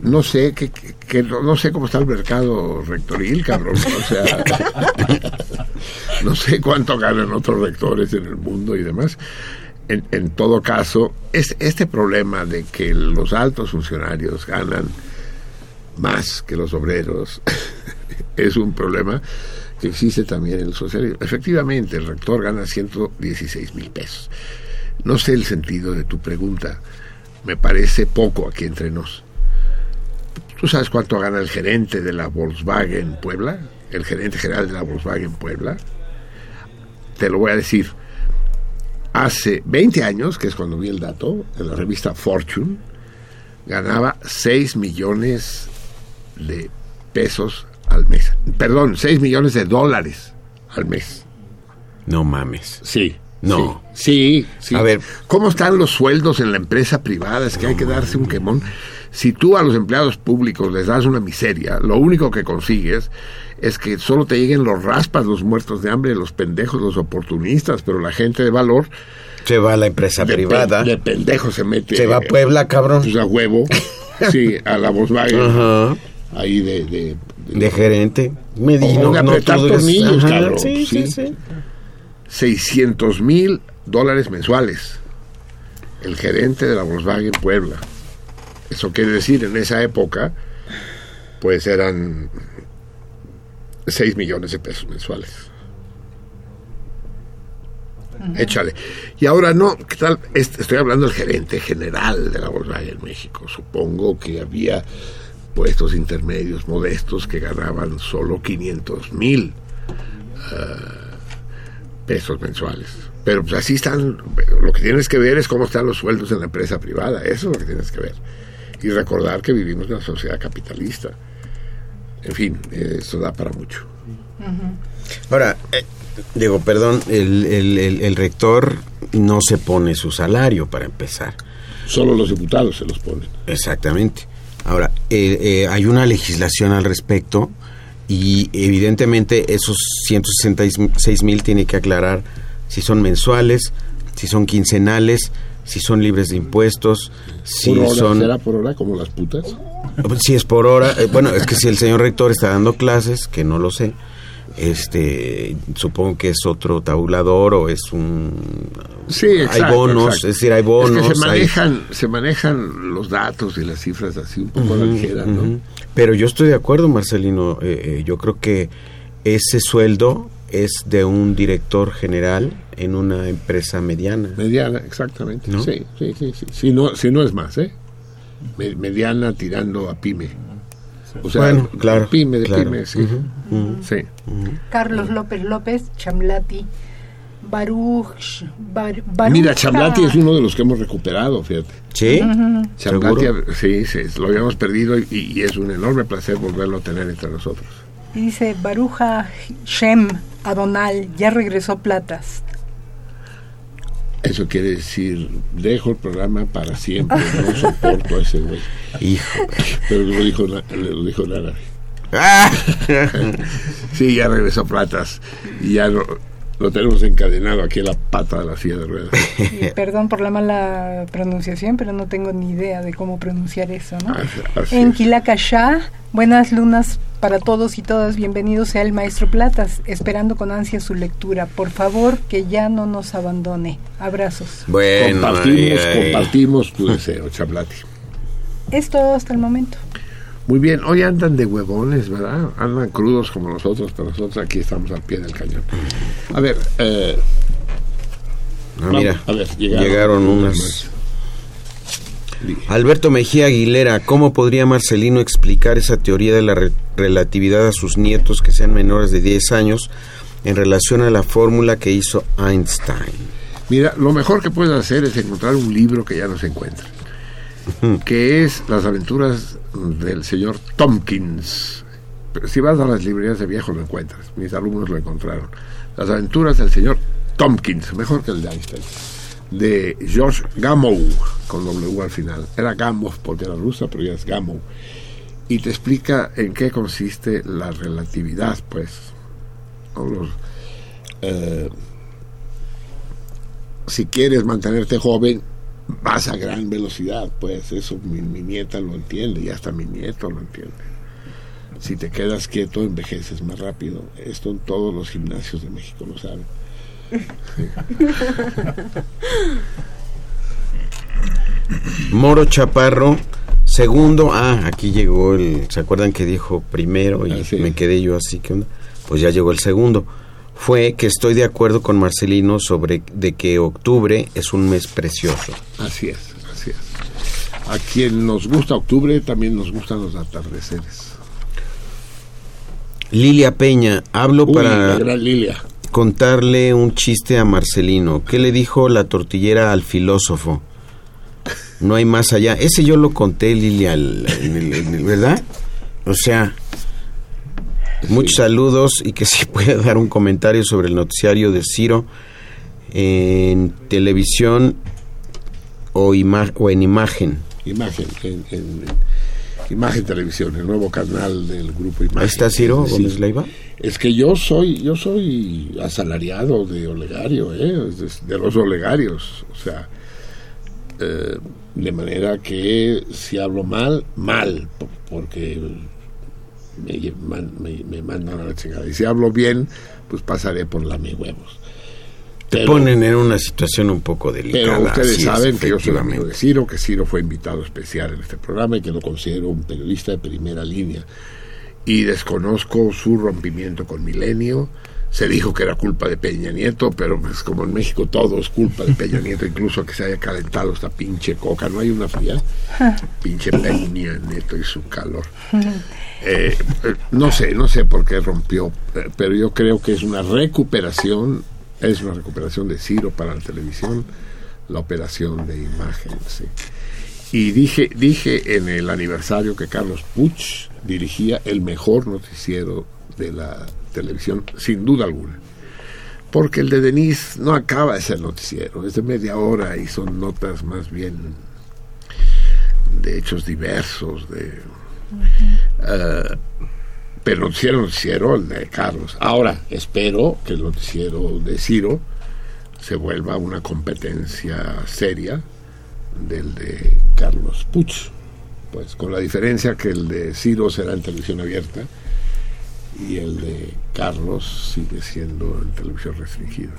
no sé que, que- no, no sé cómo está el mercado rectoril, cabrón. O sea, no sé cuánto ganan otros rectores en el mundo y demás. En, en todo caso, es, este problema de que los altos funcionarios ganan más que los obreros es un problema que existe también en el socialismo. Efectivamente, el rector gana 116 mil pesos. No sé el sentido de tu pregunta. Me parece poco aquí entre nos. ¿Tú sabes cuánto gana el gerente de la Volkswagen Puebla? El gerente general de la Volkswagen Puebla. Te lo voy a decir. Hace 20 años, que es cuando vi el dato, en la revista Fortune, ganaba 6 millones de pesos al mes. Perdón, 6 millones de dólares al mes. No mames. Sí. No. Sí, sí. A ver. ¿Cómo están los sueldos en la empresa privada? Es que hay que darse un quemón. Si tú a los empleados públicos les das una miseria, lo único que consigues es que solo te lleguen los raspas, los muertos de hambre, los pendejos, los oportunistas, pero la gente de valor Se va a la empresa de, privada. pe- de pendejo se mete. Se va a Puebla, cabrón. Pues a huevo. Sí, a la Volkswagen. Ajá. Ahí de, de, De gerente. De no tornillos, cabrón. Sí, sí, Sí. sí. 600 mil dólares mensuales. El gerente de la Volkswagen Puebla. Eso quiere decir, en esa época, pues eran 6 millones de pesos mensuales. Échale. Y ahora no, ¿qué tal? Est- Estoy hablando del gerente general de la Volkswagen México. Supongo que había puestos intermedios modestos que ganaban solo 500 mil pesos mensuales. Pero pues así están, lo que tienes que ver es cómo están los sueldos en la empresa privada, eso es lo que tienes que ver. Y recordar que vivimos en una sociedad capitalista. En fin, eh, eso da para mucho. Ahora, eh, digo, perdón, el, el- el- el rector no se pone su salario para empezar. Solo los diputados se los ponen. Exactamente. Ahora, eh, eh, hay una legislación al respecto y evidentemente esos 166 mil tiene que aclarar si son mensuales, si son quincenales, si son libres de impuestos, si por hora, son... ¿Será por hora como las putas? Si es por hora, eh, bueno, es que si el señor rector está dando clases, que no lo sé, este, supongo que es otro tabulador o es un... Sí, hay exacto, bonos, exacto. es decir, hay bonos. Es que se hay- manejan, se manejan los datos y las cifras así un poco a la Ujú, ligera, ¿no? Pero yo estoy de acuerdo, Marcelino. eh, eh, yo creo que ese sueldo es de un director general en una empresa mediana. Mediana, exactamente. ¿No? Sí, sí, sí, sí. Si no, si no es más, ¿eh? Me- mediana tirando a pyme. O sea, Bueno, claro, pyme de claro. pyme, sí. Sí. Carlos López López, Chamlati, Baruch, Bar- Baruja. Mira, Chablati es uno de los que hemos recuperado, fíjate. ¿Sí? Ujú. Chablati, sí, sí, lo habíamos perdido y, y es un enorme placer volverlo a tener entre nosotros. Y dice Baruja Shem Adonal, ya regresó Platas. Eso quiere decir, dejo el programa para siempre, no soporto a ese güey. Hijo. Pero lo dijo, lo dijo en árabe. Ah. Sí, ya regresó Platas y ya lo, lo tenemos encadenado aquí en la pata de la silla de ruedas. Y perdón por la mala pronunciación, pero no tengo ni idea de cómo pronunciar eso, ¿no? Así- así En es. Quilacashá, buenas lunas para todos y todas. Bienvenido sea el maestro Platas, esperando con ansia su lectura. Por favor, que ya no nos abandone. Abrazos. Bueno, compartimos, ay, ay. compartimos tu deseo, Chablati. Es todo hasta el momento. Muy bien, hoy andan de huevones, ¿verdad? Andan crudos como nosotros, pero nosotros aquí estamos al pie del cañón. A ver, eh, Ah, mira, a ver, llegaron, llegaron unas. Alberto Mejía Aguilera, ¿cómo podría Marcelino explicar esa teoría de la re- relatividad a sus nietos que sean menores de 10 años en relación a la fórmula que hizo Einstein? Mira, lo mejor que puedes hacer es encontrar un libro que ya no se encuentra, que es Las aventuras del señor Tompkins. Si vas a las librerías de viejo lo encuentras, mis alumnos lo encontraron. Las aventuras del señor Tompkins, mejor que el de Einstein, de George Gamow, con W al final. Era Gamow porque era rusa, pero ya es Gamow. y te explica en qué consiste la relatividad, pues. Eh, si quieres mantenerte joven, vas a gran velocidad, pues eso mi, nieta lo entiende y hasta mi nieto lo entiende. Si te quedas quieto, envejeces más rápido. Esto en todos los gimnasios de México lo saben. Moro Chaparro, segundo. Ah, aquí llegó el. ¿Se acuerdan que dijo primero y ah, me quedé yo así? que Pues ya llegó el segundo fue que estoy de acuerdo con Marcelino sobre de que octubre es un mes precioso. Así es, así es. A quien nos gusta octubre también nos gustan los atardeceres. Lilia Peña, hablo para contarle un chiste a Marcelino. ¿Qué le dijo la tortillera al filósofo? No hay más allá. Ese yo lo conté, Lilia, ¿verdad? O sea, Muchos saludos y que si puede dar un comentario sobre el noticiario de Ciro en televisión o, o en imagen. Imagen, en, Imagen Televisión, el nuevo canal del grupo Imagen. está Ciro Gómez Leiva? Es que yo soy yo soy asalariado de Olegario, ¿eh? de, los Olegarios, o sea, eh, de manera que si hablo mal, mal, porque me, me, mandan a la chingada. Y si hablo bien, pues pasaré por la mi huevos. Te ponen en una situación un poco delicada. Pero ustedes saben que yo soy amigo de Ciro, que Ciro fue invitado especial en este programa y que lo considero un periodista de primera línea. Y desconozco su rompimiento con Milenio. Se dijo que era culpa de Peña Nieto, pero pues como en México todo es culpa de Peña Nieto, incluso que se haya calentado esta pinche coca, no hay una fría. pinche Peña Nieto y su calor. Eh, no sé, no sé por qué rompió, eh, pero yo creo que es una recuperación, es una recuperación de Ciro para la televisión, la operación de imagen. Y dije, dije en el aniversario que Carlos Puch dirigía el mejor noticiero de la televisión, sin duda alguna. Porque el de Denise no acaba de ser noticiero, es de media hora y son notas más bien de hechos diversos, de eh, pero el noticiero, noticiero, el de Carlos. Ahora, espero que el noticiero de Ciro se vuelva una competencia seria del de Carlos Puch. Pues con la diferencia que el de Ciro será en televisión abierta y el de Carlos sigue siendo en televisión restringida.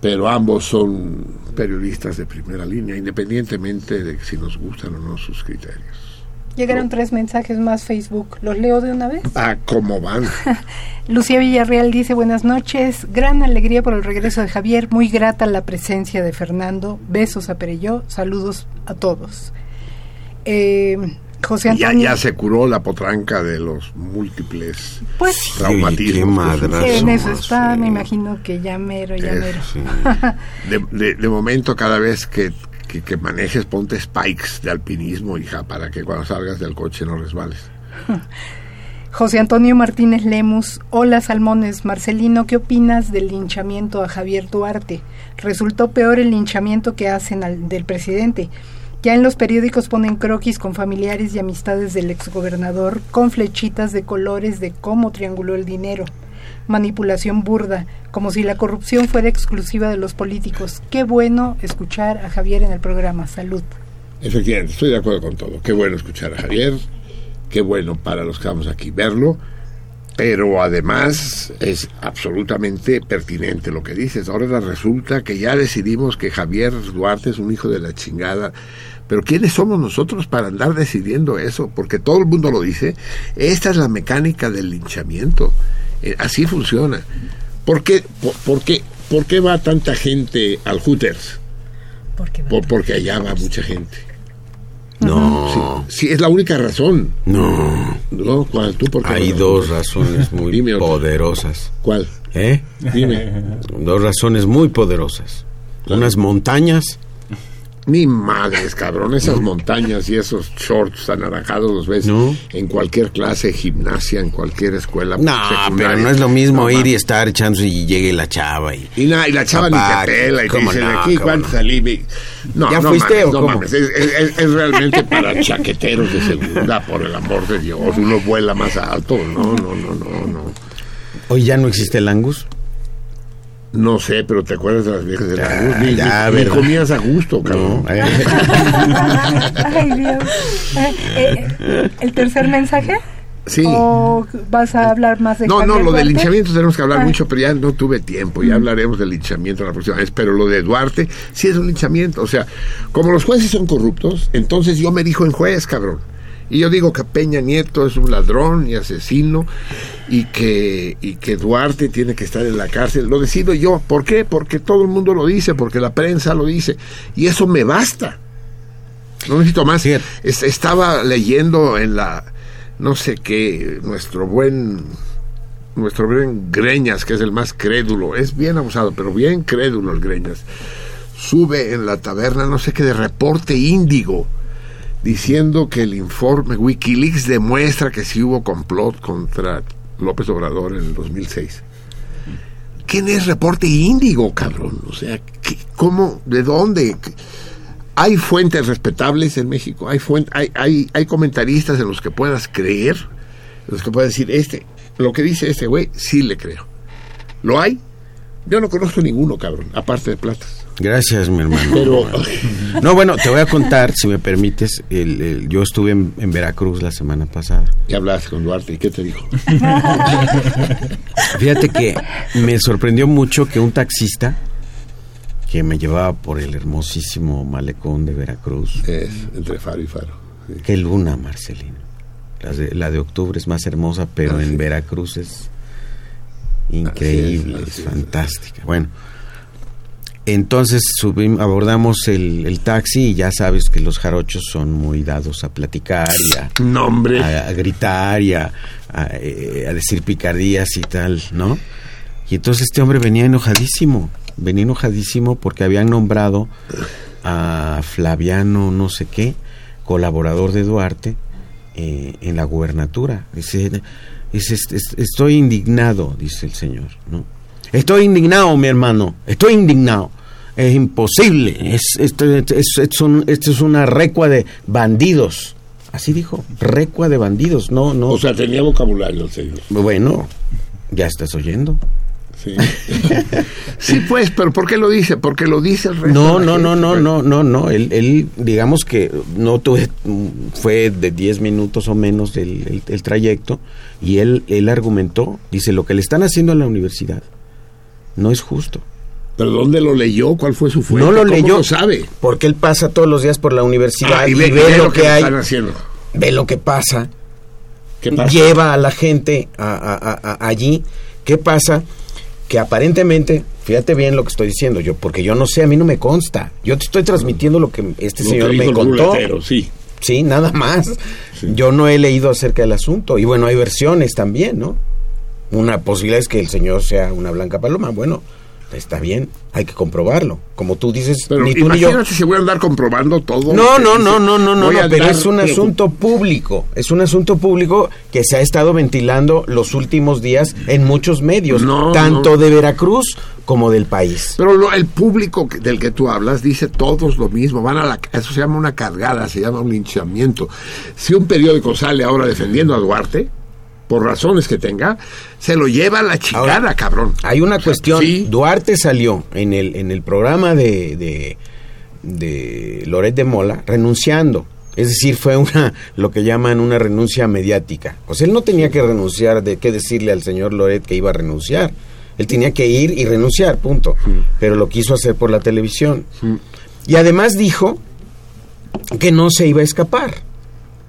Pero ambos son periodistas de primera línea, independientemente de si nos gustan o no sus criterios. Llegaron tres mensajes más Facebook. ¿Los leo de una vez? Ah, ¿cómo van? Lucía Villarreal dice buenas noches. Gran alegría por el regreso de Javier. Muy grata la presencia de Fernando. Besos a Perelló. Saludos a todos. Eh, José Antonio. Ya, se curó la potranca de los múltiples pues, traumatismos. en eso está, me imagino que ya mero, ya mero. de momento, cada vez que que, manejes, ponte spikes de alpinismo, hija, para que cuando salgas del coche no resbales. José Antonio Martínez Lemus, hola Salmones, Marcelino, ¿qué opinas del linchamiento a Javier Duarte? Resultó peor el linchamiento que hacen al, del presidente. Ya en los periódicos ponen croquis con familiares y amistades del exgobernador con flechitas de colores de cómo trianguló el dinero manipulación burda, como si la corrupción fuera exclusiva de los políticos. Qué bueno escuchar a Javier en el programa. Salud. Efectivamente, estoy de acuerdo con todo. Qué bueno escuchar a Javier, qué bueno para los que vamos aquí verlo, pero además es absolutamente pertinente lo que dices. Ahora resulta que ya decidimos que Javier Duarte es un hijo de la chingada. Pero ¿quiénes somos nosotros para andar decidiendo eso? Porque todo el mundo lo dice. Esta es la mecánica del linchamiento. Eh, así funciona. ¿Por qué, por, qué, por qué va tanta gente al Hooters? porque allá va mucha gente. No. Sí, es la única razón. No. no ¿Tú por Hay dos razones muy poderosas. ¿Cuál? ¿Eh? Dime. Dos razones muy poderosas. Unas montañas Ni madres, cabrón. Esas montañas y esos shorts anaranjados los ves en cualquier clase de gimnasia, en cualquier escuela. No, pero no es lo mismo ir y estar echando y llegue la chava. Y, y, y la chava ni te pela y te dicen aquí cuánto salí. No, ¿Ya no fuiste mames, o no cómo? mames. Es, es- es realmente para chaqueteros de segunda, por el amor de Dios. Uno vuela más alto. No, no, no, no, no. Hoy ya no existe el Angus. No sé, pero ¿te acuerdas de las viejas de la luz? Ni, ya, ni- ni comías a gusto, cabrón. Ay, Dios. Eh, eh, ¿El tercer mensaje? Sí. ¿O vas a hablar más de No, no, lo del linchamiento tenemos que hablar Ah. mucho, pero ya no tuve tiempo. Ya hablaremos del linchamiento la próxima vez. Pero lo de Duarte sí es un linchamiento. O sea, como los jueces son corruptos, entonces yo me dijo en juez, cabrón. Y yo digo que Peña Nieto es un ladrón y asesino y que, y que Duarte tiene que estar en la cárcel. Lo decido yo. ¿Por qué? Porque todo el mundo lo dice, porque la prensa lo dice. Y eso me basta. No necesito más. Es- estaba leyendo en la, no sé qué, nuestro buen, nuestro buen Greñas, que es el más crédulo, es bien abusado, pero bien crédulo el Greñas, sube en la taberna, no sé qué, de reporte índigo, diciendo que el informe Wikileaks demuestra que sí hubo complot contra López Obrador en el 2006. ¿Quién es reporte índigo, cabrón? O sea, ¿qué- ¿cómo? ¿De dónde? hay fuentes respetables en México, hay, fuen- hay, hay, hay comentaristas en los que puedas creer, en los que puedas decir, este, lo que dice este güey, sí le creo. ¿Lo hay? Yo no conozco ninguno, cabrón, aparte de platas. Gracias, mi hermano. Pero- No, bueno, te voy a contar, si me permites, el, el- yo estuve en, en Veracruz la semana pasada. Y hablaste con Duarte, ¿y qué te dijo? Fíjate que me sorprendió mucho que un taxista que me llevaba por el hermosísimo malecón de Veracruz. Es entre faro y faro. sí. Qué luna, Marcelino. La de, la de octubre es más hermosa, pero en Veracruz es increíble, Así es, es, así es. fantástica. Bueno, entonces subimos, abordamos el, el taxi y ya sabes que los jarochos son muy dados a platicar y a, No, hombre. a, a gritar y a, a, eh, a decir picardías y tal, ¿no? Y entonces este hombre venía enojadísimo, venía enojadísimo porque habían nombrado a Flaviano no sé qué, colaborador de Duarte, eh, en la gubernatura. Dice, dice, "Est- est- estoy indignado, dice el señor, ¿no? Estoy indignado, mi hermano, estoy indignado. Es imposible, es, esto, es, es un- esto es una recua de bandidos. Así dijo, recua de bandidos, no, no. O sea, tenía vocabulario el señor. Bueno, ya estás oyendo. Sí. sí, pues, pero ¿por qué lo dice? Porque lo dice el resto. No, de la no, no, no, no, no, no. Él, él, digamos que no tuve, fue de 10 minutos o menos el, el- el trayecto y él, él argumentó, dice, lo que le están haciendo a la universidad no es justo. ¿Pero dónde lo leyó? ¿Cuál fue su fuente? no lo ¿Cómo leyó. lo sabe? Porque él pasa todos los días por la universidad Ah, y, ve, lo que, hay, están haciendo. ve lo que pasa, ¿Qué pasa? lleva a la gente a- a- a- a- allí. ¿Qué pasa? Que aparentemente, fíjate bien lo que estoy diciendo yo, porque yo no sé, a mí no me consta. Yo te estoy transmitiendo lo que este Lo señor que me contó. sí. Sí, nada más. Yo no he leído acerca del asunto. Y bueno, hay versiones también, ¿no? Una posibilidad es que el señor sea una blanca paloma. Bueno, está bien, hay que comprobarlo. Como tú dices, Pero ni tú ni yo. imagínate si voy a andar comprobando todo. No, no, no, no, no, no, pero es un asunto público. Es un asunto público que se ha estado ventilando los últimos días en muchos medios, No, tanto no. de Veracruz como del país. Pero lo- el público que- del que tú hablas dice todos lo mismo. Van a la, eso se llama una cargada, se llama un linchamiento. Si un periódico sale ahora defendiendo a Duarte, por razones que tenga, se lo lleva a la chingada, Ahora, cabrón. Hay una cuestión. sí. Duarte salió en el, en el programa de, de, de Loret de Mola renunciando. Es decir, fue una lo que llaman una renuncia mediática. O sea, él no tenía que renunciar de qué decirle al señor Loret que iba a renunciar. Él tenía que ir y renunciar, punto. Pero lo quiso hacer por la televisión. Y además dijo que no se iba a escapar.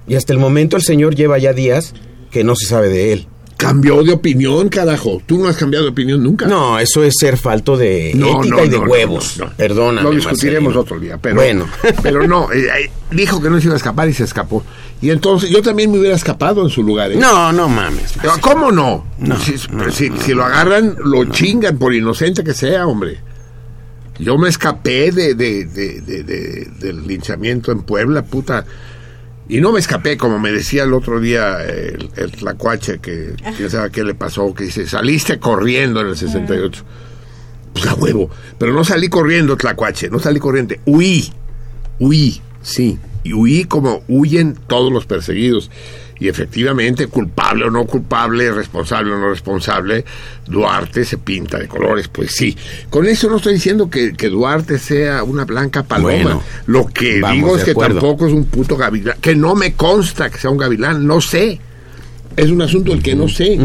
Y hasta el momento el señor lleva ya días que no se sabe de él. Cambió de opinión, carajo. Tú no has cambiado de opinión nunca. No, eso es ser falto de No, ética no, y de no, huevos. no, no. Perdóname. Lo discutiremos Marcelino. otro día, pero Bueno. pero no, eh, eh, dijo que no se iba a escapar y se escapó. Y entonces yo también me hubiera escapado en su lugar. ¿eh? No, no mames. ¿Cómo no? No, si, no, si- lo agarran, lo chingan por inocente que sea, hombre. Yo me escapé de, de- de- de- de- del linchamiento en Puebla, puta. Y no me escapé, como me decía el otro día el, el tlacuache, que quién sabe qué le pasó, que dice, saliste corriendo en el 68. Pues a huevo. Pero no salí corriendo, tlacuache, no salí corriendo. Huí, huí, sí. Y huí como huyen todos los perseguidos. Y efectivamente, culpable o no culpable, responsable o no responsable, Duarte se pinta de colores, pues sí. Con eso no estoy diciendo que, que Duarte sea una blanca paloma. Bueno, Lo que digo es que acuerdo. tampoco es un puto gavilán. Que no me consta que sea un gavilán, no sé. Es un asunto del que no sé.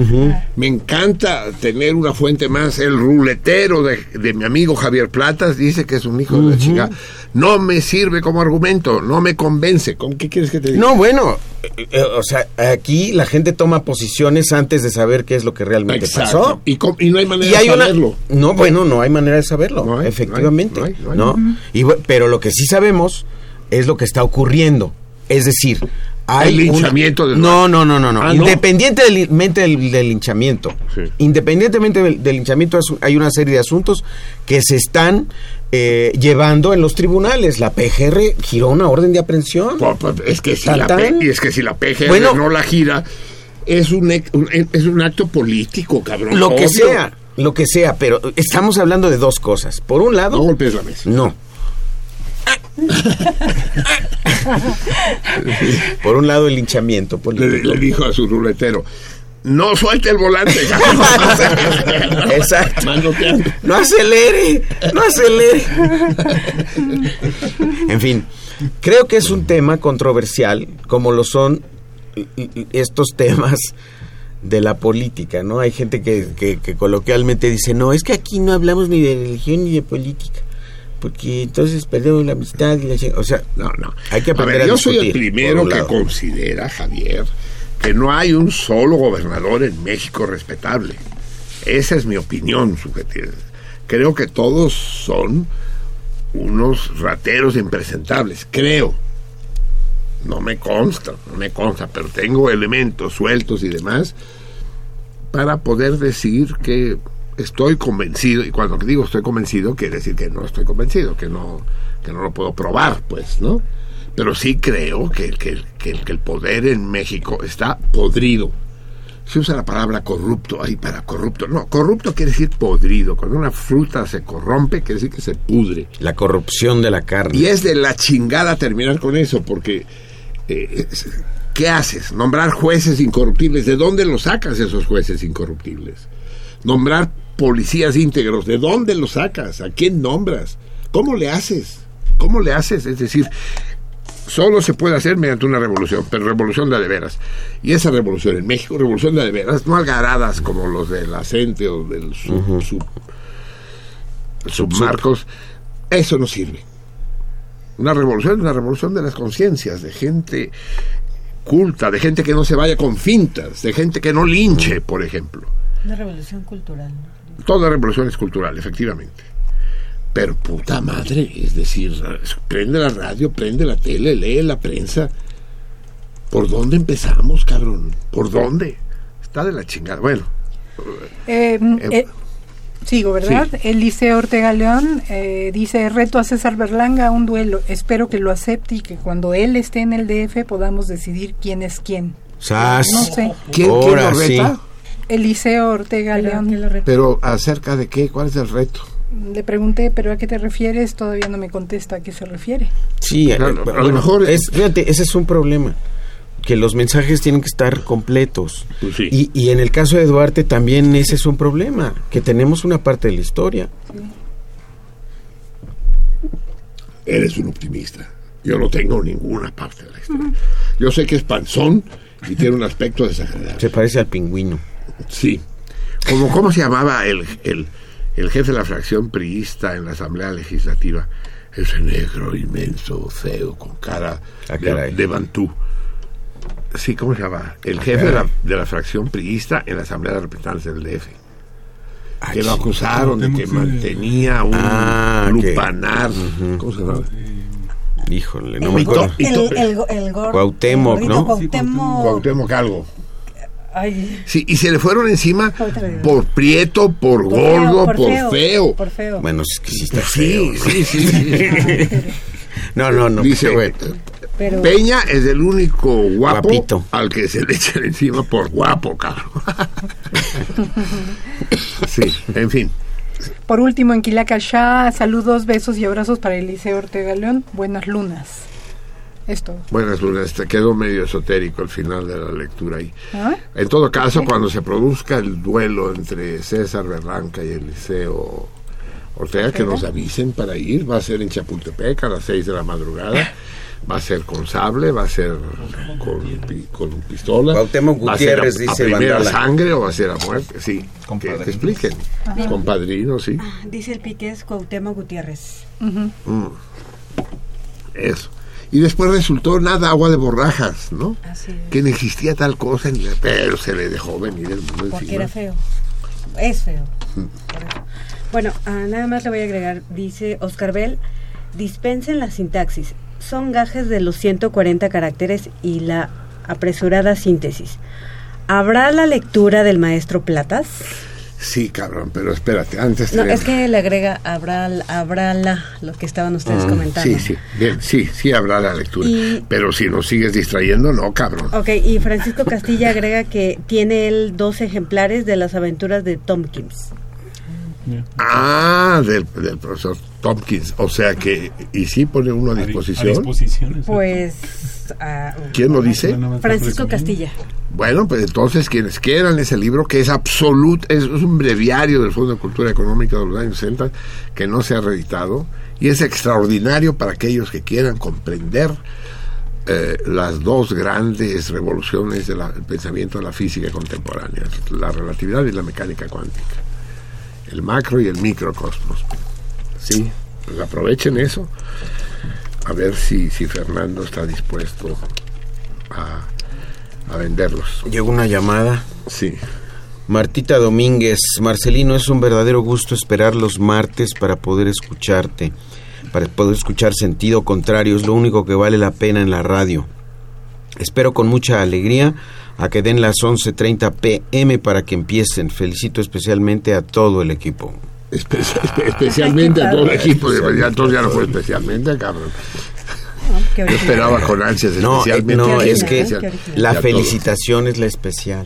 Me encanta tener una fuente más. El ruletero de, de mi amigo Javier Platas dice que es un hijo de la chica. No me sirve como argumento, no me convence. ¿Con qué quieres que te diga? No, bueno, eh, eh, o sea, aquí la gente toma posiciones antes de saber qué es lo que realmente Exacto. pasó. Y, y no hay manera hay de una- saberlo. No, bueno, no hay manera de saberlo, No hay, efectivamente. no hay, no hay, ¿no? no hay. Y bu- pero lo que sí sabemos es lo que está ocurriendo. Es decir, hay El linchamiento una- del No, no, no, no, no. Ah, ¿no? Independientemente del, del linchamiento. Sí. Independientemente del, del linchamiento, hay una serie de asuntos que se están eh, llevando en los tribunales. La PGR giró una orden de aprehensión. Pues, pues, es que si la y es que si la PGR Bueno. no la gira es un, es un acto político, cabrón. Lo que sea, lo que sea, pero estamos hablando de dos cosas. Por un lado, No golpes la mesa. no. Por un lado el linchamiento Le, le dijo a su ruletero, no suelte el volante. Exacto. Manoteando. No acelere, no acelere. En fin, creo que es un tema controversial, como lo son estos temas de la política, ¿no? Hay gente que, que- que coloquialmente dice, no, es que aquí no hablamos ni de religión ni de política, porque entonces perdemos la amistad y la... chi-". O sea, No, no. Hay que A ver, aprender a yo soy el primero que considera, Javier, que no hay un solo gobernador en México respetable. Esa es mi opinión subjetiva. Creo que todos son unos rateros impresentables, creo. No me consta, no me consta, pero tengo elementos sueltos y demás para poder decir que estoy convencido, y cuando digo estoy convencido, quiere decir que no estoy convencido, que no, que no lo puedo probar, pues, ¿no? Pero sí creo que, que, que- que el poder en México está podrido. Se usa la palabra corrupto ahí para corrupto. No, corrupto quiere decir podrido. Cuando una fruta se corrompe, quiere decir que se pudre. la corrupción de la carne. Y es de la chingada terminar con eso, porque eh, es- ¿qué haces? Nombrar jueces incorruptibles. ¿De dónde los sacas esos jueces incorruptibles? Nombrar policías íntegros. ¿De dónde los sacas? ¿A quién nombras? ¿Cómo le haces? ¿Cómo le haces? Es decir, solo se puede hacer mediante una revolución, pero revolución de de veras. Y esa revolución en México, revolución de de veras, no algaradas como los de la o del sub, sub- submarcos, eso no sirve. Una revolución es una revolución de las conciencias, de gente culta, de gente que no se vaya con fintas, de gente que no linche, por ejemplo. Una revolución cultural. ¿no? Toda revolución es cultural, efectivamente. Pero puta madre, es decir, prende la radio, prende la tele, lee la prensa. ¿Por dónde empezamos, cabrón? ¿Por dónde? Está de la chingada. Bueno, Eh, Eh, eh, sigo, ¿verdad? sí. Eliseo Ortega León eh, dice, reto a César Berlanga a un duelo. Espero que lo acepte y que cuando él esté en el DF podamos decidir quién es quién. Sas. No sé. ¿quién, quién lo sí. Eliseo Ortega Pero, León. ¿qué lo repito? Pero acerca de qué, ¿cuál es el reto? Le pregunté, ¿pero a qué te refieres? Todavía no me contesta a qué se refiere. Sí, eh, Claro, a lo mejor es, fíjate, ese es un problema. Que los mensajes tienen que estar completos. Pues sí. y, y en el caso de Duarte también ese es un problema. Que tenemos una parte de la historia. Eres un optimista. Yo no tengo ninguna parte de la historia. Yo sé que es panzón y tiene un aspecto desagradable. Se parece al pingüino. Sí. Como, ¿Cómo se llamaba el, el, el jefe de la fracción priista en la Asamblea Legislativa? Ese negro inmenso, feo, con cara Ah, de, de bantú. Sí, ¿cómo se llama? El Ah, jefe de la, de la fracción priista en la Asamblea de Representantes del DF. Ah, Que lo acusaron de que mantenía un Ah, lupanar. ¿Cómo se llama? Híjole, no me acuerdo. El, el, go- el gordo. Cuauhtémoc, el ¿no? Cuauhtémoc algo. Ay. Sí, y se le fueron encima por prieto, por, Por feo, gordo, por por, feo, feo. por feo. Bueno, es que sí está Sí, feo. sí, sí, sí. No, no, no. Dice, bueno. Pero Peña es el único guapo Guapito. al que se le echan encima por guapo, cabrón. sí, en fin. Por último, en Quilacachá, saludos, besos y abrazos para Eliseo Ortega León. Buenas lunas. Esto. Buenas lunas, te quedó medio esotérico el final de la lectura ahí. ¿Ah? En todo caso, cuando se produzca el duelo entre César Berranca y Eliseo Ortega, que nos avisen para ir, va a ser en Chapultepec a las 6 de la madrugada, va a ser con sable, va a ser con, pi- con pistola, Cuauhtémoc va a ser a, Gutiérrez a dice primera Vandala. sangre o va a ser a muerte, sí, Con que, expliquen, con padrinos, sí, dice el Piqués Cuauhtémoc Gutiérrez. Mm. eso. Y después resultó nada, agua de borrajas, ¿no? Así es. Que no existía tal cosa, ni- pero se le dejó venir el mundo Porque encima. era feo. Es feo. Bueno, ah, nada más le voy a agregar, dice Oscar Bell, dispensen la sintaxis. Son gajes de los 140 caracteres y la apresurada síntesis. ¿Habrá la lectura del maestro Platas? Sí, cabrón, pero espérate, antes... No, te- es que le agrega habrá, habrá la, lo que estaban ustedes comentando. Mm, Sí, sí, bien, sí, sí habrá la lectura. Y- Pero si nos sigues distrayendo, no, cabrón. Ok, y Francisco Castilla agrega que tiene él dos ejemplares de las aventuras de Tompkins. Ah, del, del profesor Tompkins. O sea que, ¿y sí pone uno a A disposición? disposición. ¿Quién lo dice? Francisco. Castilla. Bueno, pues entonces quienes quieran ese libro, que es absoluto, es, es un breviario del Fondo de Cultura Económica de los años 60, que no se ha reeditado, y es extraordinario para aquellos que quieran comprender eh, las dos grandes revoluciones del pensamiento de la física contemporánea, la relatividad y la mecánica cuántica, el macro y el microcosmos. Sí, pues aprovechen eso, a ver si, si Fernando está dispuesto a, a venderlos. Llegó una llamada. Sí. Martita Domínguez, Marcelino, es un verdadero gusto esperar los martes para poder escucharte, para poder escuchar sentido contrario, es lo único que vale la pena en la radio. Espero con mucha alegría a que den las 11.30 pm para que empiecen. Felicito especialmente a todo el equipo. Espe- espe- especialmente a todo el equipo, de- ya, entonces ya no fue especialmente, cabrón. Yo original. esperaba con ansias No, eh, especialmente. no, es que la felicitación es la especial.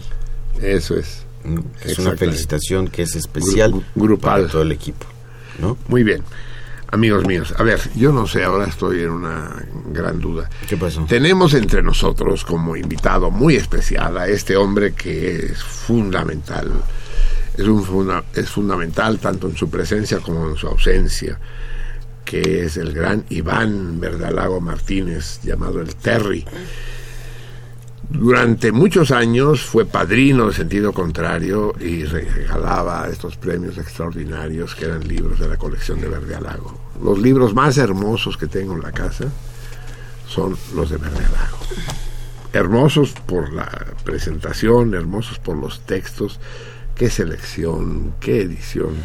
Eso es. ¿no? Es una felicitación que es especial Gru- grupal. para todo el equipo. ¿no? Muy bien. Amigos míos, a ver, yo no sé, ahora estoy en una gran duda. ¿Qué pasó? Tenemos entre nosotros como invitado muy especial a este hombre que es fundamental. Es, un es fundamental tanto en su presencia como en su ausencia, que es el gran Iván Verdalago Martínez, llamado el Terry. Durante muchos años fue padrino de sentido contrario y regalaba estos premios extraordinarios que eran libros de la colección de Verde Alago. Los libros más hermosos que tengo en la casa son los de Verde Alago. Hermosos por la presentación, hermosos por los textos, qué selección, qué edición.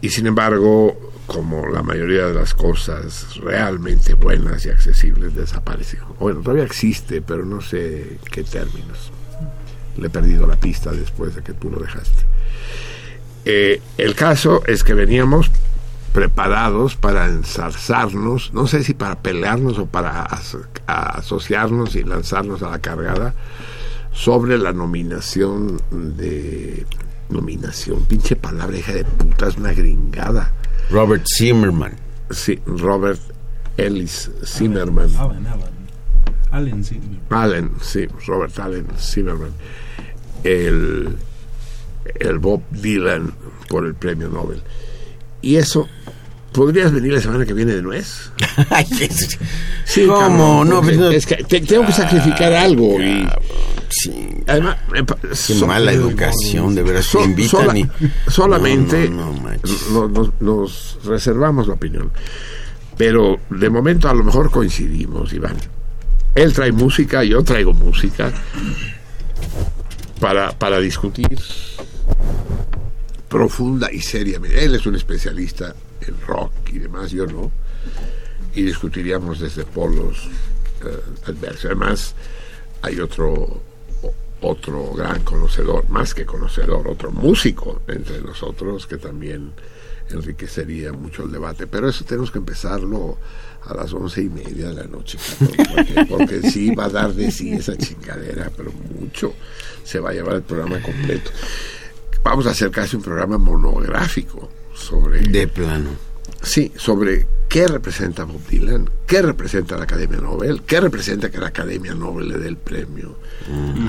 Y sin embargo, como la mayoría de las cosas realmente buenas y accesibles desapareció. Bueno, todavía existe, pero no sé qué términos. Le he perdido la pista después de que tú lo dejaste. Eh, el caso es que veníamos preparados para ensalzarnos, no sé si para pelearnos o para asociarnos y lanzarnos a la cargada sobre la nominación de nominación, pinche palabra hija de puta, es una gringada. Robert Zimmerman. Sí, Robert Ellis Zimmerman. Allen, Allen. Allen, sí. Allen, sí, Robert Allen Zimmerman. El, el Bob Dylan por el premio Nobel. Y eso, ¿podrías venir la semana que viene de nuez? Sí, ¿Cómo? No, pues no. es que te- tengo que sacrificar algo y Sí, además qué so- mala educación, de veras. so- invitan sola- y... solamente No, no- nos reservamos la opinión. Pero de momento a lo mejor coincidimos, Iván. Él trae música, yo traigo música para, para discutir profunda y seriamente. Él es un especialista en rock y demás, yo no. Y discutiríamos desde polos eh, adversos. Además, hay otro otro gran conocedor, más que conocedor, otro músico entre nosotros que también enriquecería mucho el debate. Pero eso tenemos que empezarlo a las once y media de la noche, porque, porque sí va a dar de sí esa chingadera, pero mucho se va a llevar el programa completo. Vamos a hacer casi un programa monográfico sobre... De plano. Sí, sobre qué representa Bob Dylan, qué representa la Academia Nobel, qué representa que la Academia Nobel le dé el premio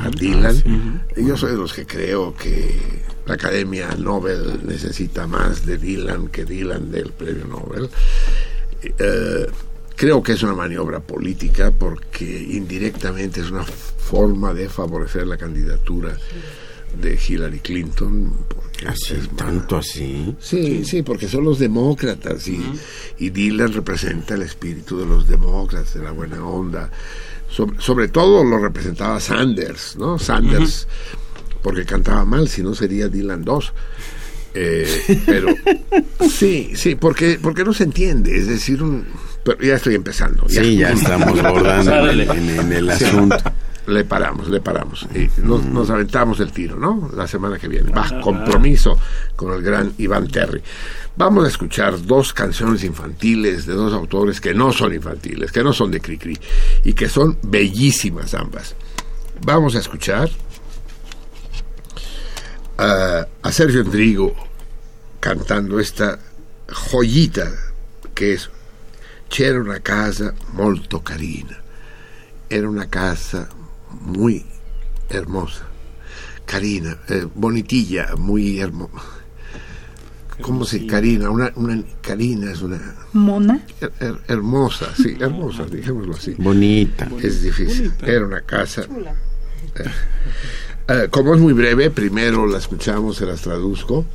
a Dylan. Yo soy de los que creo que la Academia Nobel necesita más de Dylan que Dylan del premio Nobel. Eh, creo que es una maniobra política porque indirectamente es una forma de favorecer la candidatura de Hillary Clinton. Así, tanto así. Sí, sí, porque son los demócratas y, y Dylan representa el espíritu de los demócratas, de la buena onda. Sobre, sobre todo lo representaba Sanders, ¿no? Sanders, porque cantaba mal, si no sería Dylan 2. Eh, pero sí, sí, porque, porque no se entiende, es decir, un, pero ya estoy empezando. Sí, ya estamos bordando en, en el Sí. asunto. Le paramos, le paramos. Y nos, nos aventamos el tiro, ¿no? La semana que viene. Va, compromiso con el gran Iván Terry. Vamos a escuchar dos canciones infantiles de dos autores que no son infantiles, que no son de Cricri, y que son bellísimas ambas. Vamos a escuchar a, a Sergio Endrigo cantando esta joyita que es C'era una casa molto carina. Era una casa muy hermosa, carina, eh, bonitilla, muy hermosa. ¿Cómo se carina? Una, una carina es una Mona. her- her- hermosa, sí, hermosa, dijémoslo así. Bonita. Es difícil. Era una casa. Eh, eh, como es muy breve, primero la escuchamos, se las traduzco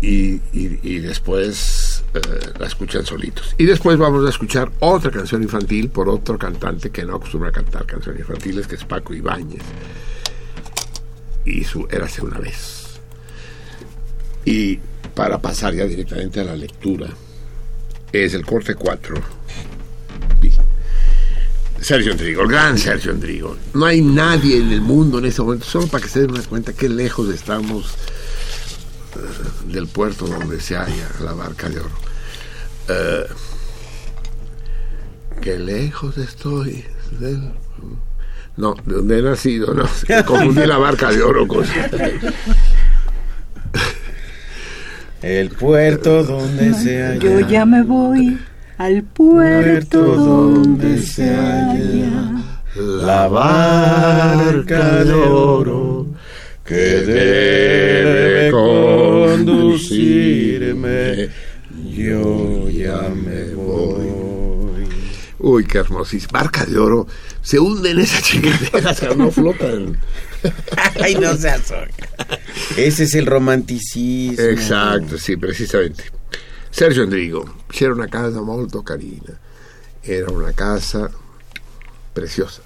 y, y- y después eh, la escuchan solitos. Y después vamos a escuchar otra canción infantil por otro cantante que no acostumbra a cantar canciones infantiles, que es Paco Ibáñez. Y su Érase una vez. Y para pasar ya directamente a la lectura, es el corte 4. Sergio Endrigo, el gran Sergio Endrigo. No hay nadie en el mundo en este momento, solo para que se den cuenta qué lejos estamos eh, del puerto donde se halla la barca de oro. Eh, qué lejos estoy del... No, de donde he nacido, no. Confundí la barca de oro con... El puerto donde se halla. Yo ya me voy al puerto donde se halla. La barca de oro que debe conducirme. Yo ya me voy. Uy, qué hermosísimo. Barca de oro. Se hunde en esa chingadera, o sea, no flotan. Ay, no seas Ese es el romanticismo. Exacto, sí, precisamente. Sergio Endrigo, c'era una casa molto carina. Era una casa preciosa.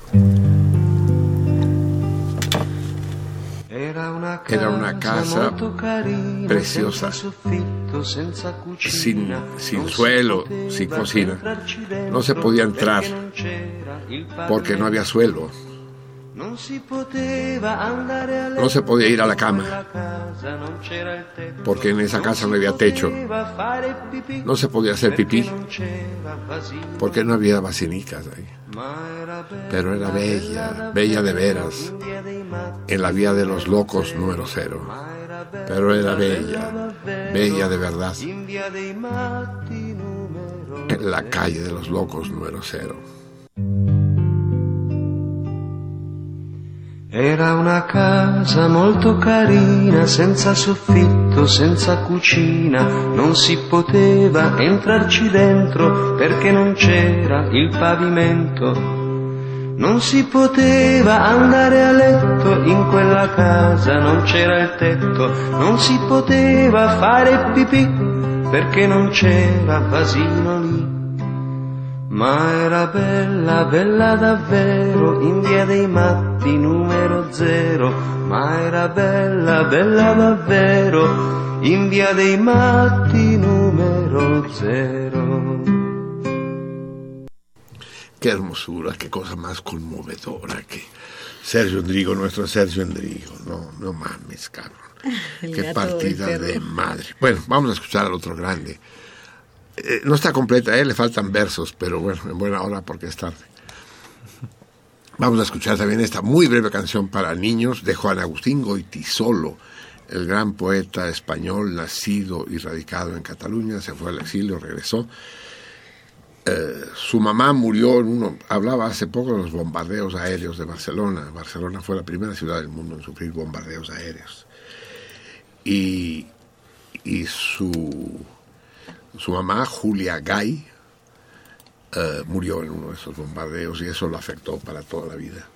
Era una casa preciosa, sin, sin suelo, sin cocina. No se podía entrar porque no había suelo. No se podía ir a la cama porque en esa casa no había techo. No se podía hacer pipí porque no había basinicas ahí. Pero era bella, bella de veras, en la vía de los locos número cero. Pero era bella, bella de verdad, en la calle de los locos número cero. Era una casa molto carina, senza soffitto, senza cucina, non si poteva entrarci dentro perché non c'era il pavimento. Non si poteva andare a letto in quella casa, non c'era il tetto, non si poteva fare pipì perché non c'era vasino lì. Ma era bella, bella davvero, in via dei matti numero zero. Ma era bella, bella davvero, in via dei matti numero zero. Qué hermosura, qué cosa más conmovedora que Sergio Endrigo, nuestro Sergio Endrigo. No, no mames, cabrón. Qué partida perro. de madre. Bueno, vamos a escuchar al otro grande. Eh, no está completa, eh, le faltan versos, pero bueno, en buena hora porque es tarde. Vamos a escuchar también esta muy breve canción para niños de Juan Agustín Goitisolo, el gran poeta español nacido y radicado en Cataluña, se fue al exilio, regresó. Eh, su mamá murió en uno, hablaba hace poco de los bombardeos aéreos de Barcelona. Barcelona fue la primera ciudad del mundo en sufrir bombardeos aéreos. Y, y su, su mamá, Julia Gay, eh, murió en uno de esos bombardeos y eso lo afectó para toda la vida.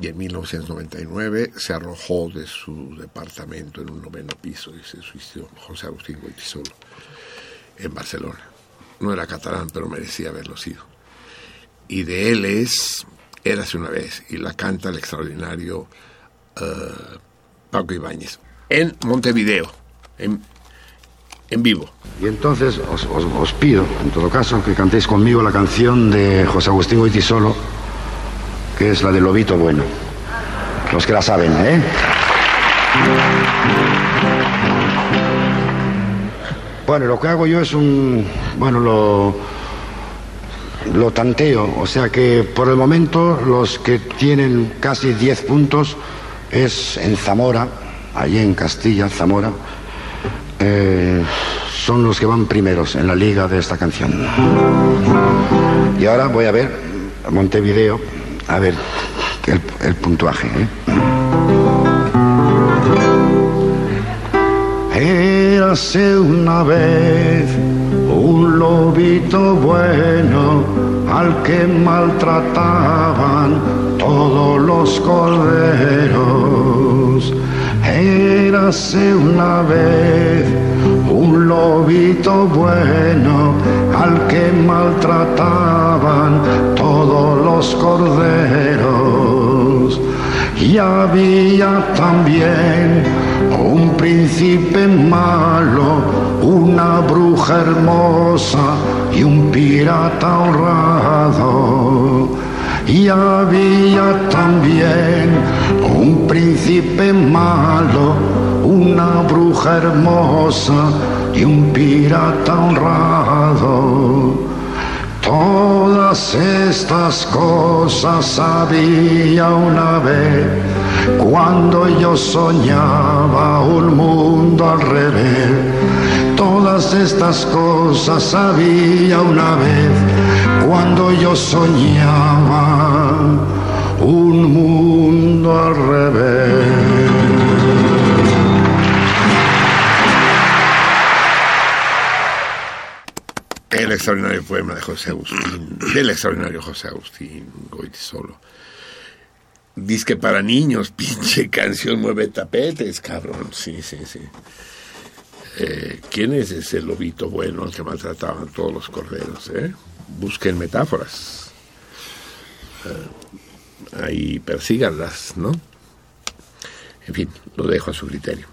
Y en 1999 se arrojó de su departamento en un noveno piso y se suicidó José Agustín Goitisolo en Barcelona. No era catalán, pero merecía haberlo sido. Y de él es Érase una vez, y la canta el extraordinario eh, Paco Ibáñez, en Montevideo, en, en vivo. Y entonces os, os- pido, en todo caso, que cantéis conmigo la canción de José Agustín Goitisolo, que es la de Lobito Bueno. Los que la saben, ¿eh? Bueno, lo que hago yo es un... Bueno, lo... Lo tanteo, o sea que por el momento los que tienen casi 10 puntos es en Zamora, allí en Castilla, Zamora, eh, son los que van primeros en la liga de esta canción. Y ahora voy a ver a Montevideo, a ver el, el puntuaje. ¿eh? Érase una vez un lobito bueno al que maltrataban todos los corderos. Érase una vez un lobito bueno al que maltrataban todos los corderos. Y había también un príncipe malo, una bruja hermosa y un pirata honrado. Y había también un príncipe malo, una bruja hermosa y un pirata honrado. Todas estas cosas había una vez cuando yo soñaba un mundo al revés. Todas estas cosas había una vez cuando yo soñaba un mundo al revés. El extraordinario poema de José Agustín, del extraordinario José Agustín Goitisolo. Dice que para niños, pinche canción mueve tapetes, cabrón. Sí, sí, sí. Eh, ¿Quién es ese lobito bueno al que maltrataban todos los corderos? Eh? Busquen metáforas. Eh, ahí persíganlas, ¿no? En fin, lo dejo a su criterio.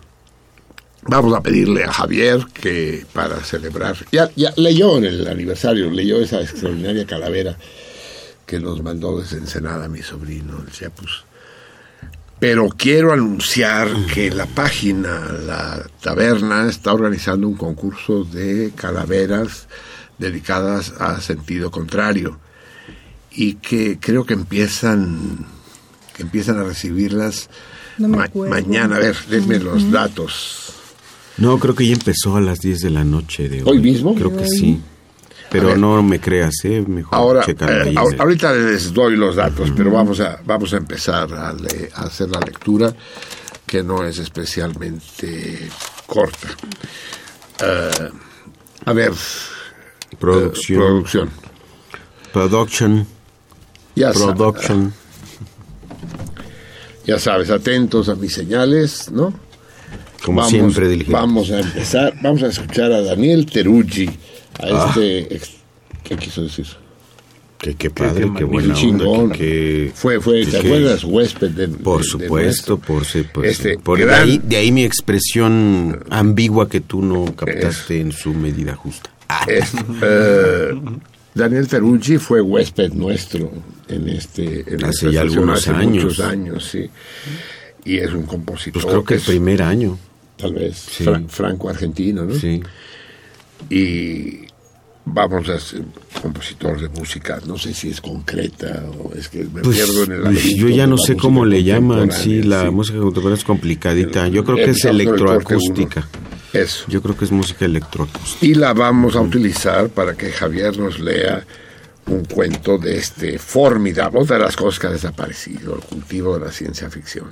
Vamos a pedirle a Javier que para celebrar, ya, ya leyó en el aniversario, leyó esa extraordinaria calavera que nos mandó desde Ensenada mi sobrino, el Chiapus. Pero quiero anunciar que la página, la taberna, está organizando un concurso de calaveras dedicadas a sentido contrario y que creo que empiezan, que empiezan a recibirlas No me ma- acuerdo. mañana. A ver, denme los datos. No, creo que ya empezó a las 10 de la noche de hoy. ¿Hoy mismo? Creo que ¿Hoy? sí. Pero ver. no me creas, ¿eh? Mejor Ahora, eh, ahor- ahorita les doy los datos, pero vamos a, vamos a empezar a, le- a hacer la lectura, que no es especialmente corta. Eh, a ver. Producción. eh, producción. Production. Ya Production. Ya sabes, atentos a mis señales, ¿no? Como Vamos- siempre, diligente. Vamos a empezar, vamos a escuchar a Daniel Teruggi, a Ah. este... ex- ¿Qué quiso decir? Que qué padre, qué, qué buena chingón. onda. Que, que- Fue, fue, ¿te que- acuerdas? Huésped de, Por de- de supuesto, por, sí, por, Este por- de, gran- ahí, de ahí mi expresión ambigua que tú no captaste en su medida justa. Es, eh, Daniel Ferrucci fue huésped nuestro en este en Hace ya algunos hace años. muchos años, sí. Y es un compositor. Pues creo que el es- primer año. Tal vez Sí. fran- franco-argentino, ¿no? Sí. Y vamos a ser compositor de música, no sé si es concreta o es que me Pues, pierdo en el pues, yo ya no sé cómo le llaman, sí, la sí. música contemporánea es complicadita. Yo creo que es electroacústica. Eso. Yo creo que es música electroacústica. Y la vamos a utilizar para que Javier nos lea un cuento de este formidable, otra de las cosas que ha desaparecido, el cultivo de la ciencia ficción,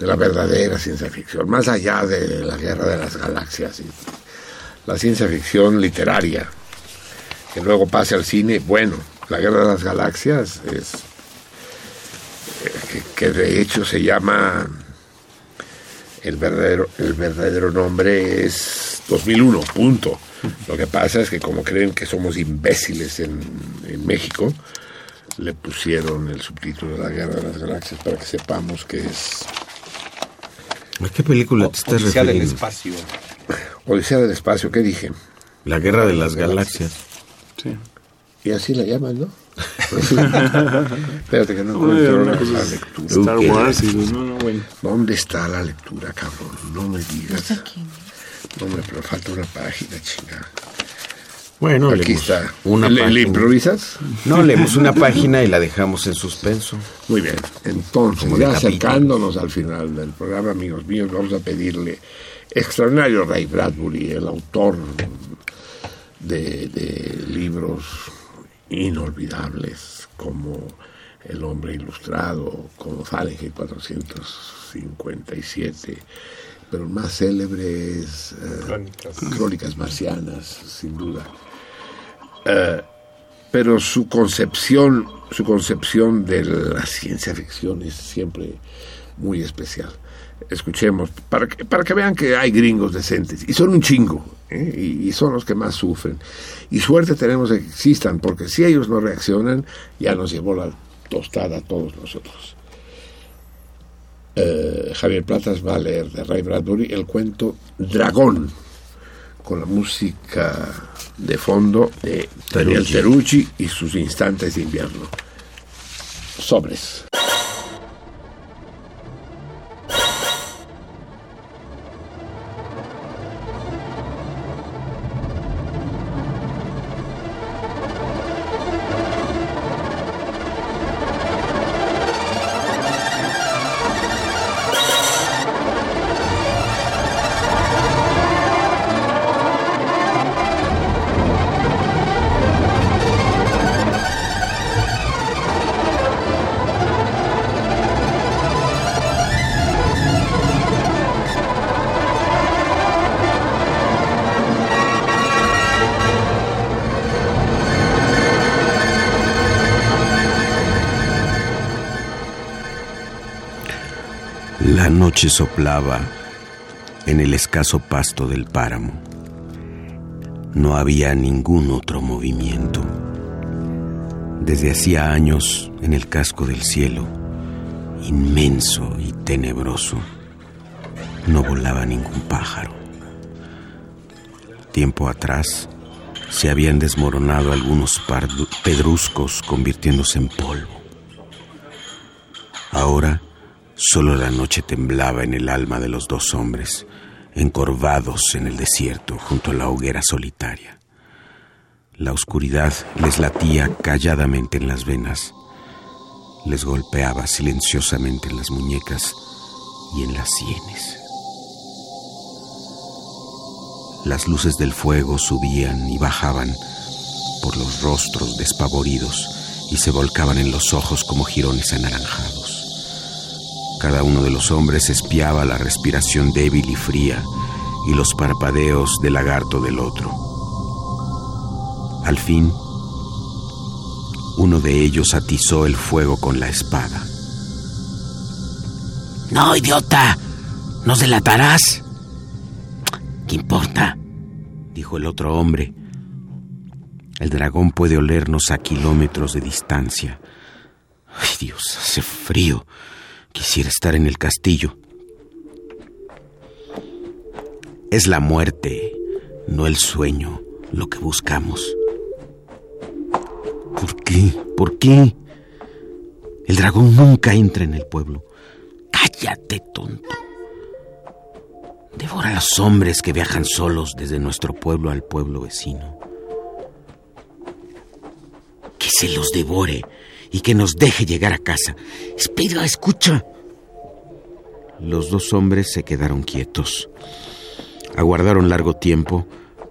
de la verdadera ciencia ficción, más allá de la guerra de las galaxias, y la ciencia ficción literaria, que luego pase al cine, bueno, la guerra de las galaxias es, eh, que, que de hecho se llama, el verdadero, el verdadero nombre es 2001, punto. Lo que pasa es que como creen que somos imbéciles en, en México, le pusieron el subtítulo de la Guerra de las Galaxias para que sepamos que es ¿A qué película te estás Odisea del espacio. Odisea del Espacio. ¿Qué dije? La guerra de las galaxias. Sí. Y así la llaman, ¿no? Espérate que no encuentro la, la lectura. Star. Wars y no, no, bueno. ¿Dónde está la lectura, cabrón? No me digas. No me, pero falta una página, chinga. Bueno, Aquí leemos está. Una ¿Le, página. le improvisas? No, leemos una página y la dejamos en suspenso. Muy bien. Entonces, Como ya acercándonos al final del programa, amigos míos, vamos a pedirle extraordinario Ray Bradbury, el autor de, de libros inolvidables como El hombre ilustrado, como Fahrenheit 457, pero el más célebre es eh, Crónicas. Crónicas Marcianas, sin duda. Eh, pero su concepción, su concepción de la ciencia ficción es siempre muy especial. Escuchemos, para que, para que vean que hay gringos decentes, y son un chingo, ¿eh? y, y son los que más sufren. Y suerte tenemos de que existan, porque si ellos no reaccionan, ya nos llevó la tostada a todos nosotros. Eh, Javier Platas va a leer de Ray Bradbury el cuento Dragón, con la música de fondo de Daniel Terucci y sus instantes de invierno. Sobres. La noche soplaba en el escaso pasto del páramo. No había ningún otro movimiento. Desde hacía años, en el casco del cielo, inmenso y tenebroso, no volaba ningún pájaro. Tiempo atrás, se habían desmoronado algunos pedruscos convirtiéndose en polvo. Ahora, Solo la noche temblaba en el alma de los dos hombres, encorvados en el desierto junto a la hoguera solitaria. La oscuridad les latía calladamente en las venas, les golpeaba silenciosamente en las muñecas y en las sienes. Las luces del fuego subían y bajaban por los rostros despavoridos y se volcaban en los ojos como jirones anaranjados. Cada uno de los hombres espiaba la respiración débil y fría y los parpadeos del lagarto del otro. Al fin, uno de ellos atizó el fuego con la espada. No, idiota. ¿Nos delatarás? ¿Qué importa? dijo el otro hombre. El dragón puede olernos a kilómetros de distancia. Ay, Dios, hace frío. Quisiera estar en el castillo. Es la muerte, no el sueño, lo que buscamos. ¿Por qué? ¿Por qué? El dragón nunca entra en el pueblo. Cállate, tonto. Devora a los hombres que viajan solos desde nuestro pueblo al pueblo vecino. Que se los devore y que nos deje llegar a casa. Espera, escucha. Los dos hombres se quedaron quietos. Aguardaron largo tiempo,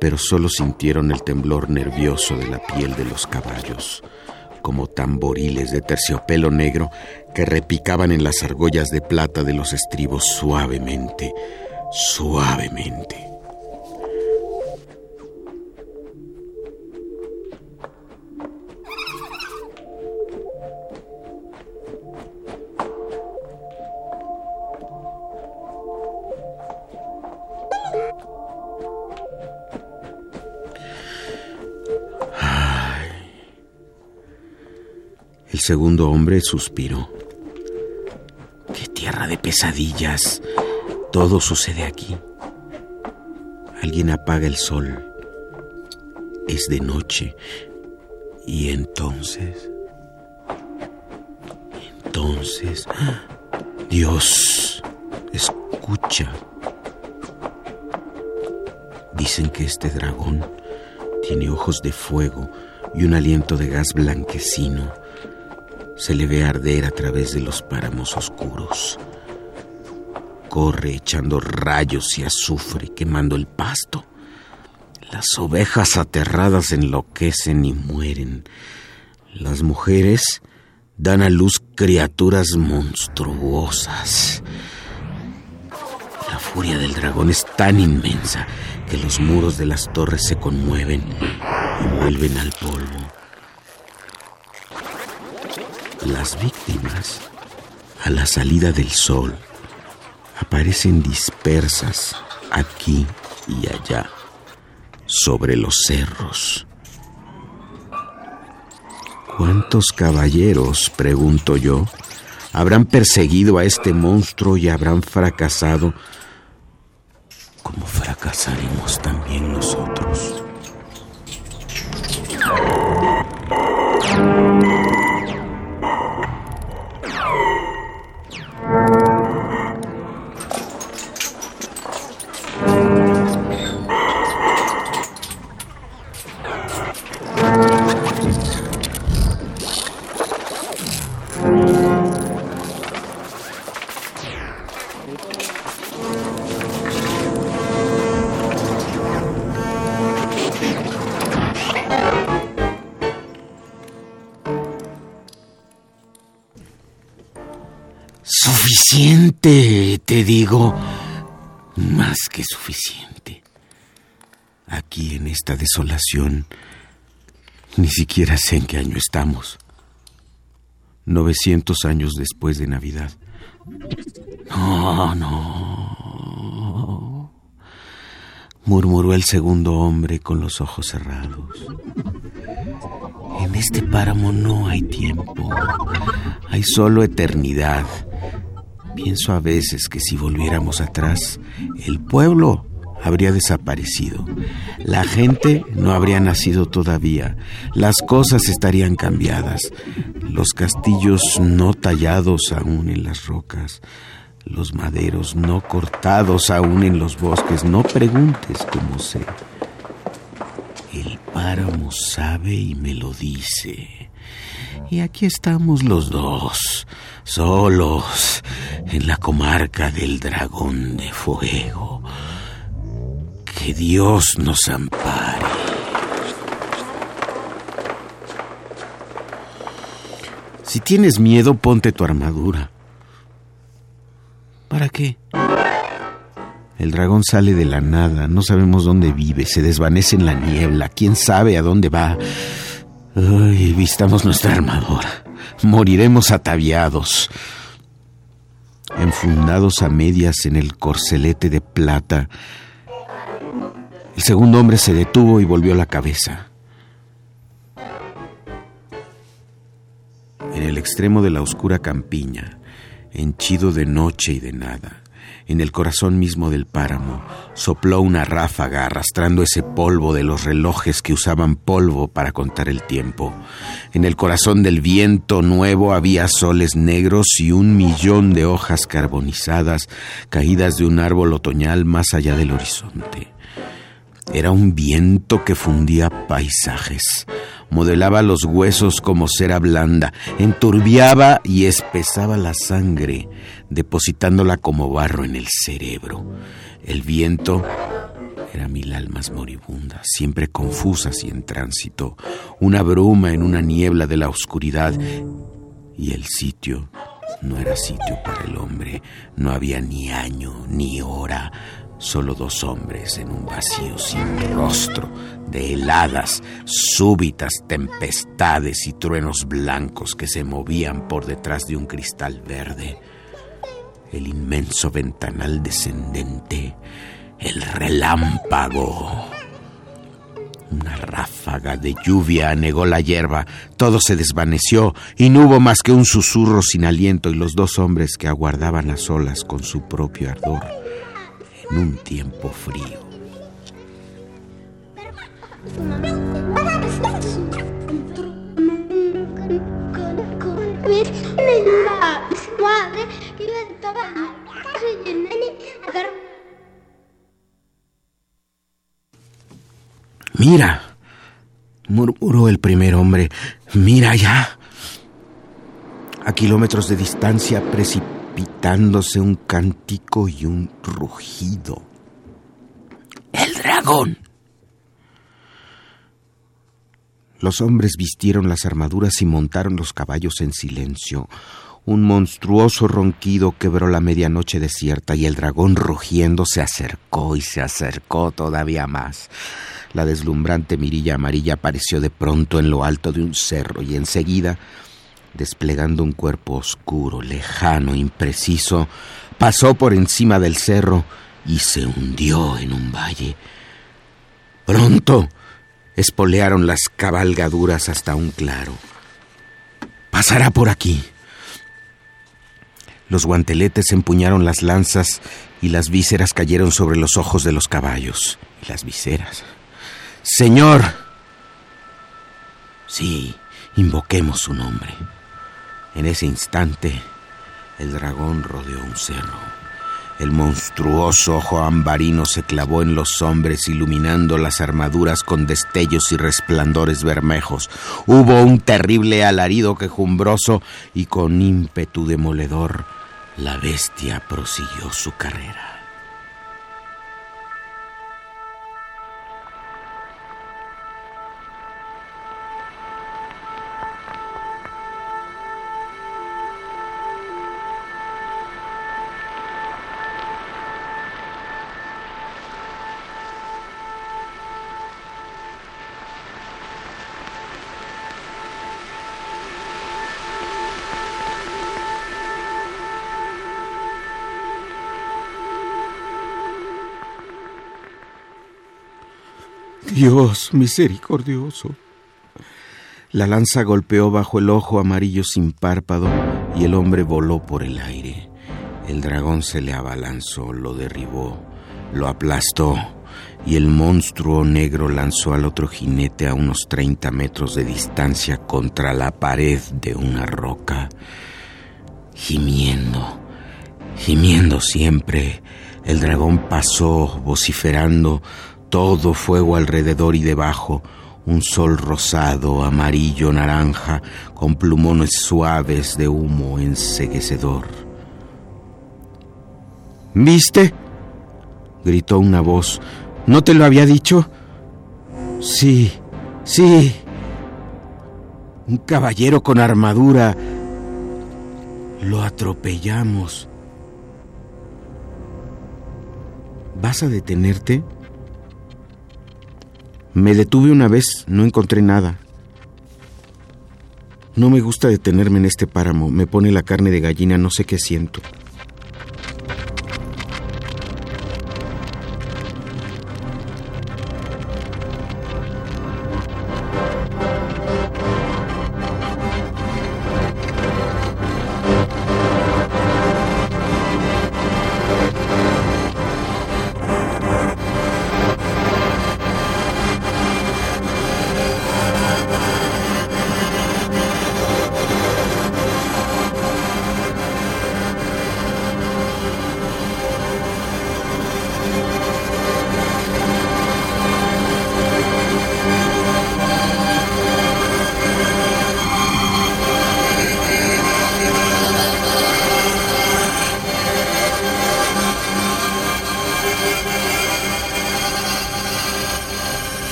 pero solo sintieron el temblor nervioso de la piel de los caballos, como tamboriles de terciopelo negro que repicaban en las argollas de plata de los estribos suavemente, suavemente. Segundo hombre suspiró. ¡Qué tierra de pesadillas! Todo sucede aquí. Alguien apaga el sol. Es de noche. Y entonces... Entonces... Dios, escucha. Dicen que este dragón tiene ojos de fuego y un aliento de gas blanquecino se le ve arder a través de los páramos oscuros. Corre echando rayos y azufre, quemando el pasto. Las ovejas aterradas enloquecen y mueren. Las mujeres dan a luz criaturas monstruosas. La furia del dragón es tan inmensa que los muros de las torres se conmueven y vuelven al polvo. Las víctimas, a la salida del sol, aparecen dispersas aquí y allá, sobre los cerros. ¿Cuántos caballeros, pregunto yo, habrán perseguido a este monstruo y habrán fracasado como fracasaremos también nosotros? Te digo. Más que suficiente. Aquí en esta desolación, ni siquiera sé en qué año estamos. 900 años después de Navidad. No, no. Murmuró el segundo hombre con los ojos cerrados. En este páramo no hay tiempo. Hay solo eternidad. Pienso a veces que si volviéramos atrás, el pueblo habría desaparecido. La gente no habría nacido todavía. Las cosas estarían cambiadas. Los castillos no tallados aún en las rocas. Los maderos no cortados aún en los bosques. No preguntes cómo sé. El páramo sabe y me lo dice. Y aquí estamos los dos, solos, en la comarca del dragón de fuego. Que Dios nos ampare. Si tienes miedo, ponte tu armadura. ¿Para qué? El dragón sale de la nada, no sabemos dónde vive, se desvanece en la niebla, quién sabe a dónde va. Vistamos nuestra armadura. Moriremos ataviados, enfundados a medias en el corcelete de plata. El segundo hombre se detuvo y volvió la cabeza. En el extremo de la oscura campiña, henchido de noche y de nada, En el corazón mismo del páramo sopló una ráfaga arrastrando ese polvo de los relojes que usaban polvo para contar el tiempo. En el corazón del viento nuevo había soles negros y un millón de hojas carbonizadas caídas de un árbol otoñal más allá del horizonte. Era un viento que fundía paisajes, modelaba los huesos como cera blanda, enturbiaba y espesaba la sangre, depositándola como barro en el cerebro. El viento era mil almas moribundas, siempre confusas y en tránsito, una bruma en una niebla de la oscuridad, y el sitio no era sitio para el hombre, no había ni año ni hora, Solo dos hombres en un vacío sin rostro, de heladas, súbitas tempestades y truenos blancos que se movían por detrás de un cristal verde. El inmenso ventanal descendente, el relámpago. Una ráfaga de lluvia anegó la hierba, todo se desvaneció y no hubo más que un susurro sin aliento y los dos hombres que aguardaban a solas con su propio ardor en un tiempo frío. Mira, murmuró el primer hombre, mira ya. A kilómetros de distancia precipitándose un cántico y un rugido. ¡El dragón! Los hombres vistieron las armaduras y montaron los caballos en silencio. Un monstruoso ronquido quebró la medianoche desierta y el dragón rugiendo se acercó y se acercó todavía más. La deslumbrante mirilla amarilla apareció de pronto en lo alto de un cerro y enseguida desplegando un cuerpo oscuro, lejano, impreciso, pasó por encima del cerro y se hundió en un valle. Pronto espolearon las cabalgaduras hasta un claro. Pasará por aquí. Los guanteletes empuñaron las lanzas y las vísceras cayeron sobre los ojos de los caballos. Las vísceras. Señor. Sí, invoquemos su nombre. En ese instante, el dragón rodeó un cerro. El monstruoso ojo ambarino se clavó en los hombres, iluminando las armaduras con destellos y resplandores bermejos. Hubo un terrible alarido quejumbroso y con ímpetu demoledor, la bestia prosiguió su carrera. Dios misericordioso. La lanza golpeó bajo el ojo amarillo sin párpado y el hombre voló por el aire. El dragón se le abalanzó, lo derribó, lo aplastó y el monstruo negro lanzó al otro jinete a unos 30 metros de distancia contra la pared de una roca. Gimiendo, gimiendo siempre, el dragón pasó vociferando todo fuego alrededor y debajo, un sol rosado, amarillo, naranja, con plumones suaves de humo enseguecedor. ¿Viste? gritó una voz. ¿No te lo había dicho? Sí, sí. Un caballero con armadura. Lo atropellamos. ¿Vas a detenerte? Me detuve una vez, no encontré nada. No me gusta detenerme en este páramo, me pone la carne de gallina, no sé qué siento.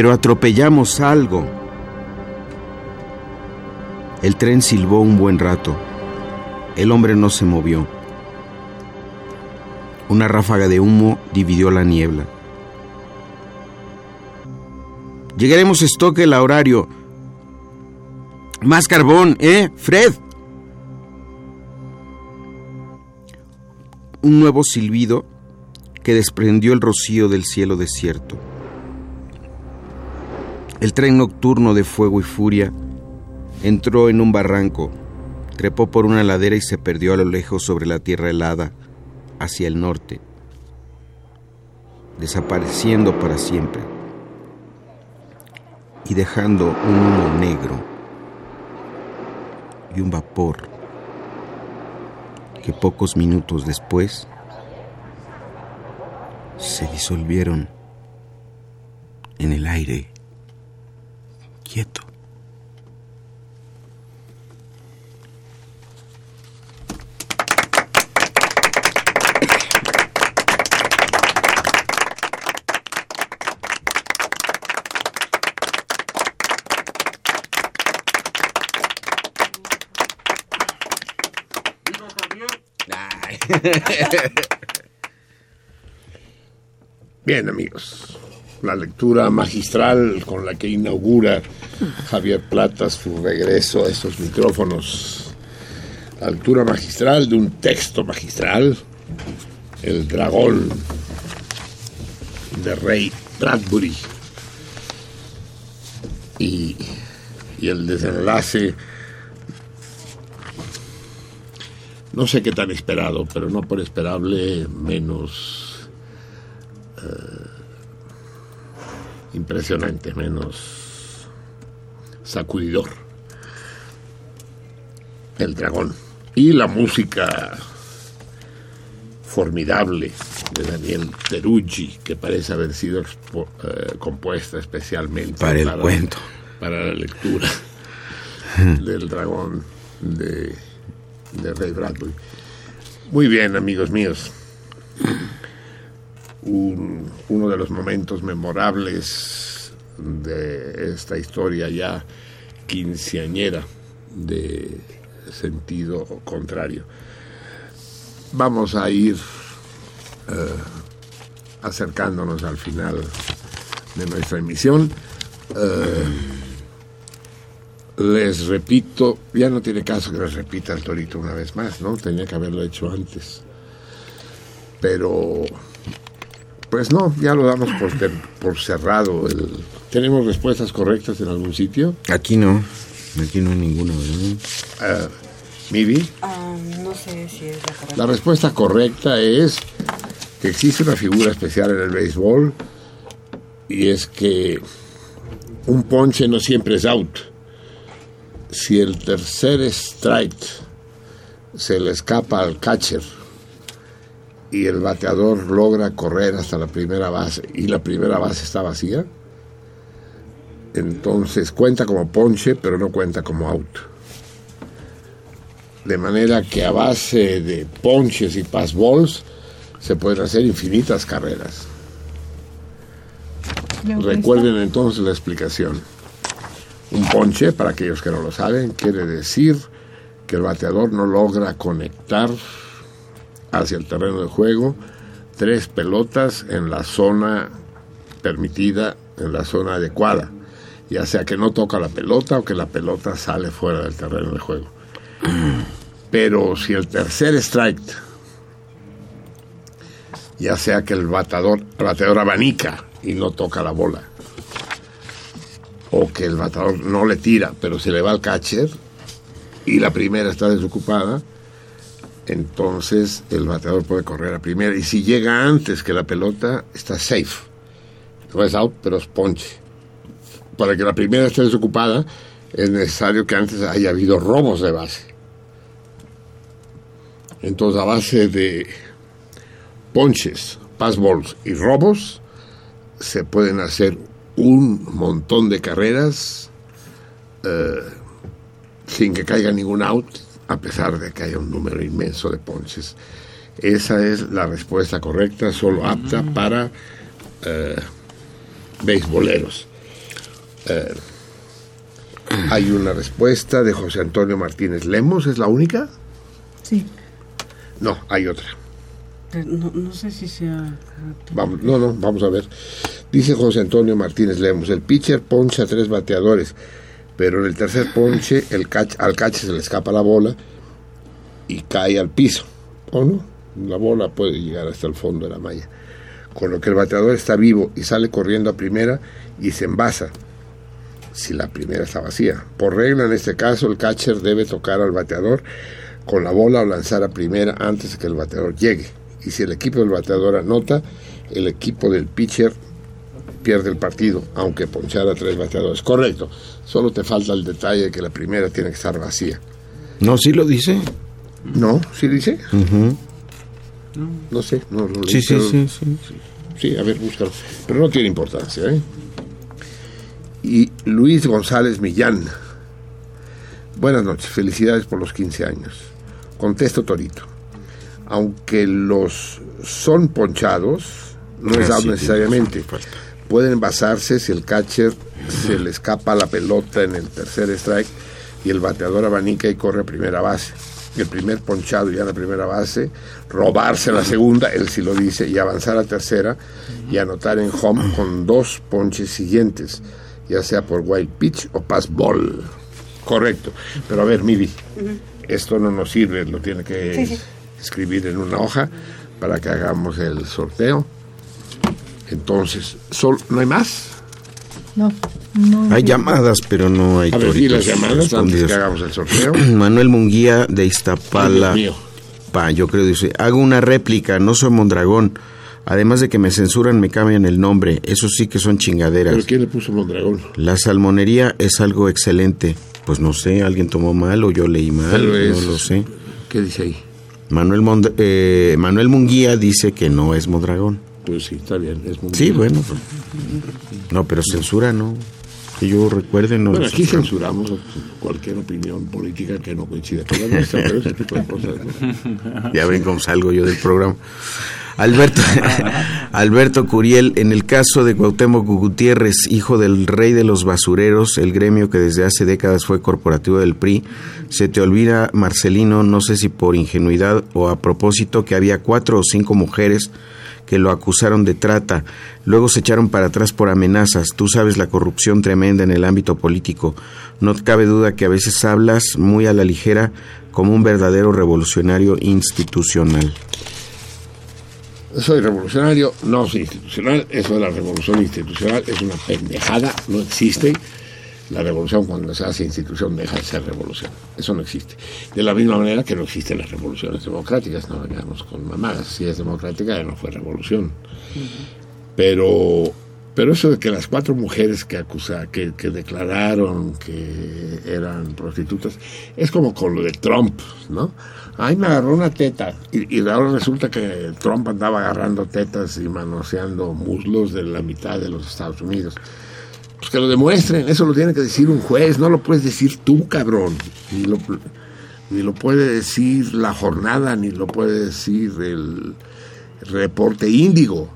Pero atropellamos algo. El tren silbó un buen rato. El hombre no se movió. Una ráfaga de humo dividió la niebla. Llegaremos a Stockel a horario. Más carbón, ¿eh? Fred. Un nuevo silbido que desprendió el rocío del cielo desierto. El tren nocturno de fuego y furia entró en un barranco, trepó por una ladera y se perdió a lo lejos sobre la tierra helada, hacia el norte, desapareciendo para siempre y dejando un humo negro y un vapor que pocos minutos después se disolvieron en el aire quieto. Bien, amigos, la lectura magistral con la que inaugura Javier Plata su regreso a estos micrófonos. La lectura magistral de un texto magistral, El dragón de Rey Bradbury. Y, y el desenlace no sé qué tan esperado, pero no por esperable menos eh, impresionante, menos sacudidor. El dragón. Y la música formidable de Daniel Peruggi, que parece haber sido expo- eh, compuesta especialmente Para el cuento. para la lectura del dragón de, de Ray Bradbury. Muy bien, amigos míos. Un- uno de los momentos memorables de esta historia ya quinceañera de sentido contrario. Vamos a ir eh, acercándonos al final de nuestra emisión. Eh, les repito, ya no tiene caso que les repita el torito una vez más, ¿no? Tenía que haberlo hecho antes. Pero, pues no, ya lo damos por, ter- por cerrado. El- ¿Tenemos respuestas correctas en algún sitio? Aquí no, aquí no hay ninguna, ¿verdad? Uh, Mivi, Ah, no sé si es la correcta. la respuesta correcta es que existe una figura especial en el béisbol y es que un ponche no siempre es out. Si el tercer strike se le escapa al catcher y el bateador logra correr hasta la primera base y la primera base está vacía, entonces cuenta como ponche pero no cuenta como out. De manera que a base de ponches y pass balls se pueden hacer infinitas carreras. Recuerden entonces la explicación. Un ponche, para aquellos que no lo saben, quiere decir que el bateador no logra conectar hacia el terreno de juego tres pelotas en la zona permitida, en la zona adecuada, ya sea que no toca la pelota o que la pelota sale fuera del terreno de juego. Pero si el tercer strike, ya sea que el bateador, el bateador abanica y no toca la bola, o que el bateador no le tira, pero se le va al catcher y la primera está desocupada, entonces el bateador puede correr a primera. Y si llega antes que la pelota, está safe. No es out, pero es ponche. Para que la primera esté desocupada, es necesario que antes haya habido robos de base. Entonces, a base de ponches, pass balls y robos, se pueden hacer un montón de carreras eh, sin que caiga ningún out, a pesar de que haya un número inmenso de ponches. Esa es la respuesta correcta, solo apta para eh, beisboleros. Eh, hay una respuesta de José Antonio Martínez Lemos, ¿es la única? Sí. No, hay otra. Pero No, no sé si sea... Vamos, no, no, vamos a ver. Dice José Antonio Martínez Lemos, el pitcher poncha a tres bateadores, pero en el tercer ponche el al catch se le escapa la bola y cae al piso. ¿O no? La bola puede llegar hasta el fondo de la malla. Con lo que el bateador está vivo y sale corriendo a primera y se envasa si la primera está vacía. Por regla, en este caso, el catcher debe tocar al bateador con la bola o lanzar a primera antes de que el bateador llegue. Y si el equipo del bateador anota, el equipo del pitcher pierde el partido, aunque ponchara tres bateadores. Correcto. Solo te falta el detalle de que la primera tiene que estar vacía. No, sí lo dice. ¿No? ¿Sí dice? No sé. No, lo Sí, leí, sí, pero- sí, sí. Sí, a ver, búscalo. Pero no tiene importancia, ¿eh? Y Luis González Millán. Buenas noches, felicidades por los 15 años. Contesto Torito. Aunque los son ponchados, no Ah, es dado sí, necesariamente. Pueden basarse si el catcher se le escapa la pelota en el tercer strike y el bateador abanica y corre a primera base. El primer ponchado ya en la primera base, robarse la segunda, él sí lo dice, y avanzar a tercera y anotar en home con dos ponches siguientes, ya sea por wild pitch o pass ball. Correcto. Pero a ver, Miri, esto no nos sirve, lo tiene que Sí, sí. escribir en una hoja para que hagamos el sorteo. Entonces, sol- ¿no hay más? No, no. Hay llamadas, pero no hay A ver, ¿y las llamadas antes que hagamos el sorteo? Manuel Munguía de Iztapala. Ay, Dios mío. Pa, yo creo dice, hago una réplica, no soy Mondragón. Además de que me censuran, me cambian el nombre. Eso sí que son chingaderas. ¿Pero quién le puso Mondragón? La salmonería es algo excelente. Pues no sé, alguien tomó mal o yo leí mal, no lo sé. ¿Qué dice ahí? Manuel, Mond- eh, Manuel Munguía dice que no es Mondragón. Pues sí, está bien. Es muy Sí, bien. bueno. No, pero censura no. Que yo recuerde, no. Bueno, aquí censuramos. censuramos cualquier opinión política que no coincida con la nuestra, pero ese tipo de cosas. ¿no? Ya ven cómo salgo yo del programa. Alberto, Alberto Curiel, en el caso de Cuauhtémoc Gutiérrez, hijo del rey de los basureros, el gremio que desde hace décadas fue corporativo del PRI, se te olvida, Marcelino, no sé si por ingenuidad o a propósito, que había cuatro o cinco mujeres que lo acusaron de trata, luego se echaron para atrás por amenazas. Tú sabes la corrupción tremenda en el ámbito político. No cabe duda que a veces hablas muy a la ligera como un verdadero revolucionario institucional. Soy revolucionario, no soy institucional. Eso de la revolución institucional es una pendejada, no existe. La revolución cuando se hace institución deja de ser revolución. Eso no existe. De la misma manera que no existen las revoluciones democráticas, no vengamos con mamadas. Si es democrática ya no fue revolución. Pero, pero eso de que las cuatro mujeres que acusa, que, que declararon que eran prostitutas, es como con lo de Trump, ¿no? Ay, me agarró una teta. Y, y ahora resulta que Trump andaba agarrando tetas y manoseando muslos de la mitad de los Estados Unidos. Pues que lo demuestren, eso lo tiene que decir un juez, no lo puedes decir tú, cabrón. Ni lo, ni lo puede decir la jornada, ni lo puede decir el reporte índigo,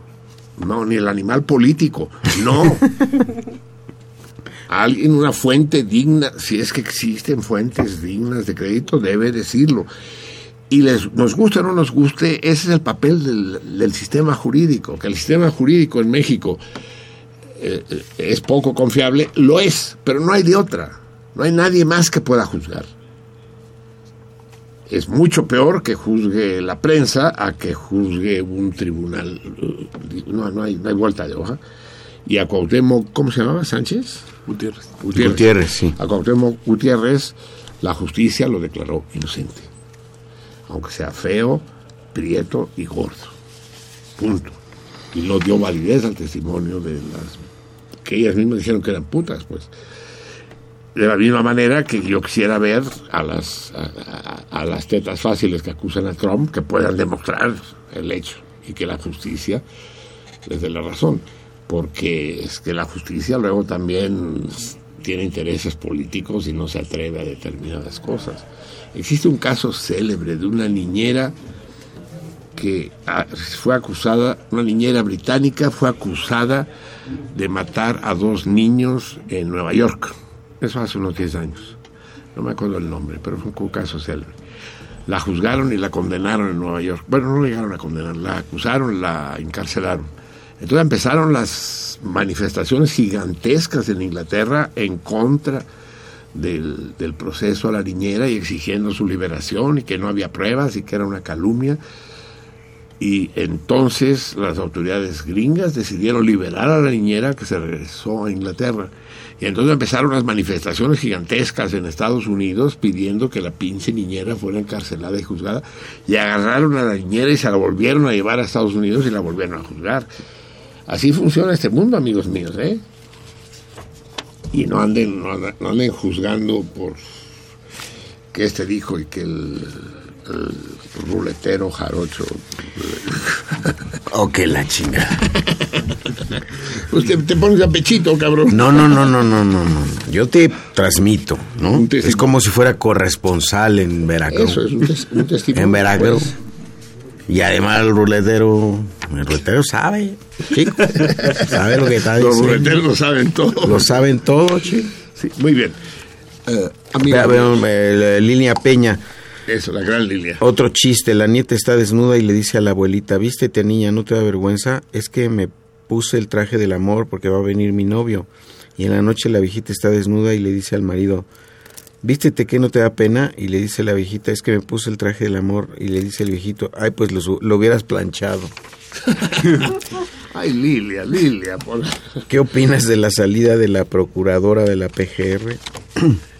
no, ni el animal político, no. Alguien, una fuente digna, si es que existen fuentes dignas de crédito, debe decirlo. Y les, nos guste o no nos guste, ese es el papel del, del sistema jurídico, que el sistema jurídico en México eh, es poco confiable, lo es, pero no hay de otra. No hay nadie más que pueda juzgar. Es mucho peor que juzgue la prensa a que juzgue un tribunal. No, no, hay, no hay vuelta de hoja. Y a Cuauhtémoc, ¿cómo se llamaba? ¿Sánchez? Gutiérrez. Gutiérrez, sí. A Cuauhtémoc Gutiérrez, la justicia lo declaró inocente. Aunque sea feo, prieto y gordo. Punto. Y no dio validez al testimonio de las que ellas mismas dijeron que eran putas, pues. De la misma manera que yo quisiera ver a las, a, a- a las tetas fáciles que acusan a Trump que puedan demostrar el hecho y que la justicia les dé la razón. Porque es que la justicia luego también tiene intereses políticos y no se atreve a determinadas cosas. Existe un caso célebre de una niñera que ah, fue acusada, una niñera británica fue acusada de matar a dos niños en Nueva York. Eso hace unos 10 años. No me acuerdo el nombre, pero fue un caso célebre. La juzgaron y la condenaron en Nueva York. Bueno, no llegaron a condenar, la acusaron, la encarcelaron. Entonces empezaron las manifestaciones gigantescas en Inglaterra en contra del, del, proceso a la niñera y exigiendo su liberación y que no había pruebas y que era una calumnia. Y entonces las autoridades gringas decidieron liberar a la niñera que se regresó a Inglaterra. Y entonces empezaron las manifestaciones gigantescas en Estados Unidos pidiendo que la pinche niñera fuera encarcelada y juzgada. Y agarraron a la niñera y se la volvieron a llevar a Estados Unidos y la volvieron a juzgar. Así funciona este mundo, amigos míos, ¿eh? Y no anden, no anden, juzgando por que este dijo y que el ruletero jarocho. O que la chingada. Usted te pones a pechito, cabrón. No, no, no, no, no, no, no. Yo te transmito, ¿no? Es como si fuera corresponsal en Veracruz. Eso es un, tes- un. En Veracruz. pues. Y además el ruletero, el ruletero sabe, chico. Sabe lo que está Los diciendo. ruleteros lo saben todo. Lo saben todo, chico. Sí, muy bien. Eh, amigo, Línea Peña. Eso, la gran Lilia. Otro chiste, la nieta está desnuda y le dice a la abuelita, vístete niña, no te da vergüenza, es que me puse el traje del amor porque va a venir mi novio. Y en la noche la viejita está desnuda y le dice al marido, vístete que no te da pena, y le dice la viejita, es que me puse el traje del amor, y le dice el viejito, ay pues lo, hubieras planchado. Ay, Lilia, Lilia. Por... ¿Qué opinas de la salida de la procuradora de la PGR?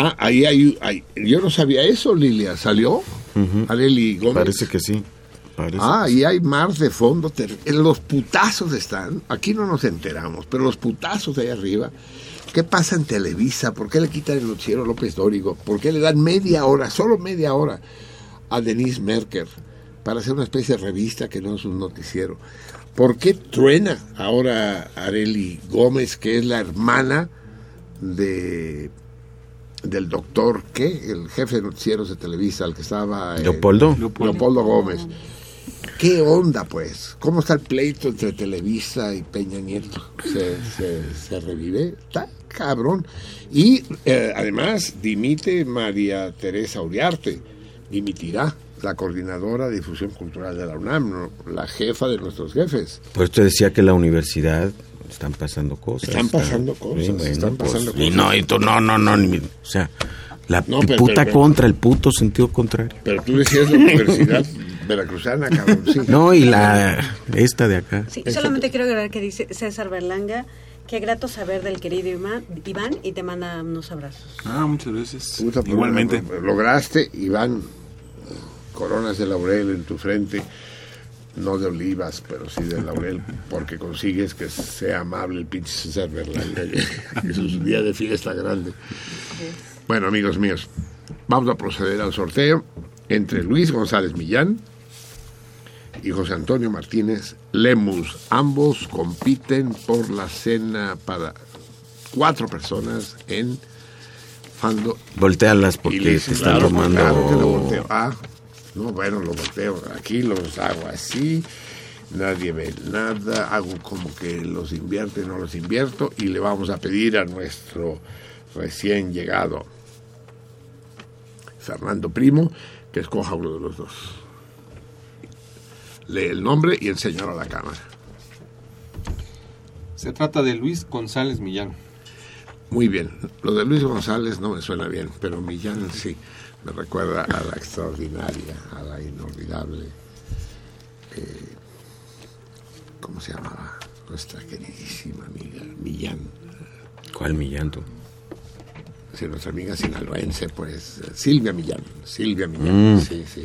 Ah, ahí hay, hay- Yo no sabía eso, Lilia. ¿Salió? Areli Gómez. Parece que sí. Parece Ah, y hay más de fondo. Los putazos están. Aquí no nos enteramos, pero los putazos de ahí arriba. ¿Qué pasa en Televisa? ¿Por qué le quitan el noticiero a López Dórigo? ¿Por qué le dan media hora, solo media hora, a Denise Merker para hacer una especie de revista que no es un noticiero? ¿Por qué truena ahora Areli Gómez, que es la hermana de del doctor, ¿qué? El jefe de noticieros de Televisa, el que estaba... eh, ¿Leopoldo? Leopoldo Gómez. ¿Qué onda, pues? ¿Cómo está el pleito entre Televisa y Peña Nieto? ¿Se, se, se revive? Está cabrón. Y eh, además dimite María Teresa Uriarte. Dimitirá la coordinadora de difusión cultural de la UNAM, ¿no? la jefa de nuestros jefes. Por esto decía que la universidad están pasando cosas. Están pasando cosas, están pasando Y cosas. no, y tú, no, no, no, ni- o sea, la No, pero- puta pero- pero- contra, el puto sentido contrario. Pero tú decías la Universidad Veracruzana, cabrón. sí. No, y la, esta de acá. Sí, solamente quiero agregar que dice César Berlanga, qué grato saber del querido Iván, Iván y te manda unos abrazos. Ah, muchas veces. Puta, Igualmente. lo- Lograste, Iván, coronas de laurel en tu frente, no de olivas, pero sí de laurel, porque consigues que sea amable el pinche César Berlanga, que, es un día de fiesta grande. Bueno, amigos míos, vamos a proceder al sorteo entre Luis González Millán y José Antonio Martínez Lemus. Ambos compiten por la cena para cuatro personas en Fando Voltealas porque te están claro, tomando. claro que lo volteo. Ah, no, bueno, lo volteo. Aquí los hago así, nadie ve nada, hago como que los invierto y no los invierto y le vamos a pedir a nuestro recién llegado Fernando Primo que escoja uno de los dos. Lee el nombre y el señor a la cámara. Se trata de Luis González Millán. Muy bien. Lo de Luis González no me suena bien, pero Millán sí. Me recuerda a la extraordinaria, a la inolvidable. eh, ¿Cómo se llamaba? Nuestra queridísima amiga Millán. ¿Cuál mi llanto? Sí, nuestra amiga sinaloense, pues Silvia Millán. Silvia Millán, Mm. sí, sí.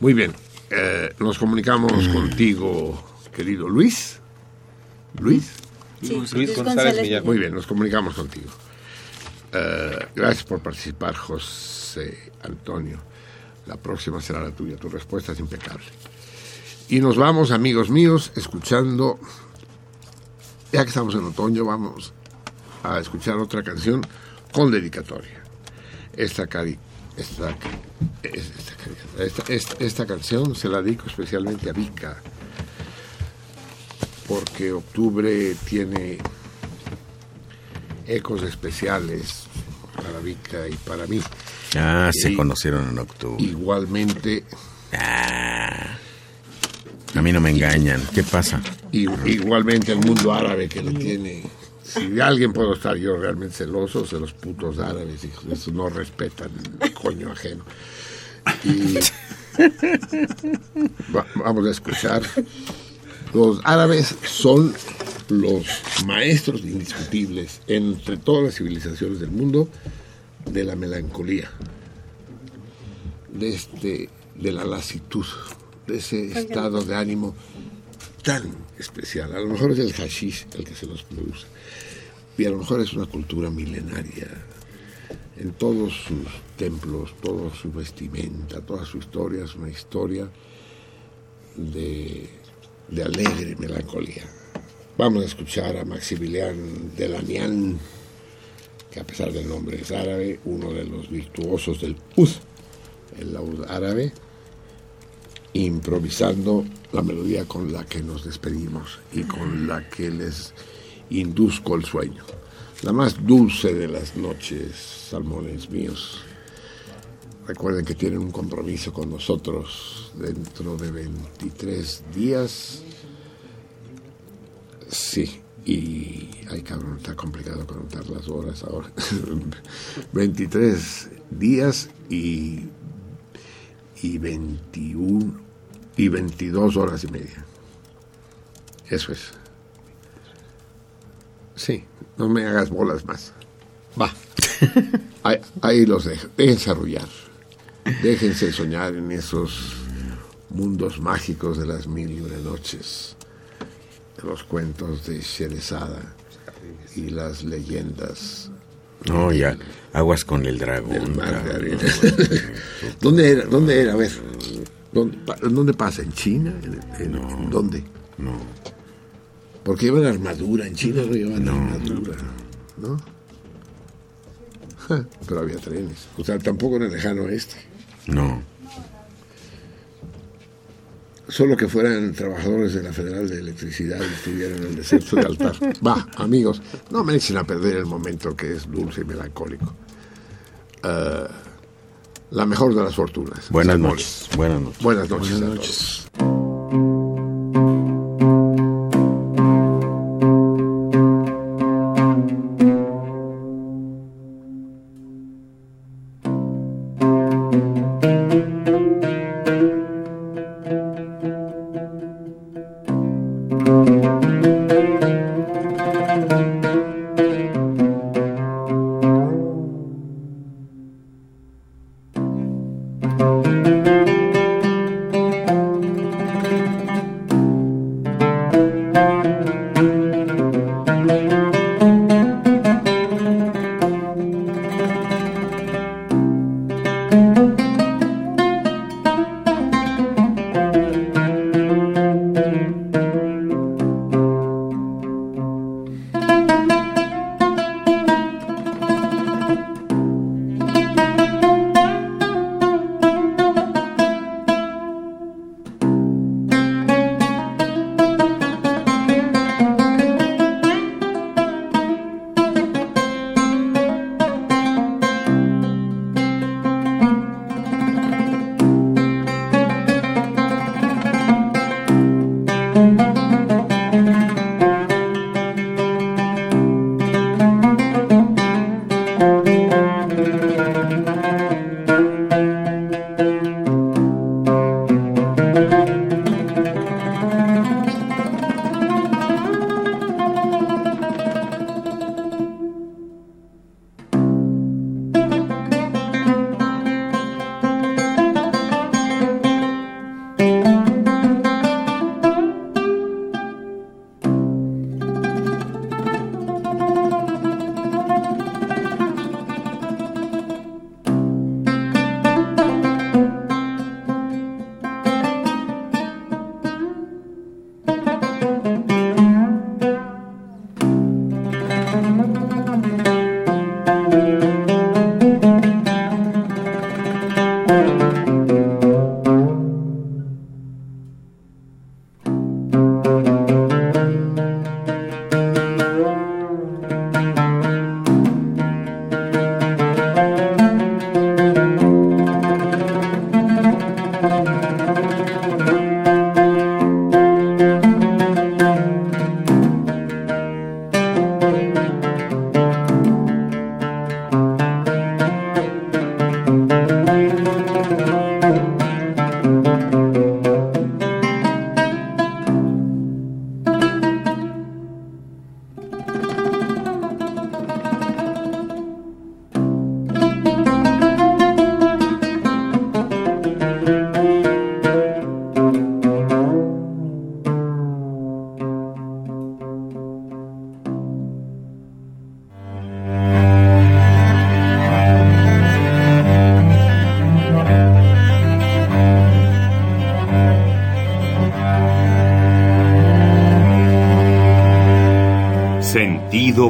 Muy bien. Eh, nos comunicamos contigo, querido Luis. Luis. Sí, Luis Luis González González Millán. Muy bien, nos comunicamos contigo. Eh, gracias por participar, José Antonio. La próxima será la tuya. Tu respuesta es impecable. Y nos vamos, amigos míos, escuchando. Ya que estamos en otoño, vamos a escuchar otra canción con dedicatoria. Esta cari- esta, esta, esta, esta, esta canción se la dedico especialmente a Vika, porque octubre tiene ecos especiales para Vika y para mí. Ah, se Y conocieron en octubre. Igualmente, Ah, a mí no me engañan. ¿Qué pasa? y- igualmente el mundo árabe que le tiene. Si de alguien puedo estar yo realmente celoso, de los putos árabes, hijos de eso no respetan el coño ajeno. Y va- vamos a escuchar. Los árabes son los maestros indiscutibles entre todas las civilizaciones del mundo de la melancolía, de, este, de la lasitud, de ese estado de ánimo tan especial. A lo mejor es el hashish el que se los produce. Y a lo mejor es una cultura milenaria. En todos sus templos, toda su vestimenta, toda su historia es una historia de, de alegre melancolía. Vamos a escuchar a Maximilian Delanian, que a pesar del nombre es árabe, uno de los virtuosos del ud, el laúd árabe, improvisando la melodía con la que nos despedimos y con la que les induzco el sueño. La más dulce de las noches, salmones míos. Recuerden que tienen un compromiso con nosotros dentro de 23 días. Sí, y... Ay, cabrón, está complicado contar las horas ahora. 23 días y... y 21 y 22 horas y media. Eso es. Sí, no me hagas bolas más. Va. Ahí, ahí los dejo. Déjense arrullar. Déjense soñar en esos mundos mágicos de las mil y una noches, de los cuentos de Sherezada y las leyendas No, ya. Aguas con el dragón. del. ¿Dónde era? ¿Dónde era? A ver. ¿Dónde, pa- ¿dónde pasa? ¿En China? ¿En, en- en dónde? No. Porque llevan armadura. En China no llevan armadura. ¿No? Ja, Pero había trenes. O sea, tampoco en el lejano oeste. No. Solo que fueran trabajadores de la Federal de Electricidad y estuvieran en el desierto de altar. Va, amigos, no me echen a perder el momento que es dulce y melancólico. Ah, la mejor de las fortunas. Buenas Salmones. noches. Buenas noches. Buenas noches.